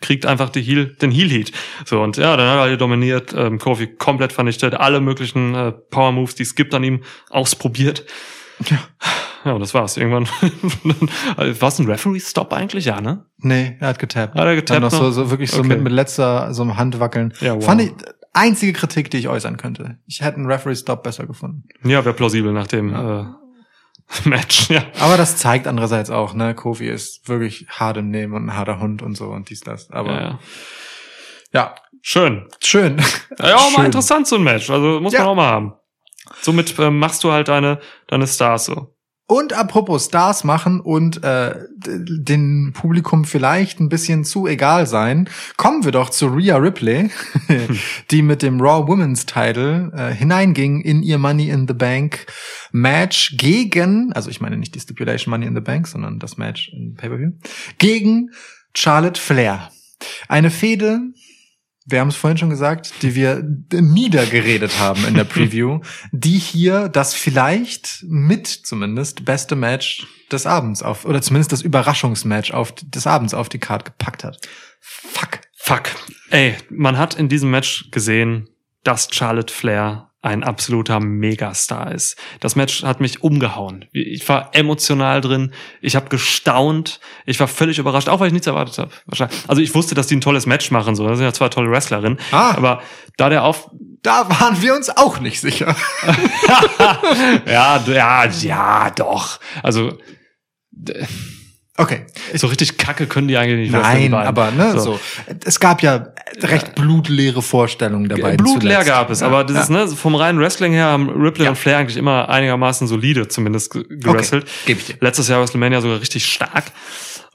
Kriegt einfach die Heel, den Heel Heat. So und ja, dann hat er halt dominiert, ähm, Kofi komplett vernichtet, alle möglichen äh, Power Moves, die es gibt an ihm, ausprobiert. Ja. Ja, und das war's. Irgendwann war es ein Referee-Stop eigentlich, ja, ne? Nee, er hat getappt. Hat er getappt Dann noch so, noch? so wirklich so Okay. mit, mit letzter, so einem Handwackeln. Ja, wow. Fand ich, einzige Kritik, die ich äußern könnte. Ich hätte einen Referee-Stop besser gefunden. Ja, wäre plausibel nach dem äh, Match, ja. Aber das zeigt andererseits auch, ne, Kofi ist wirklich hart im Nehmen und ein harter Hund und so und dies, das. Aber ja, ja, ja. Schön. schön. Ja, auch mal Schön. interessant so ein Match. Also muss man auch mal haben. Somit ähm, machst du halt deine, deine Stars so. Und apropos Stars machen und äh, den Publikum vielleicht ein bisschen zu egal sein, kommen wir doch zu Rhea Ripley, die mit dem Raw Women's Title äh, hineinging in ihr Money in the Bank Match gegen, also ich meine nicht die Stipulation Money in the Bank, sondern das Match im Pay-per-View, gegen Charlotte Flair. Eine Fehde, wir haben es vorhin schon gesagt, die wir niedergeredet haben in der Preview, die hier das vielleicht mit zumindest beste Match des Abends auf, oder zumindest das Überraschungsmatch auf, des Abends auf die Card gepackt hat. Fuck. Fuck. Ey, man hat in diesem Match gesehen, dass Charlotte Flair ein absoluter Megastar ist. Das Match hat mich umgehauen. Ich war emotional drin. Ich habe gestaunt. Ich war völlig überrascht, auch weil ich nichts erwartet habe. Also ich wusste, dass die ein tolles Match machen. So, das sind ja zwei tolle Wrestlerinnen. Ah. Aber da der auf, Da waren wir uns auch nicht sicher. ja, ja, ja, doch. Also Okay. so richtig Kacke können die eigentlich nicht. Nein, aber ne, so. Es gab ja recht blutleere Vorstellungen dabei. Blutleer gab es, Ja, aber das ja. ist, ne, vom reinen Wrestling her haben Ripley Ja. und Flair eigentlich immer einigermaßen solide zumindest ge- gewrestelt. geb ich dir. Letztes Jahr WrestleMania sogar richtig stark.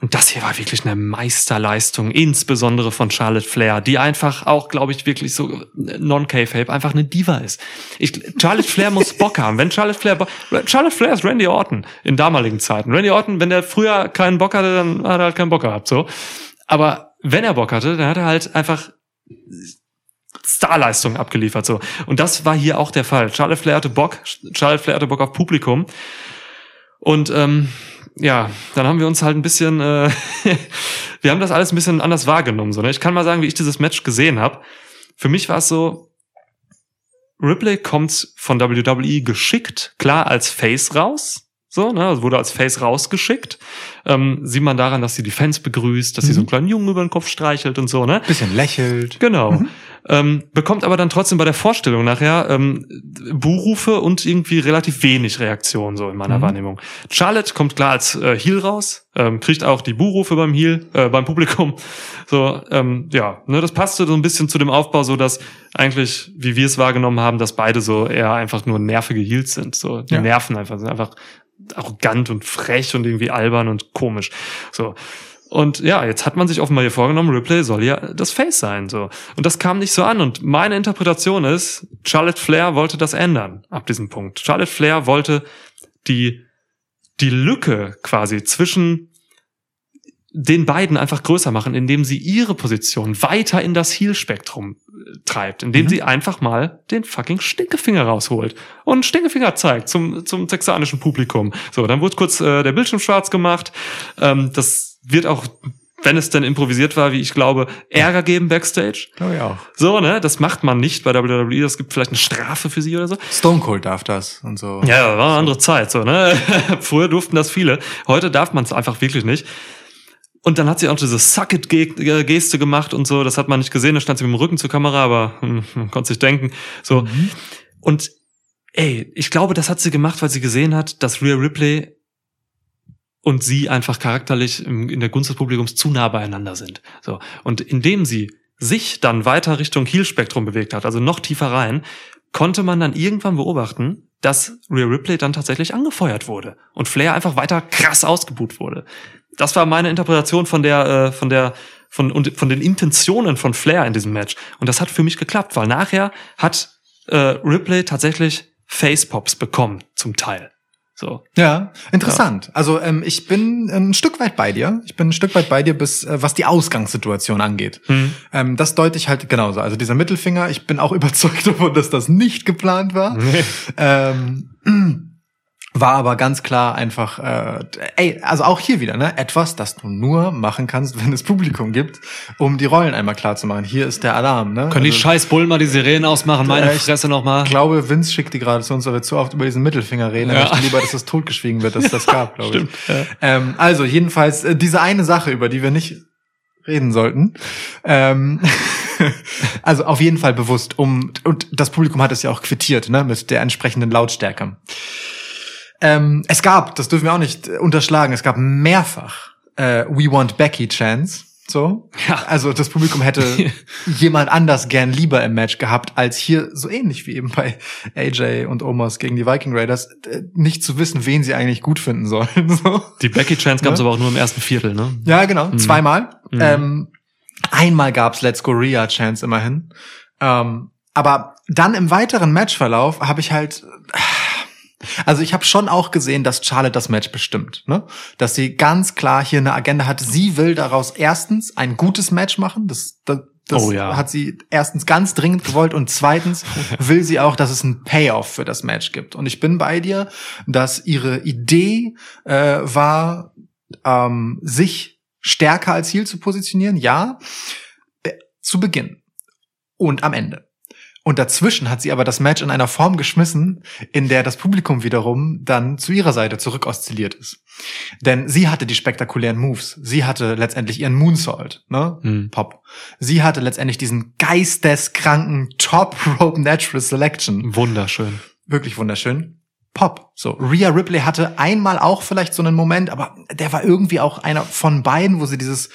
Und das hier war wirklich eine Meisterleistung, insbesondere von Charlotte Flair, die einfach auch, glaube ich, wirklich so äh, non-K-Fape einfach eine Diva ist. Ich, Charlotte Flair muss Bock haben. Wenn Charlotte Flair, Bo- Charlotte Flair ist Randy Orton in damaligen Zeiten. Randy Orton, wenn der früher keinen Bock hatte, dann hat er halt keinen Bock gehabt, so. Aber wenn er Bock hatte, dann hat er halt einfach Starleistung abgeliefert, so. Und das war hier auch der Fall. Charlotte Flair hatte Bock, Charlotte Flair hatte Bock auf Publikum. Und ähm, ja, dann haben wir uns halt ein bisschen, äh, wir haben das alles ein bisschen anders wahrgenommen. So, ne? Ich kann mal sagen, wie ich dieses Match gesehen habe. Für mich war es so, Ripley kommt von WWE geschickt, klar als Face raus. So, ne, also wurde als Face rausgeschickt. Ähm, sieht man daran, dass sie die Fans begrüßt, dass sie so einen kleinen Jungen über den Kopf streichelt und so, ne? Bisschen lächelt. Genau. Ähm, bekommt aber dann trotzdem bei der Vorstellung nachher ähm, Buhrufe und irgendwie relativ wenig Reaktion, so in meiner Mhm. Wahrnehmung. Charlotte kommt klar als äh, Heel raus, ähm, kriegt auch die Buhrufe beim Heel, äh, beim Publikum. So, ähm, ja, ne, das passte so ein bisschen zu dem Aufbau, so dass eigentlich, wie wir es wahrgenommen haben, dass beide so eher einfach nur nervige Heels sind. So, die Ja. nerven einfach, sind einfach arrogant und frech und irgendwie albern und komisch. So. Und ja, jetzt hat man sich offenbar hier vorgenommen, Ripley soll ja das Face sein, so. Und das kam nicht so an. Und meine Interpretation ist, Charlotte Flair wollte das ändern ab diesem Punkt. Charlotte Flair wollte die, die Lücke quasi zwischen den beiden einfach größer machen, indem sie ihre Position weiter in das Heel-Spektrum äh, treibt, indem Mhm. sie einfach mal den fucking Stinkefinger rausholt und Stinkefinger zeigt zum, zum texanischen Publikum. So, dann wurde kurz äh, der Bildschirm schwarz gemacht. Ähm, das wird auch, wenn es denn improvisiert war, wie ich glaube, Ärger geben backstage. Glaube ich auch. So, ne, das macht man nicht bei WWE. Das gibt vielleicht eine Strafe für sie oder so. Stone Cold darf das und so. Ja, war eine andere Zeit, so, ne? Früher durften das viele. Heute darf man es einfach wirklich nicht. Und dann hat sie auch diese Suck-it-Geste gemacht und so. Das hat man nicht gesehen. Da stand sie mit dem Rücken zur Kamera, aber hm, man konnte sich denken. So. Und ey, ich glaube, das hat sie gemacht, weil sie gesehen hat, dass Rhea Ripley und sie einfach charakterlich in der Gunst des Publikums zu nah beieinander sind. So. Und indem sie sich dann weiter Richtung Heel-Spektrum bewegt hat, also noch tiefer rein, konnte man dann irgendwann beobachten, dass Rhea Ripley dann tatsächlich angefeuert wurde und Flair einfach weiter krass ausgebuht wurde. Das war meine Interpretation von der, äh, von der, von, und von den Intentionen von Flair in diesem Match. Und das hat für mich geklappt, weil nachher hat äh, Ripley tatsächlich Facepops bekommen, zum Teil. So. Ja, interessant. Also ähm, ich bin ein Stück weit bei dir. Ich bin ein Stück weit bei dir, bis äh, was die Ausgangssituation angeht. Hm. Ähm, das deute ich halt genauso. Also dieser Mittelfinger, ich bin auch überzeugt davon, dass das nicht geplant war. Ähm, war aber ganz klar einfach, äh, ey, also auch hier wieder, ne, etwas, das du nur machen kannst, wenn es Publikum gibt, um die Rollen einmal klar zu machen. Hier ist der Alarm, ne? Können die Also, scheiß Bullen mal die Sirenen ausmachen? Meine ich Fresse nochmal. Ich glaube, Vince schickt die gerade zu uns, weil wir zu oft über diesen Mittelfinger reden. Ja. möchte lieber, dass das totgeschwiegen wird, dass das gab, glaube Stimmt, ich. Ähm, also, jedenfalls, äh, diese eine Sache, über die wir nicht reden sollten. Ähm, also auf jeden Fall bewusst, um und das Publikum hat es ja auch quittiert, ne, mit der entsprechenden Lautstärke. Ähm, es gab, das dürfen wir auch nicht äh, unterschlagen, es gab mehrfach äh, We Want Becky Chance. So. Ja. Also das Publikum hätte jemand anders gern lieber im Match gehabt, als hier so ähnlich wie eben bei AJ und Omos gegen die Viking Raiders, äh, nicht zu wissen, wen sie eigentlich gut finden sollen. So. Die Becky Chance gab es Ne? aber auch nur im ersten Viertel, ne? Ja, genau. Zweimal. Mhm. Ähm, einmal gab's Let's Go Rhea Chance immerhin. Ähm, aber dann im weiteren Matchverlauf habe ich halt. Also ich habe schon auch gesehen, dass Charlotte das Match bestimmt, ne? Dass sie ganz klar hier eine Agenda hat. Sie will daraus erstens ein gutes Match machen. Das, das, das Oh ja. hat sie erstens ganz dringend gewollt und zweitens will sie auch, dass es einen Payoff für das Match gibt. Und ich bin bei dir, dass ihre Idee äh, war, ähm, sich stärker als Ziel zu positionieren, ja, äh, zu Beginn und am Ende. Und dazwischen hat sie aber das Match in einer Form geschmissen, in der das Publikum wiederum dann zu ihrer Seite zurück oszilliert ist. Denn sie hatte die spektakulären Moves. Sie hatte letztendlich ihren Moonsault, ne? Hm. Pop. Sie hatte letztendlich diesen geisteskranken Top Rope Natural Selection Wunderschön. wirklich wunderschön. Pop. So, Rhea Ripley hatte einmal auch vielleicht so einen Moment, aber der war irgendwie auch einer von beiden, wo sie dieses,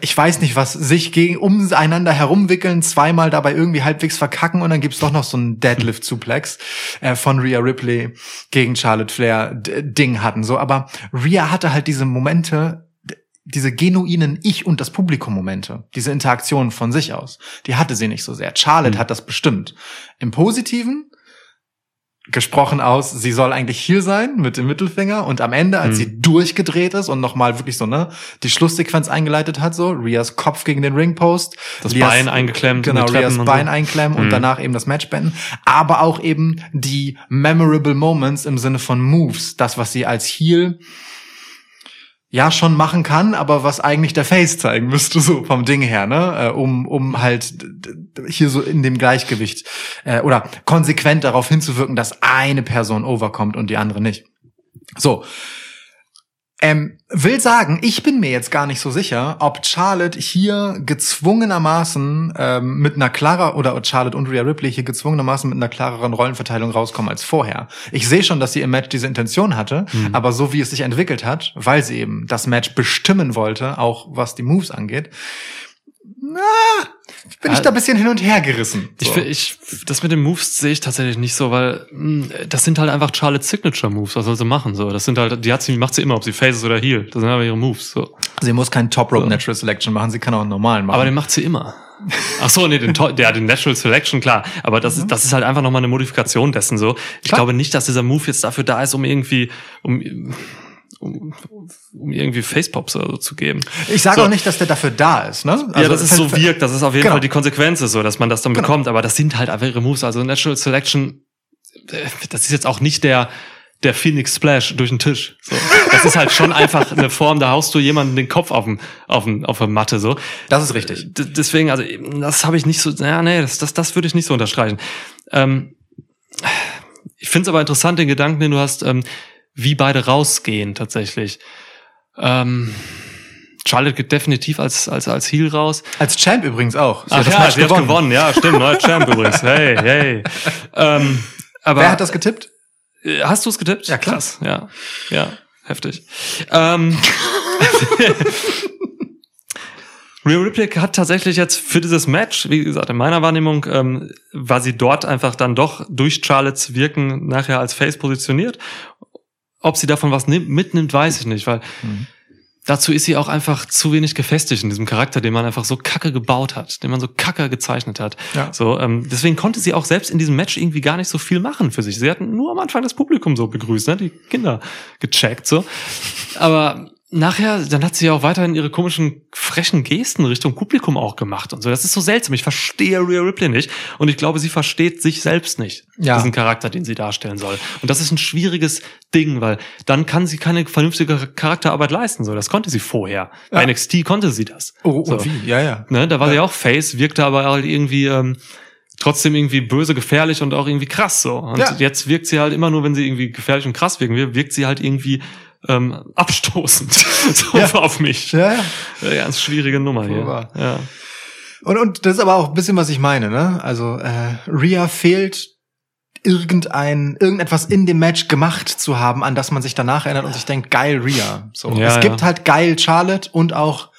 ich weiß nicht was, sich gegen umeinander herumwickeln, zweimal dabei irgendwie halbwegs verkacken und dann gibt's doch noch so einen Deadlift-Suplex äh, von Rhea Ripley gegen Charlotte Flair Ding hatten. So, aber Rhea hatte halt diese Momente, diese genuinen Ich- und das Publikum-Momente, diese Interaktion von sich aus, die hatte sie nicht so sehr. Charlotte Mhm. hat das bestimmt. Im Positiven gesprochen aus, sie soll eigentlich hier sein mit dem Mittelfinger und am Ende, als Mhm. sie durchgedreht ist und nochmal wirklich so, ne, die Schlusssequenz eingeleitet hat, so, Rias Kopf gegen den Ringpost, Das Rias- Bein eingeklemmt in genau, Rias und Bein so. einklemmen und Mhm. danach eben das Match beenden, aber auch eben die memorable Moments im Sinne von Moves, das, was sie als Heel ja schon machen kann, aber was eigentlich der Face zeigen müsste, so vom Ding her, ne? Äh, um, um halt hier so in dem Gleichgewicht äh, oder konsequent darauf hinzuwirken, dass eine Person overkommt und die andere nicht. So. Ähm, will sagen, ich bin mir jetzt gar nicht so sicher, ob Charlotte hier gezwungenermaßen ähm, mit einer klarer oder Charlotte und Rhea Ripley hier gezwungenermaßen mit einer klareren Rollenverteilung rauskommen als vorher. Ich sehe schon, dass sie im Match diese Intention hatte, aber so wie es sich entwickelt hat, weil sie eben das Match bestimmen wollte, auch was die Moves angeht, na, bin ich da ein bisschen hin und her gerissen. Ich, So. fi- ich, das mit den Moves sehe ich tatsächlich nicht so, weil mh, das sind halt einfach Charlotte Signature Moves. Was soll sie machen? So, das sind halt, die hat sie, macht sie immer, ob sie Face ist oder Heel. Das sind aber ihre Moves. So. sie muss keinen Top Rope So. Natural Selection machen, sie kann auch einen normalen machen. Aber den macht sie immer. Ach so, nee, den, ja, den Natural Selection, klar. Aber das ist, das ist halt einfach nochmal eine Modifikation dessen so. Ich Klar. glaube nicht, dass dieser Move jetzt dafür da ist, um irgendwie, um, um, um irgendwie Facepops oder so zu geben. ich sage So. auch nicht, dass der dafür da ist, ne? ja, das ist ver- so wirkt, das ist auf jeden Genau. Fall die Konsequenz, ist so, dass man das dann Genau. bekommt. Aber das sind halt einfach ihre Moves. Also Natural Selection, äh, das ist jetzt auch nicht der, der Phoenix Splash durch den Tisch. So. Das ist halt schon einfach eine Form, da haust du jemanden den Kopf auf, dem, auf, dem, auf der Matte. So. Das ist richtig. D deswegen, also das habe ich nicht so, ja, nee, das, das, das würde ich nicht so unterstreichen. Ähm, ich finde es aber interessant, den Gedanken, den du hast, ähm, wie beide rausgehen tatsächlich. Ähm, Charlotte geht definitiv als, als, als Heel raus. Als Champ übrigens auch. Sie Ach hat ja, sie hat gewonnen, ja, stimmt, neuer Champ übrigens. Hey, hey. Ähm, aber Wer hat das getippt? äh, Hast du es getippt? Ja, klar. Krass, ja, ja, heftig. Ähm, Rhea Ripley hat tatsächlich jetzt für dieses Match, wie gesagt, in meiner Wahrnehmung, ähm, war sie dort einfach dann doch durch Charlottes Wirken nachher als Face positioniert. Ob sie davon was nimmt, mitnimmt, weiß ich nicht, weil Mhm. dazu ist sie auch einfach zu wenig gefestigt in diesem Charakter, den man einfach so kacke gebaut hat, den man so kacke gezeichnet hat. Ja. So, ähm, deswegen konnte sie auch selbst in diesem Match irgendwie gar nicht so viel machen für sich. Sie hatten nur am Anfang das Publikum so begrüßt, ne? die Kinder gecheckt so. Aber nachher, dann hat sie ja auch weiterhin ihre komischen, frechen Gesten Richtung Publikum auch gemacht und so. Das ist so seltsam. Ich verstehe Rhea Ripley nicht und ich glaube, sie versteht sich selbst nicht, Ja. diesen Charakter, den sie darstellen soll. Und das ist ein schwieriges Ding, weil dann kann sie keine vernünftige Charakterarbeit leisten. So, das konnte sie vorher. Bei Ja. NXT konnte sie das. Oh, und So. wie? Ja, ja. Ne, da war sie auch Face, wirkte aber halt irgendwie ähm, trotzdem irgendwie böse, gefährlich und auch irgendwie krass so. Und Ja. jetzt wirkt sie halt immer nur, wenn sie irgendwie gefährlich und krass wirken will, wirkt sie halt irgendwie ähm, abstoßend so Ja. auf mich. Ja, ja. Ganz schwierige Nummer hier. Wunderbar. Ja. Und, und das ist aber auch ein bisschen, was ich meine, ne? Also, äh, Rhea fehlt irgendein, irgendetwas in dem Match gemacht zu haben, an das man sich danach erinnert und sich denkt, geil, Rhea. So. Ja, es ja. gibt halt geil Charlotte und auch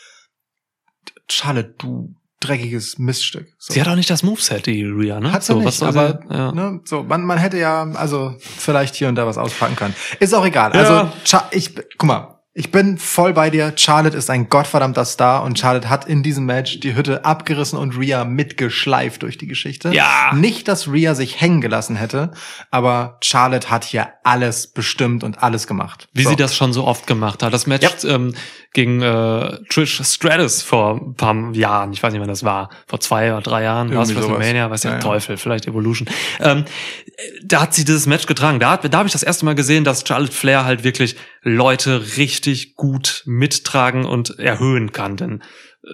Charlotte, du dreckiges Miststück. So. Sie hat auch nicht das Moveset, die Rhea, ne? Hat sie so, nicht, was aber sie, ja. ne, so, man, man hätte ja also vielleicht hier und da was auspacken können. Ist auch egal. Ja. Also ich, guck mal, ich bin voll bei dir. Charlotte ist ein gottverdammter Star und Charlotte hat in diesem Match die Hütte abgerissen und Rhea mitgeschleift durch die Geschichte. Ja. Nicht, dass Rhea sich hängen gelassen hätte, aber Charlotte hat hier alles bestimmt und alles gemacht. Wie so. sie das schon so oft gemacht hat. Das Match ähm, gegen äh, Trish Stratus vor ein paar Jahren, ich weiß nicht, wann das war, vor zwei oder drei Jahren, Irgendwie sowas. WrestleMania, weiß Ja, ja. Teufel, vielleicht Evolution. Ähm, da hat sie dieses Match getragen. Da, hat- da habe ich das erste Mal gesehen, dass Charlotte Flair halt wirklich Leute richtig gut mittragen und erhöhen kann. Denn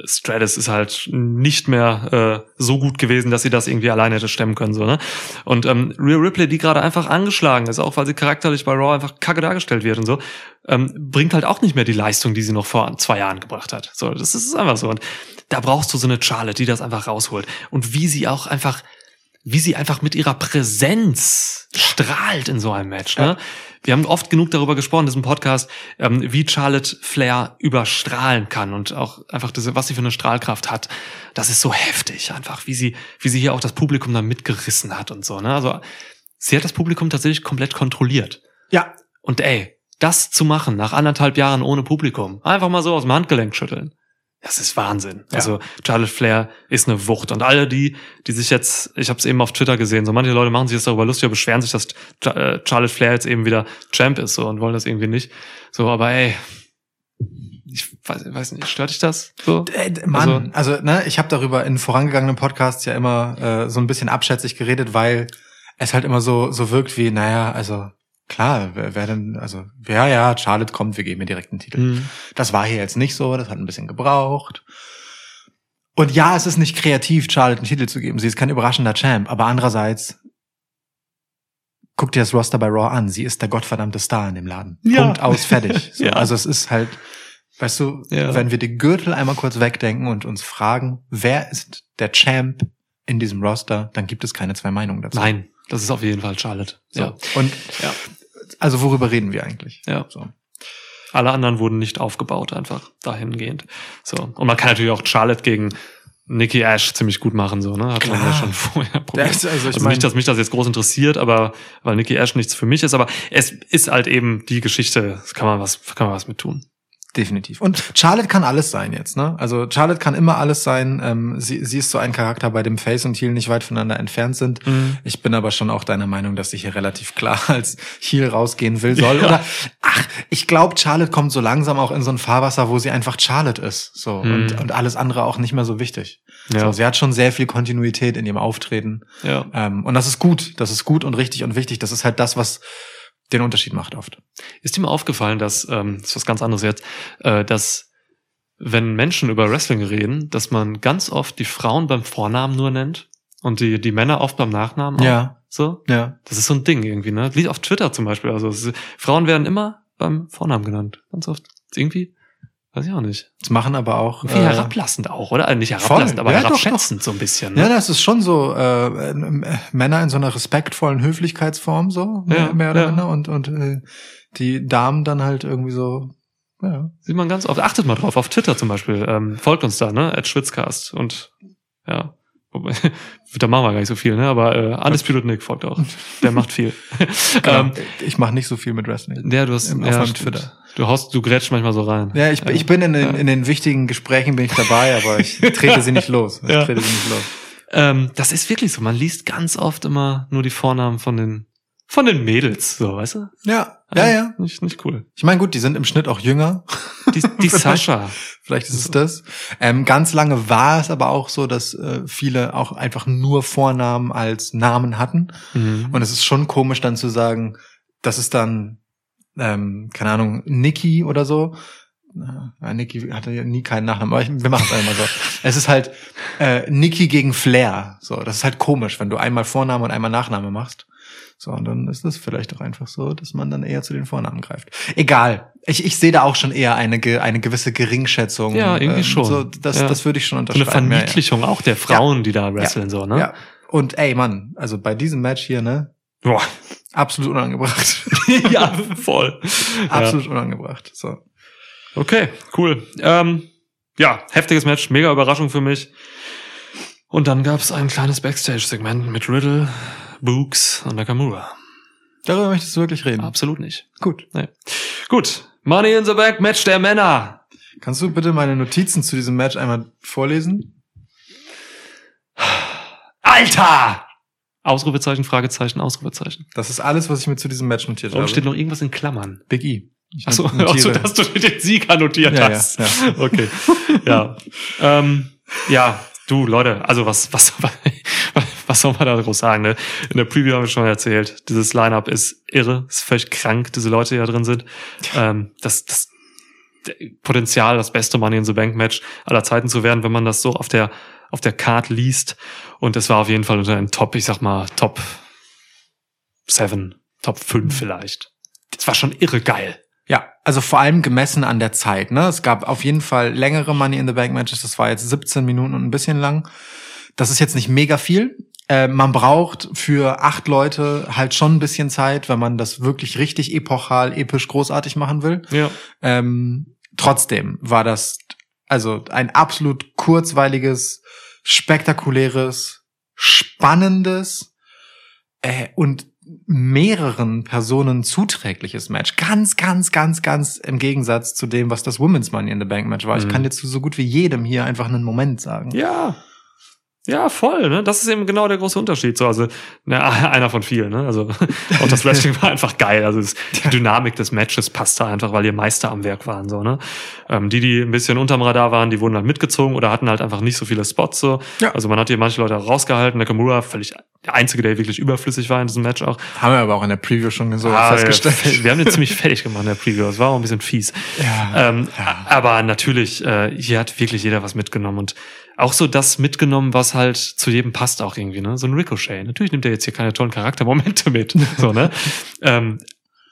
Stratus ist halt nicht mehr äh, so gut gewesen, dass sie das irgendwie alleine hätte stemmen können. So, ne? Und ähm, Rhea Ripley, die gerade einfach angeschlagen ist, auch weil sie charakterlich bei Raw einfach kacke dargestellt wird und so, ähm, bringt halt auch nicht mehr die Leistung, die sie noch vor zwei Jahren gebracht hat. So, das ist einfach so. Und da brauchst du so eine Charlotte, die das einfach rausholt. Und wie sie auch einfach, wie sie einfach mit ihrer Präsenz strahlt in so einem Match. Ne? Wir haben oft genug darüber gesprochen in diesem Podcast, ähm, wie Charlotte Flair überstrahlen kann und auch einfach diese, was sie für eine Strahlkraft hat. Das ist so heftig einfach, wie sie, wie sie hier auch das Publikum dann mitgerissen hat und so. Ne? Also sie hat das Publikum tatsächlich komplett kontrolliert. Ja, Und ey, das zu machen nach anderthalb Jahren ohne Publikum, einfach mal so aus dem Handgelenk schütteln. Das ist Wahnsinn. Ja. Also Charlotte Flair ist eine Wucht. Und alle die, die sich jetzt, ich habe es eben auf Twitter gesehen, so manche Leute machen sich jetzt darüber lustig, oder beschweren sich, dass äh, Charlotte Flair jetzt eben wieder Champ ist so und wollen das irgendwie nicht. So, aber ey, ich weiß, weiß nicht, stört dich das? So? Äh, Mann, also, ne, ich habe darüber in vorangegangenen Podcasts ja immer äh, so ein bisschen abschätzig geredet, weil es halt immer so so wirkt wie, naja, also klar, wer, wer denn, also ja, ja, Charlotte kommt, wir geben ihr direkt einen Titel. Mhm. Das war hier jetzt nicht so, das hat ein bisschen gebraucht. Und ja, es ist nicht kreativ, Charlotte einen Titel zu geben. Sie ist kein überraschender Champ, aber andererseits guck dir das Roster bei Raw an. Sie ist der gottverdammte Star in dem Laden. Ja. Punkt aus, fertig. So, Ja. Also es ist halt, weißt du, Ja. wenn wir die Gürtel einmal kurz wegdenken und uns fragen, wer ist der Champ in diesem Roster, dann gibt es keine zwei Meinungen dazu. Nein, das ist auf jeden Fall Charlotte. So. Ja. Und Ja. Also worüber reden wir eigentlich? Ja. So. Alle anderen wurden nicht aufgebaut, einfach dahingehend. So. Und man kann natürlich auch Charlotte gegen Nikki Ash ziemlich gut machen, so, ne? Hat man ja Klar. schon vorher probiert. Das- also ich also nicht, dass mich das jetzt groß interessiert, aber weil Nikki Ash nichts für mich ist, aber es ist halt eben die Geschichte, kann man was, kann man was mit tun. Definitiv. Und Charlotte kann alles sein jetzt, ne? Also Charlotte kann immer alles sein. Ähm, sie, sie ist so ein Charakter, bei dem Face und Heel nicht weit voneinander entfernt sind. Mhm. Ich bin aber schon auch deiner Meinung, dass sie hier relativ klar als Heel rausgehen will soll. Oder ach, ich glaube, Charlotte kommt so langsam auch in so ein Fahrwasser, wo sie einfach Charlotte ist. So Mhm. und, und alles andere auch nicht mehr so wichtig. Ja. So, sie hat schon sehr viel Kontinuität in ihrem Auftreten. Ja. Ähm, und das ist gut. Das ist gut und richtig und wichtig. Das ist halt das, was den Unterschied macht oft. Ist dir mal aufgefallen, dass, ähm, das ist was ganz anderes jetzt, äh, dass wenn Menschen über Wrestling reden, dass man ganz oft die Frauen beim Vornamen nur nennt und die, die Männer oft beim Nachnamen auch. Ja. So? Ja. Das ist so ein Ding irgendwie, ne? Wie auf Twitter zum Beispiel. Also ist, Frauen werden immer beim Vornamen genannt. Ganz oft. Irgendwie, weiß ich auch nicht. Das machen aber auch. Irgendwie äh, herablassend auch, oder? Also nicht herablassend, voll. aber Ja, doch, herabschätzend so ein bisschen. Ne? Ja, das ist schon so äh, äh, Männer in so einer respektvollen Höflichkeitsform so mehr, Ja, mehr oder ja. minder und und äh, die Damen dann halt irgendwie so ja Sieht man ganz oft. Achtet mal drauf, auf Twitter zum Beispiel. Ähm, folgt uns da, ne? At Schwitzcast. Und ja, wobei, da machen wir gar nicht so viel, ne? Aber äh, Undisputed Nick folgt auch. Der macht viel. genau. ähm, ich mache nicht so viel mit Wrestling. der, du hast auf ja, meinem stimmt. Twitter. Du haust, du grätschst manchmal so rein. Ja, ich, ich bin in den, Ja. in den wichtigen Gesprächen bin ich dabei, aber ich trete sie nicht los. Ich Ja. trete sie nicht los. Ähm, das ist wirklich so. Man liest ganz oft immer nur die Vornamen von den von den Mädels, so, weißt du? Ja, ja, ja. Nicht, nicht cool. Ich meine, gut, die sind im Schnitt auch jünger. Die, die Vielleicht. Sascha. Vielleicht ist es das. Ähm, ganz lange war es aber auch so, dass äh, viele auch einfach nur Vornamen als Namen hatten. Mhm. Und es ist schon komisch dann zu sagen, das ist dann, ähm, keine Ahnung, Nikki oder so. Ja, Nikki hatte ja nie keinen Nachnamen, aber ich, wir machen es einfach so. Es ist halt äh, Nikki gegen Flair. So, das ist halt komisch, wenn du einmal Vorname und einmal Nachname machst. So, und dann ist es vielleicht auch einfach so, dass man dann eher zu den Vornamen greift. Egal. Ich, ich sehe da auch schon eher eine, eine gewisse Geringschätzung. Ja, irgendwie schon. So, das, Ja. das würde ich schon So eine unterschreiben. ja, ja. Verniedlichung auch der Frauen, die da wresteln, so, ne? Ja. Und ey, Mann, also bei diesem Match hier, ne, Boah. absolut unangebracht. ja, voll. absolut unangebracht. So. Okay, cool. Ähm, ja, heftiges Match, mega Überraschung für mich. Und dann gab es ein kleines Backstage-Segment mit Riddle, Books und Nakamura. Darüber möchtest du wirklich reden. Absolut nicht. Gut. Nee. Gut, Money in the Bank Match der Männer. Kannst du bitte meine Notizen zu diesem Match einmal vorlesen? Alter! Ausrufezeichen, Fragezeichen, Ausrufezeichen. Das ist alles, was ich mir zu diesem Match notiert Warum habe. steht noch irgendwas in Klammern? Big E. Ich Achso, achso dass du den Sieger notiert Ja, ja, hast. ja. Okay. ja. Ähm, ja, du, Leute, also was, was, was soll man da groß sagen? Ne? In der Preview haben wir schon erzählt, dieses Line-Up ist irre, ist völlig krank, diese Leute, die da drin sind. Ähm, das, das Potenzial, das beste Money in the Bank Match aller Zeiten zu werden, wenn man das so auf der, auf der Card liest. Und es war auf jeden Fall unter den Top, ich sag mal, Top 7, Top 5 vielleicht. Das war schon irre geil. Ja, also vor allem gemessen an der Zeit. Ne? Es gab auf jeden Fall längere Money in the Bank Matches. Das war jetzt 17 Minuten und ein bisschen lang. Das ist jetzt nicht mega viel. Äh, man braucht für acht Leute halt schon ein bisschen Zeit, wenn man das wirklich richtig epochal, episch großartig machen will. Ja. Ähm, trotzdem war das also ein absolut kurzweiliges, spektakuläres, spannendes äh, und mehreren Personen zuträgliches Match. Ganz, ganz, ganz, ganz im Gegensatz zu dem, was das Women's Money in the Bank Match war. Ich Mhm. kann dir zu so gut wie jedem hier einfach einen Moment sagen. Ja. Ja, voll, ne? Das ist eben genau der große Unterschied. So, also, na, einer von vielen, ne? Also, auch das Wrestling war einfach geil. Also, es, die Dynamik des Matches passte einfach, weil die Meister am Werk waren, so, ne? Ähm, die, die ein bisschen unterm Radar waren, die wurden halt mitgezogen oder hatten halt einfach nicht so viele Spots, so. Ja. Also, man hat hier manche Leute rausgehalten. Nakamura, völlig der Einzige, der wirklich überflüssig war in diesem Match auch. Haben wir aber auch in der Preview schon so Ah, festgestellt. Wir haben den ziemlich fertig gemacht in der Preview. Das war auch ein bisschen fies. Ja, Ähm, ja. Aber natürlich, äh, hier hat wirklich jeder was mitgenommen und auch so das mitgenommen, was halt zu jedem passt auch irgendwie, ne? So ein Ricochet. Natürlich nimmt er jetzt hier keine tollen Charaktermomente mit, so, ne? ähm,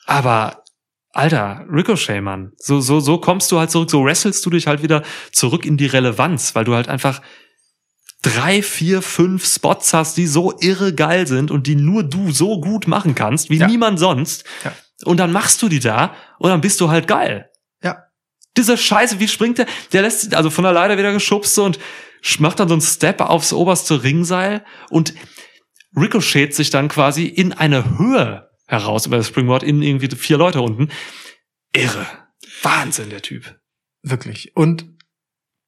aber Alter, Ricochet, Mann. So, so, so kommst du halt zurück, so wrestelst du dich halt wieder zurück in die Relevanz, weil du halt einfach drei, vier, fünf Spots hast, die so irre geil sind und die nur du so gut machen kannst, wie Ja. niemand sonst. Ja. Und dann machst du die da und dann bist du halt geil. Ja. Diese Scheiße, wie springt der? Der lässt sich also von der Leiter wieder geschubst und macht dann so einen Step aufs oberste Ringseil und ricochet sich dann quasi in eine Höhe heraus über das Springboard in irgendwie vier Leute unten. Irre. Wahnsinn, der Typ. Wirklich. Und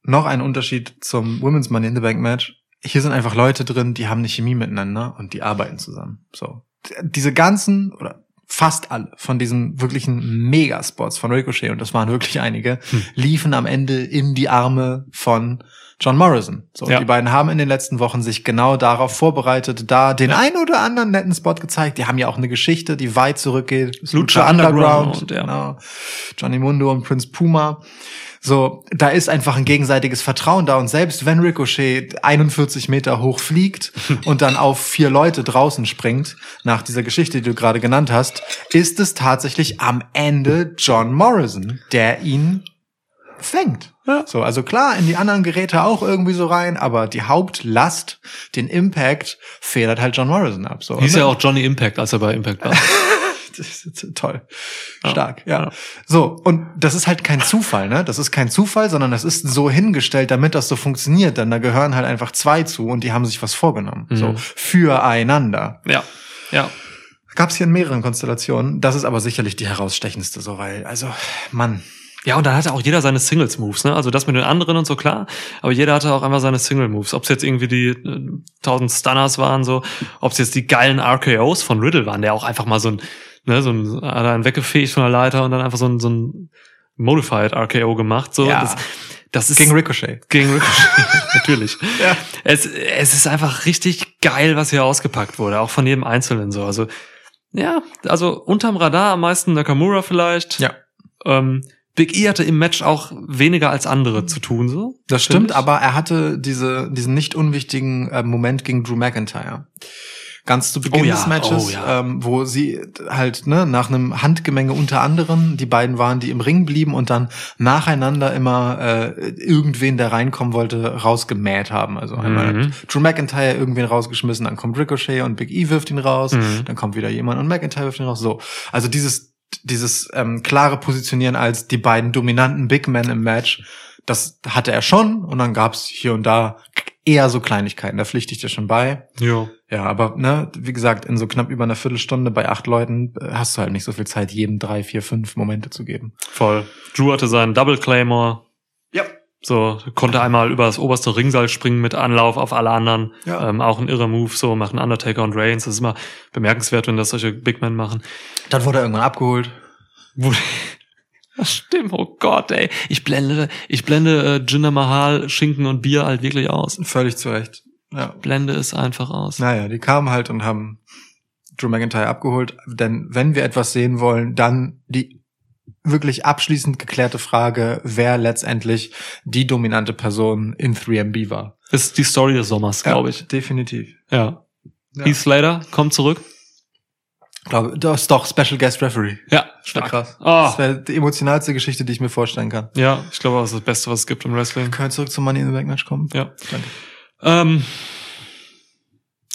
noch ein Unterschied zum Women's Money in the Bank Match. Hier sind einfach Leute drin, die haben eine Chemie miteinander und die arbeiten zusammen. So. Diese ganzen oder fast alle von diesen wirklichen Megaspots von Ricochet, und das waren wirklich einige, Hm. liefen am Ende in die Arme von John Morrison. So, Ja. Die beiden haben in den letzten Wochen sich genau darauf vorbereitet, da den ein oder anderen netten Spot gezeigt. Die haben ja auch eine Geschichte, die weit zurückgeht. Das Lucha Underground, ja. Genau. Johnny Mundo und Prince Puma. So, da ist einfach ein gegenseitiges Vertrauen da. Und selbst wenn Ricochet 41 Meter hoch fliegt und dann auf vier Leute draußen springt, nach dieser Geschichte, die du gerade genannt hast, ist es tatsächlich am Ende John Morrison, der ihn fängt. Ja. So, also klar, in die anderen Geräte auch irgendwie so rein, aber die Hauptlast, den Impact, federt halt John Morrison ab. So. Hieß ja auch Johnny Impact, als er bei Impact war. Das ist toll. Stark, ja. ja. So, und das ist halt kein Zufall, ne? Das ist kein Zufall, sondern das ist so hingestellt, damit das so funktioniert. Denn da gehören halt einfach zwei zu und die haben sich was vorgenommen. Mhm. So, füreinander. ja, ja. Gab es hier in mehreren Konstellationen. Das ist aber sicherlich die herausstechendste, so, weil, also, Mann, Ja, und dann hatte auch jeder seine Singles-Moves, ne? Also das mit den anderen und so, klar. Aber jeder hatte auch einfach seine Single-Moves. Ob es jetzt irgendwie die äh, 1000 Stunners waren, so, ob es jetzt die geilen RKOs von Riddle waren, der auch einfach mal so ein, ne, so ein, hat einen weggefegt von der Leiter und dann einfach so ein, so ein Modified RKO gemacht, so. Ja. Das, das ist Gegen Ricochet. gegen Ricochet, natürlich. Ja. Es, es ist einfach richtig geil, was hier ausgepackt wurde, auch von jedem Einzelnen so. Also, ja, also unterm Radar am meisten Nakamura vielleicht. Ja. Ähm, Big E hatte im Match auch weniger als andere zu tun, so. Das stimmt, aber er hatte diese, diesen nicht unwichtigen äh, Moment gegen Drew McIntyre. Ganz zu Beginn Oh ja, des Matches, oh ja. ähm, wo sie halt ne, nach einem Handgemenge unter anderem, die beiden waren, die im Ring blieben und dann nacheinander immer äh, irgendwen, der reinkommen wollte, rausgemäht haben. Also einmal Mhm. hat Drew McIntyre irgendwen rausgeschmissen, dann kommt Ricochet und Big E wirft ihn raus, Mhm. dann kommt wieder jemand und McIntyre wirft ihn raus. So, also dieses dieses ähm, klare Positionieren als die beiden dominanten Big Men im Match, das hatte er schon und dann gab's hier und da eher so Kleinigkeiten, da pflichte ich dir schon bei. Ja. Ja, aber ne, wie gesagt, in so knapp über einer Viertelstunde bei acht Leuten äh, hast du halt nicht so viel Zeit, jedem drei, vier, fünf Momente zu geben. Voll. Drew hatte seinen Double Claymore. So, konnte einmal über das oberste Ringseil springen mit Anlauf auf alle anderen. Ja. Ähm, auch ein irrer Move, so machen Undertaker und Reigns. Das ist immer bemerkenswert, wenn das solche Big Men machen. Dann wurde er irgendwann abgeholt. Das stimmt, oh Gott, ey. Ich blende, ich blende äh, Jinder Mahal, Schinken und Bier halt wirklich aus. Völlig zu Recht. Ja. Blende es einfach aus. Naja, die kamen halt und haben Drew McIntyre abgeholt. Denn wenn wir etwas sehen wollen, dann die wirklich abschließend geklärte Frage, wer letztendlich die dominante Person in 3MB war. Ist die Story des Sommers, glaube ich. Definitiv. Ja. Ja. Heath Slater kommt zurück. Glaube, das ist doch Special Guest Referee. Ja, Das wär krass. Ah. Das wäre die emotionalste Geschichte, die ich mir vorstellen kann. Ja, ich glaube, das ist das Beste, was es gibt im Wrestling. Können wir zurück zum Money in the Bank Match kommen? Ja. Danke. Ähm,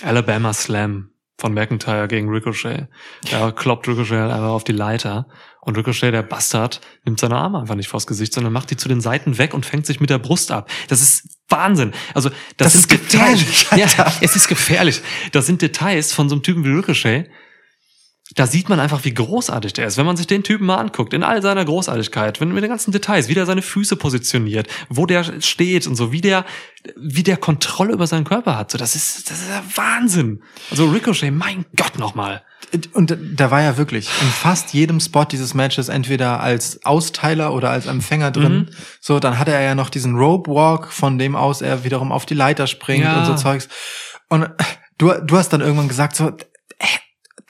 Alabama Slam von McIntyre gegen Ricochet. Er kloppt Ricochet halt einfach auf die Leiter und Ricochet, der Bastard, nimmt seine Arme einfach nicht vors Gesicht, sondern macht die zu den Seiten weg und fängt sich mit der Brust ab. Das ist Wahnsinn. Also das, Das ist gefährlich, Details. Ja, Alter. es ist gefährlich. Das sind Details von so einem Typen wie Ricochet. Da sieht man einfach, wie großartig der ist, wenn man sich den Typen mal anguckt, in all seiner Großartigkeit, wenn mit den ganzen Details, wie der seine Füße positioniert, wo der steht und so, wie der, wie der Kontrolle über seinen Körper hat. So, das ist, das ist der Wahnsinn. Also Ricochet, mein Gott nochmal. Und da war ja wirklich in fast jedem Spot dieses Matches entweder als Austeiler oder als Empfänger drin. Mhm. So, dann hatte er ja noch diesen Rope Walk, von dem aus er wiederum auf die Leiter springt Ja. und so Zeugs. Und du, du hast dann irgendwann gesagt so,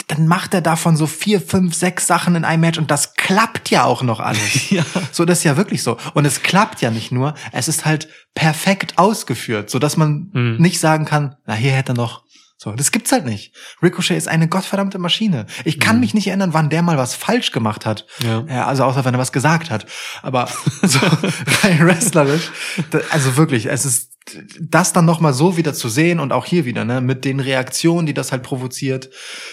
dann macht er davon so vier, fünf, sechs Sachen in einem Match und das klappt ja auch noch alles. Ja. So, das ist ja wirklich so. Und es klappt ja nicht nur, es ist halt perfekt ausgeführt, so dass man Mhm. nicht sagen kann, na, hier hätte er noch. So, das gibt's halt nicht. Ricochet ist eine gottverdammte Maschine. Ich kann mich nicht erinnern, wann der mal was falsch gemacht hat. Ja. also außer wenn er was gesagt hat. Aber so rein wrestlerisch, also wirklich, es ist das dann noch mal so wieder zu sehen und auch hier wieder, ne, mit den Reaktionen, die das halt provoziert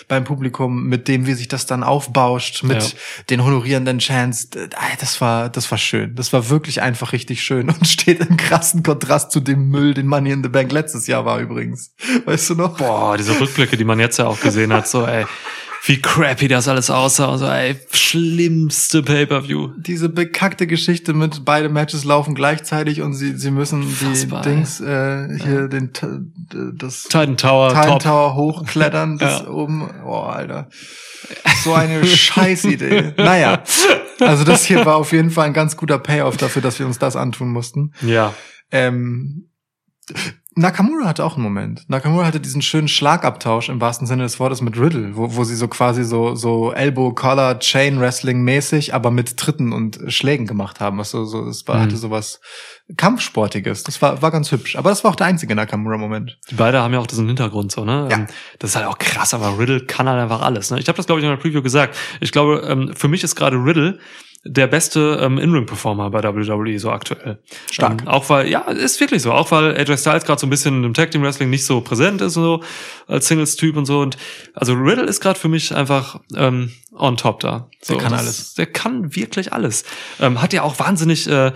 beim Publikum, mit dem, wie sich das dann aufbauscht, mit Ja. den honorierenden Chants, ah, das war, das war schön. Das war wirklich einfach richtig schön und steht im krassen Kontrast zu dem Müll, den Money in the Bank letztes Jahr war übrigens. Weißt du noch? Boah, diese Rückblicke, die man jetzt ja auch gesehen hat, so, ey, wie crappy das alles aussah, und so, ey, schlimmste Pay-Per-View. Diese bekackte Geschichte mit beide Matches laufen gleichzeitig und sie, sie müssen die Dings, äh, hier den, T- das Titan Tower, top. Tower hochklettern, bis Ja. oben, oh, Alter. So eine Scheißidee. Naja, also das hier war auf jeden Fall ein ganz guter Payoff dafür, dass wir uns das antun mussten. Ja. Ähm, Nakamura hatte auch einen Moment. Nakamura hatte diesen schönen Schlagabtausch im wahrsten Sinne des Wortes mit Riddle, wo, wo sie so quasi so, so Elbow, Collar, Chain Wrestling mäßig, aber mit Tritten und Schlägen gemacht haben. Was so, so, es war, Mhm. hatte sowas Kampfsportiges. Das war, war ganz hübsch. Aber das war auch der einzige Nakamura-Moment. Die beide haben ja auch diesen Hintergrund so, ne? Ja. Ähm, Das ist halt auch krass, aber Riddle kann halt einfach alles. Ne? Ich habe das, glaube ich, in der Preview gesagt. Ich glaube, ähm, für mich ist gerade Riddle der beste ähm, In-Ring-Performer bei WWE so aktuell. Stark. Ähm, auch weil, ja, ist wirklich so. Auch weil AJ Styles gerade so ein bisschen im Tag Team Wrestling nicht so präsent ist und so als Singles-Typ und so. Und also Riddle ist gerade für mich einfach ähm, on top da. So, Der kann das- alles. Der kann wirklich alles. Ähm, hat ja auch wahnsinnig äh,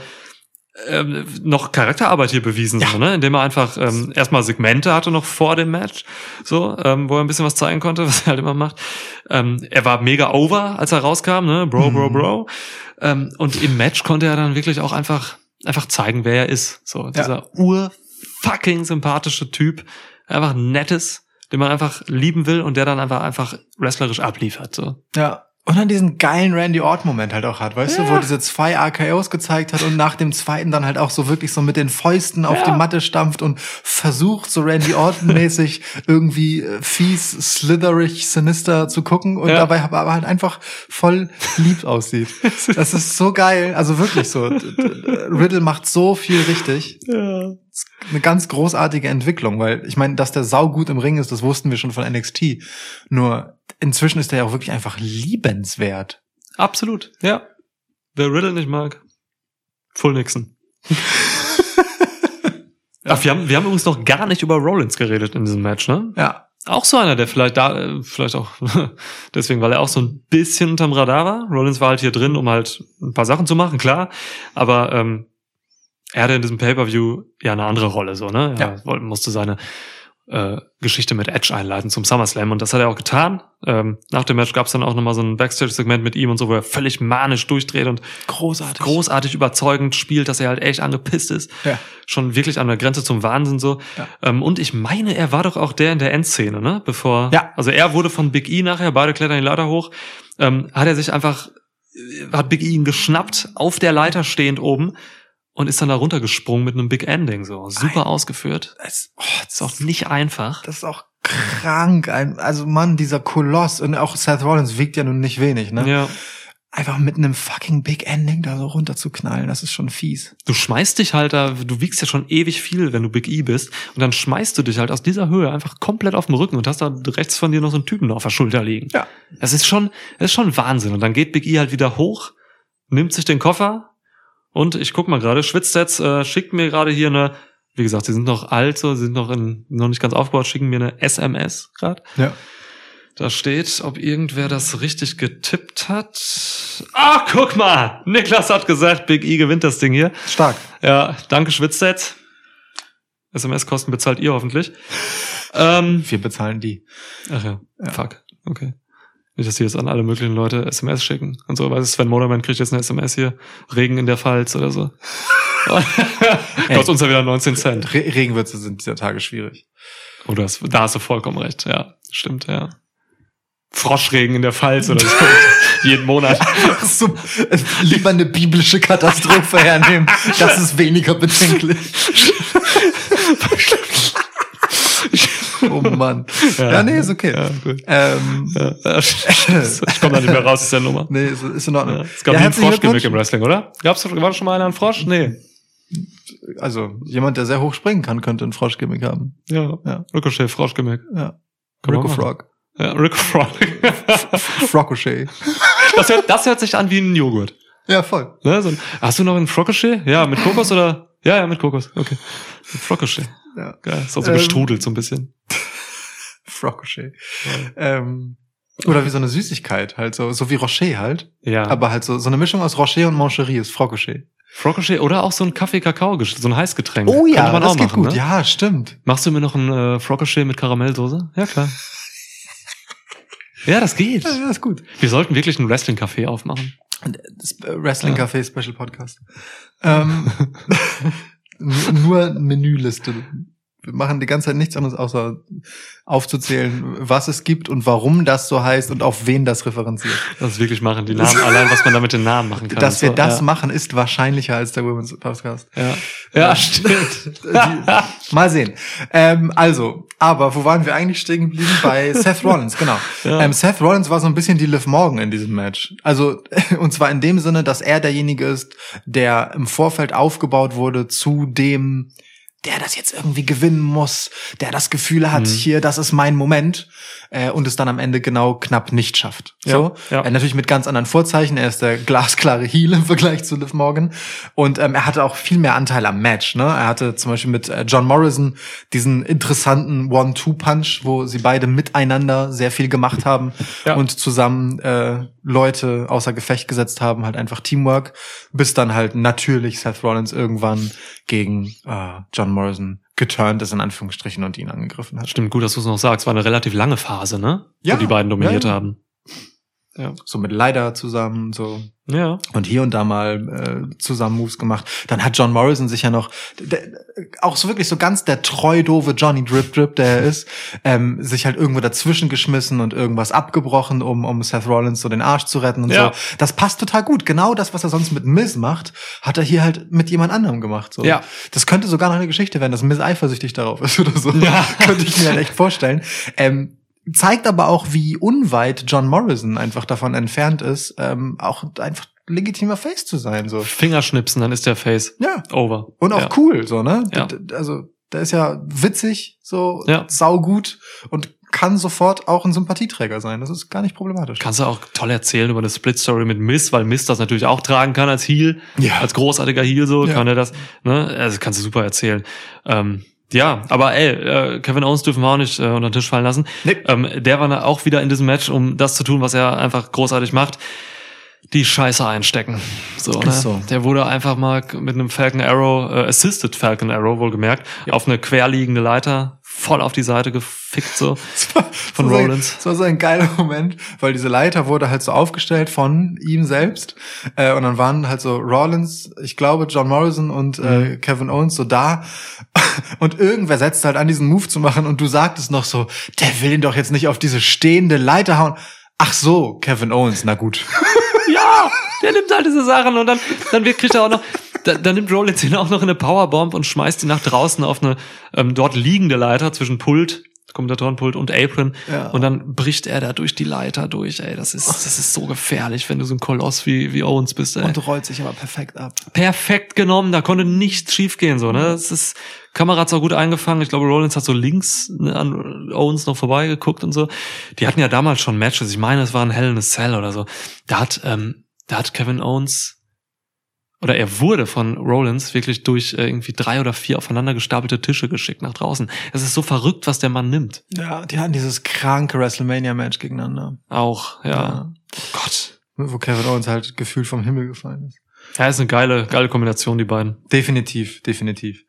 ähm, noch Charakterarbeit hier bewiesen, Ja. so, ne? indem er einfach ähm, erstmal Segmente hatte noch vor dem Match, so, ähm, wo er ein bisschen was zeigen konnte, was er halt immer macht. Ähm, er war mega over, als er rauskam, ne? Bro, bro, Mhm. bro. Ähm, und im Match konnte er dann wirklich auch einfach einfach zeigen, wer er ist. So dieser ur fucking sympathische Typ, einfach nettes, den man einfach lieben will und der dann einfach einfach wrestlerisch abliefert. So. Ja. Und dann diesen geilen Randy Orton-Moment halt auch hat, weißt du, wo er diese zwei RKOs gezeigt hat und nach dem zweiten dann halt auch so wirklich so mit den Fäusten auf Ja. die Matte stampft und versucht, so Randy Orton-mäßig irgendwie äh, fies, slitherig, sinister zu gucken und Ja. dabei aber halt einfach voll lieb aussieht. Das ist so geil, also wirklich so. Riddle macht so viel richtig. Ja. eine ganz großartige Entwicklung, weil ich meine, dass der sau gut im Ring ist, das wussten wir schon von NXT. Nur inzwischen ist er ja auch wirklich einfach liebenswert. Absolut, ja. Wer Riddle nicht mag, Full Nixon. Ach, wir haben, wir haben übrigens noch gar nicht über Rollins geredet in diesem Match, ne? Ja. Auch so einer, der vielleicht da, äh, vielleicht auch deswegen, weil er auch so ein bisschen unterm Radar war. Rollins war halt hier drin, um halt ein paar Sachen zu machen, klar. Aber ähm, er hatte in diesem Pay-Per-View ja eine andere Rolle, so, ne? Er Ja. musste seine äh, Geschichte mit Edge einleiten zum SummerSlam und das hat er auch getan. Ähm, nach dem Match gab es dann auch nochmal so ein Backstage-Segment mit ihm und so, wo er völlig manisch durchdreht und Großartig. großartig überzeugend spielt, dass er halt echt angepisst ist. Ja. Schon wirklich an der Grenze zum Wahnsinn so. Ja. Ähm, und ich meine, er war doch auch der in der Endszene, ne? Bevor. Ja. Also er wurde von Big E nachher, beide klettern die Leiter hoch, ähm, hat er sich einfach, äh, hat Big E ihn geschnappt, auf der Leiter stehend oben und ist dann da runtergesprungen mit einem Big Ending so. Super ausgeführt. Das, oh, Ist auch nicht einfach. das ist auch krank. Ein, also Mann, dieser Koloss und auch Seth Rollins wiegt ja nun nicht wenig, ne? Ja. Einfach mit einem fucking Big Ending da so runterzuknallen, das ist schon fies. Du schmeißt dich halt da, du wiegst ja schon ewig viel, wenn du Big E bist. Und dann schmeißt du dich halt aus dieser Höhe einfach komplett auf den Rücken und hast da rechts von dir noch so einen Typen auf der Schulter liegen. Ja. Das ist schon, das ist schon Wahnsinn. Und dann geht Big E halt wieder hoch, nimmt sich den Koffer und ich guck mal gerade, Schwitzsets äh, schickt mir gerade hier eine, wie gesagt, sie sind noch alt, so, sie sind noch in, noch nicht ganz aufgebaut, schicken mir eine SMS gerade. Ja. Da steht, ob irgendwer das richtig getippt hat. Ach, guck mal! Niklas hat gesagt, Big E gewinnt das Ding hier. Stark. Ja, danke Schwitzset. SMS-Kosten bezahlt ihr hoffentlich. Ähm, Wir bezahlen die. ach ja, Ja. fuck. Okay. Nicht, dass die jetzt an alle möglichen Leute SMS schicken und so. Weißt du, Sven Moderman kriegt jetzt eine SMS hier. Regen in der Pfalz oder so. Kostet uns ja wieder 19 Cent. Re Regenwürze sind dieser Tage schwierig. Oh, du hast, da hast du vollkommen recht. Ja, stimmt, ja. Froschregen in der Pfalz oder so. Jeden Monat. so, äh, lieber eine biblische Katastrophe hernehmen. Das ist weniger bedenklich. oh Mann. Ja, nee, ist okay. Ja, gut. Ähm, Ja, ich komme da nicht mehr raus aus der Nummer. nee, ist, ist in Ordnung. Ja, es gab Ja, nie einen Froschgimmick im. Wrestling, oder? Gab's, war schon mal einer ein Frosch? Nee. Also, jemand, der sehr hoch springen kann, könnte ein Froschgimmick haben. Ja. Ja. Ricochet, Froschgimmick. Ja. Rico. Frog. Ja, Rick Frog. Frogochet. das, hört, das hört sich an wie ein Joghurt. Ja, voll. Ne? So hast du noch einen Frogochet? Ja, mit Kokos oder? Ja, ja, mit Kokos. Okay. Frogochet. Ja. Geil. Ist auch so Ähm, gestrudelt so ein bisschen. Frogochet. Ähm, oder wie so eine Süßigkeit, halt so, so wie Rocher halt. Ja. Aber halt so, so eine Mischung aus Rocher und Moncherie ist Frogochet. Frogochet oder auch so ein Kaffee-Kakao, so ein Heißgetränk. Oh ja, das geht machen, gut. Ne? Ja, stimmt. Machst du mir noch ein äh, Frogochet mit Karamellsoße? Ja, klar. ja, das geht. Ja, das ist gut. Wir sollten wirklich ein Wrestling-Café aufmachen. Äh, Wrestling Café Special Podcast. Ähm, nur- Menüliste. Wir machen die ganze Zeit nichts anderes, außer aufzuzählen, was es gibt und warum das so heißt und auf wen das referenziert. Das wirklich machen, die Namen, allein was man da mit den Namen machen kann. Dass wir So, das ja. machen, ist wahrscheinlicher als der Women's Podcast. Ja, ja stimmt. Mal sehen. Ähm, also, aber wo waren wir eigentlich stehen geblieben? Bei Seth Rollins, genau. Ja. Ähm, Seth Rollins war so ein bisschen die Liv Morgan in diesem Match. Also, und zwar in dem Sinne, dass er derjenige ist, der im Vorfeld aufgebaut wurde zu dem der das jetzt irgendwie gewinnen muss, der das Gefühl hat, Mhm. hier, das ist mein Moment, äh, und es dann am Ende genau knapp nicht schafft. So, Ja, ja. Äh, natürlich mit ganz anderen Vorzeichen. Er ist der glasklare Heel im Vergleich zu Liv Morgan. Und ähm, er hatte auch viel mehr Anteil am Match. Ne? Er hatte zum Beispiel mit äh, John Morrison diesen interessanten One-Two-Punch, wo sie beide miteinander sehr viel gemacht haben Ja. und zusammen äh, Leute außer Gefecht gesetzt haben, halt einfach Teamwork, bis dann halt natürlich Seth Rollins irgendwann gegen äh, John Morrison geturnt ist, in Anführungsstrichen, und ihn angegriffen hat. Stimmt, gut, dass du es noch sagst. War eine relativ lange Phase, ne? Ja, Wo die beiden dominiert ja, haben. Ja. So mit Leider zusammen, so Ja. und hier und da mal äh, zusammen Moves gemacht. Dann hat John Morrison sich ja noch, der, auch so wirklich so ganz der treu doofe Johnny Drip Drip, der er ist, ähm, sich halt irgendwo dazwischen geschmissen und irgendwas abgebrochen, um, um Seth Rollins so den Arsch zu retten und Ja. so. Das passt total gut. Genau das, was er sonst mit Miz macht, hat er hier halt mit jemand anderem gemacht. So. Ja. Das könnte sogar noch eine Geschichte werden, dass Miz eifersüchtig darauf ist oder so. Ja. könnte ich mir halt echt vorstellen. Ähm, zeigt aber auch, wie unweit John Morrison einfach davon entfernt ist, ähm, auch einfach legitimer Face zu sein. So. Fingerschnipsen, dann ist der Face Ja. over. Und auch ja. cool, so, ne? Ja. Also, der ist ja witzig, so Ja. saugut und kann sofort auch ein Sympathieträger sein. Das ist gar nicht problematisch. Kannst du auch toll erzählen über eine Split-Story mit Miss, weil Miss das natürlich auch tragen kann als Heel, Ja. als großartiger Heel so, Ja. kann er das, ne? Also kannst du super erzählen. Ähm, ja, aber ey, äh, Kevin Owens dürfen wir auch nicht äh, unter den Tisch fallen lassen. Nee. Ähm, der war auch wieder in diesem Match, um das zu tun, was er einfach großartig macht. Die Scheiße einstecken. So, ne? So. Der wurde einfach mal mit einem Falcon Arrow, äh, Assisted Falcon Arrow wohlgemerkt, auf eine querliegende Leiter voll auf die Seite gefickt so. von Rollins. Das war so ein geiler Moment, weil diese Leiter wurde halt so aufgestellt von ihm selbst. Äh, und dann waren halt so Rollins, ich glaube John Morrison und Mhm. äh, Kevin Owens so da. Und irgendwer setzt halt an, diesen Move zu machen. Und du sagtest noch so, der will ihn doch jetzt nicht auf diese stehende Leiter hauen. Ach so, Kevin Owens, na gut. Ja, der nimmt halt diese Sachen und dann, dann wird, kriegt er auch noch, da, dann nimmt Rollins ihn auch noch in eine Powerbomb und schmeißt ihn nach draußen auf eine ähm, dort liegende Leiter zwischen Pult, Kommentatorenpult und Apron. Ja. Und dann bricht er da durch die Leiter durch, ey. Das ist, das ist so gefährlich, wenn du so ein Koloss wie, wie Owens bist, ey. Und rollt sich aber perfekt ab. Perfekt genommen, da konnte nichts schiefgehen so, ne? Das ist, Kamera hat's auch gut eingefangen. Ich glaube, Rollins hat so links ne, an Owens noch vorbeigeguckt und so. Die hatten ja damals schon Matches. Ich meine, es war ein Hell in a Cell oder so. Da hat, ähm, da hat Kevin Owens oder er wurde von Rollins wirklich durch äh, irgendwie drei oder vier aufeinander gestapelte Tische geschickt nach draußen. Es ist so verrückt, was der Mann nimmt. Ja, die hatten dieses kranke WrestleMania-Match gegeneinander. Auch, ja. Oh Gott. Wo Kevin Owens halt gefühlt vom Himmel gefallen ist. Ja, ist eine geile, geile Kombination, die beiden. Definitiv, definitiv.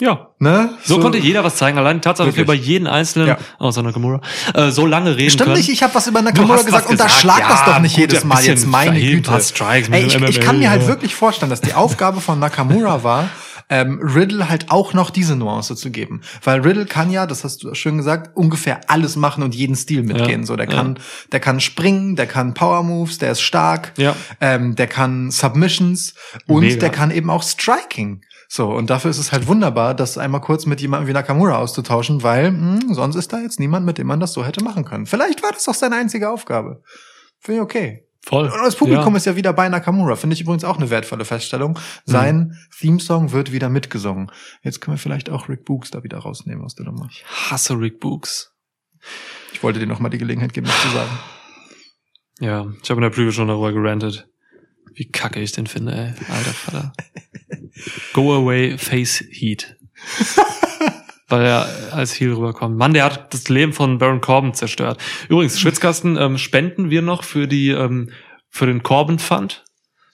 Ja. Ne? So, konnte jeder was zeigen. Allein die Tatsache, dass wir über jeden einzelnen, Ja. außer Nakamura, äh, so lange reden Stimmt können. nicht, ich habe was über Nakamura gesagt und da schlag Ja, das doch nicht gut, jedes Mal jetzt meine Güte. Ey, ich, ich kann mir halt wirklich vorstellen, dass die Aufgabe von Nakamura war, ähm, Riddle halt auch noch diese Nuance zu geben. Weil Riddle kann ja, das hast du schön gesagt, ungefähr alles machen und jeden Stil mitgehen. Ja, So, der ja. kann, der kann springen, der kann Power Moves, der ist stark, Ja. ähm, der kann Submissions und Mega. der kann eben auch Striking. So, und dafür ist es halt wunderbar, das einmal kurz mit jemandem wie Nakamura auszutauschen, weil mh, sonst ist da jetzt niemand, mit dem man das so hätte machen können. Vielleicht war das auch seine einzige Aufgabe. Finde ich okay. Voll. Und das Publikum ja. ist ja wieder bei Nakamura. Finde ich übrigens auch eine wertvolle Feststellung. Sein Theme-Song wird wieder mitgesungen. Jetzt können wir vielleicht auch Rick Books da wieder rausnehmen aus der Nummer. Ich hasse Rick Books. Ich wollte dir noch mal die Gelegenheit geben, das zu sagen. Ja, ich habe in der Preview schon darüber gerantet. Wie kacke ich den finde, ey. Alter Vater. Go away, face heat. Weil er als Heel rüberkommt. Mann, der hat das Leben von Baron Corbin zerstört. Übrigens, Schwitzkasten ähm, spenden wir noch für die ähm, für den Corbin Fund.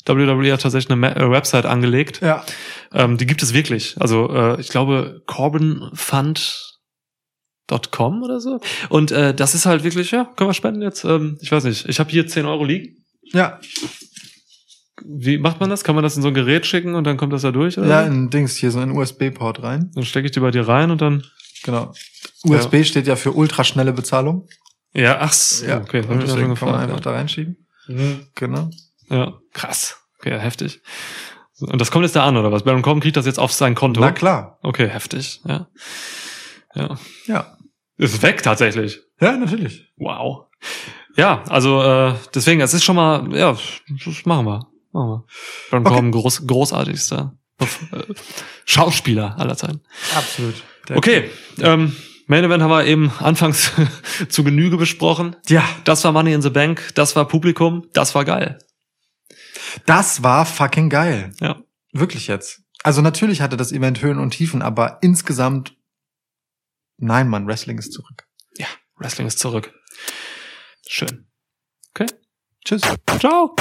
WWE hat tatsächlich eine Ma äh, Website angelegt. Ja. Ähm, die gibt es wirklich. Also äh, ich glaube corbinfund.com oder so. Und äh, das ist halt wirklich, ja, können wir spenden jetzt. Ähm, ich weiß nicht, ich habe hier 10 Euro liegen. Ja. Wie macht man das? Kann man das in so ein Gerät schicken und dann kommt das da durch? Oder? Ja, in Dings hier so in USB-Port rein. Dann stecke ich die bei dir rein und dann. Genau. USB steht ja für ultraschnelle Bezahlung. Ja, ach so, Ja. okay. Ja deswegen schon kann man gefragt, einfach da reinschieben. Mhm. Genau. Ja, krass. Okay, ja, heftig. Und das kommt jetzt da an, oder was? Baron Corbin kriegt das jetzt auf sein Konto? Na klar. Okay, heftig. Ja. Ja. Ja. Ist weg tatsächlich. Ja, natürlich. Wow. Ja, also äh, deswegen, es ist schon mal, ja, das machen wir. Machen wir. Baron Okay. Corbin, groß, großartigster Äh, Schauspieler aller Zeiten. Absolut. Okay, ähm, Main Event haben wir eben anfangs zu Genüge besprochen. Ja, Das war Money in the Bank, das war Publikum, das war geil. das war fucking geil. Ja. Wirklich jetzt. Also natürlich hatte das Event Höhen und Tiefen, aber insgesamt, nein, Mann, Wrestling ist zurück. Ja, Wrestling ist zurück. Schön. Okay. Tschüss. Ciao.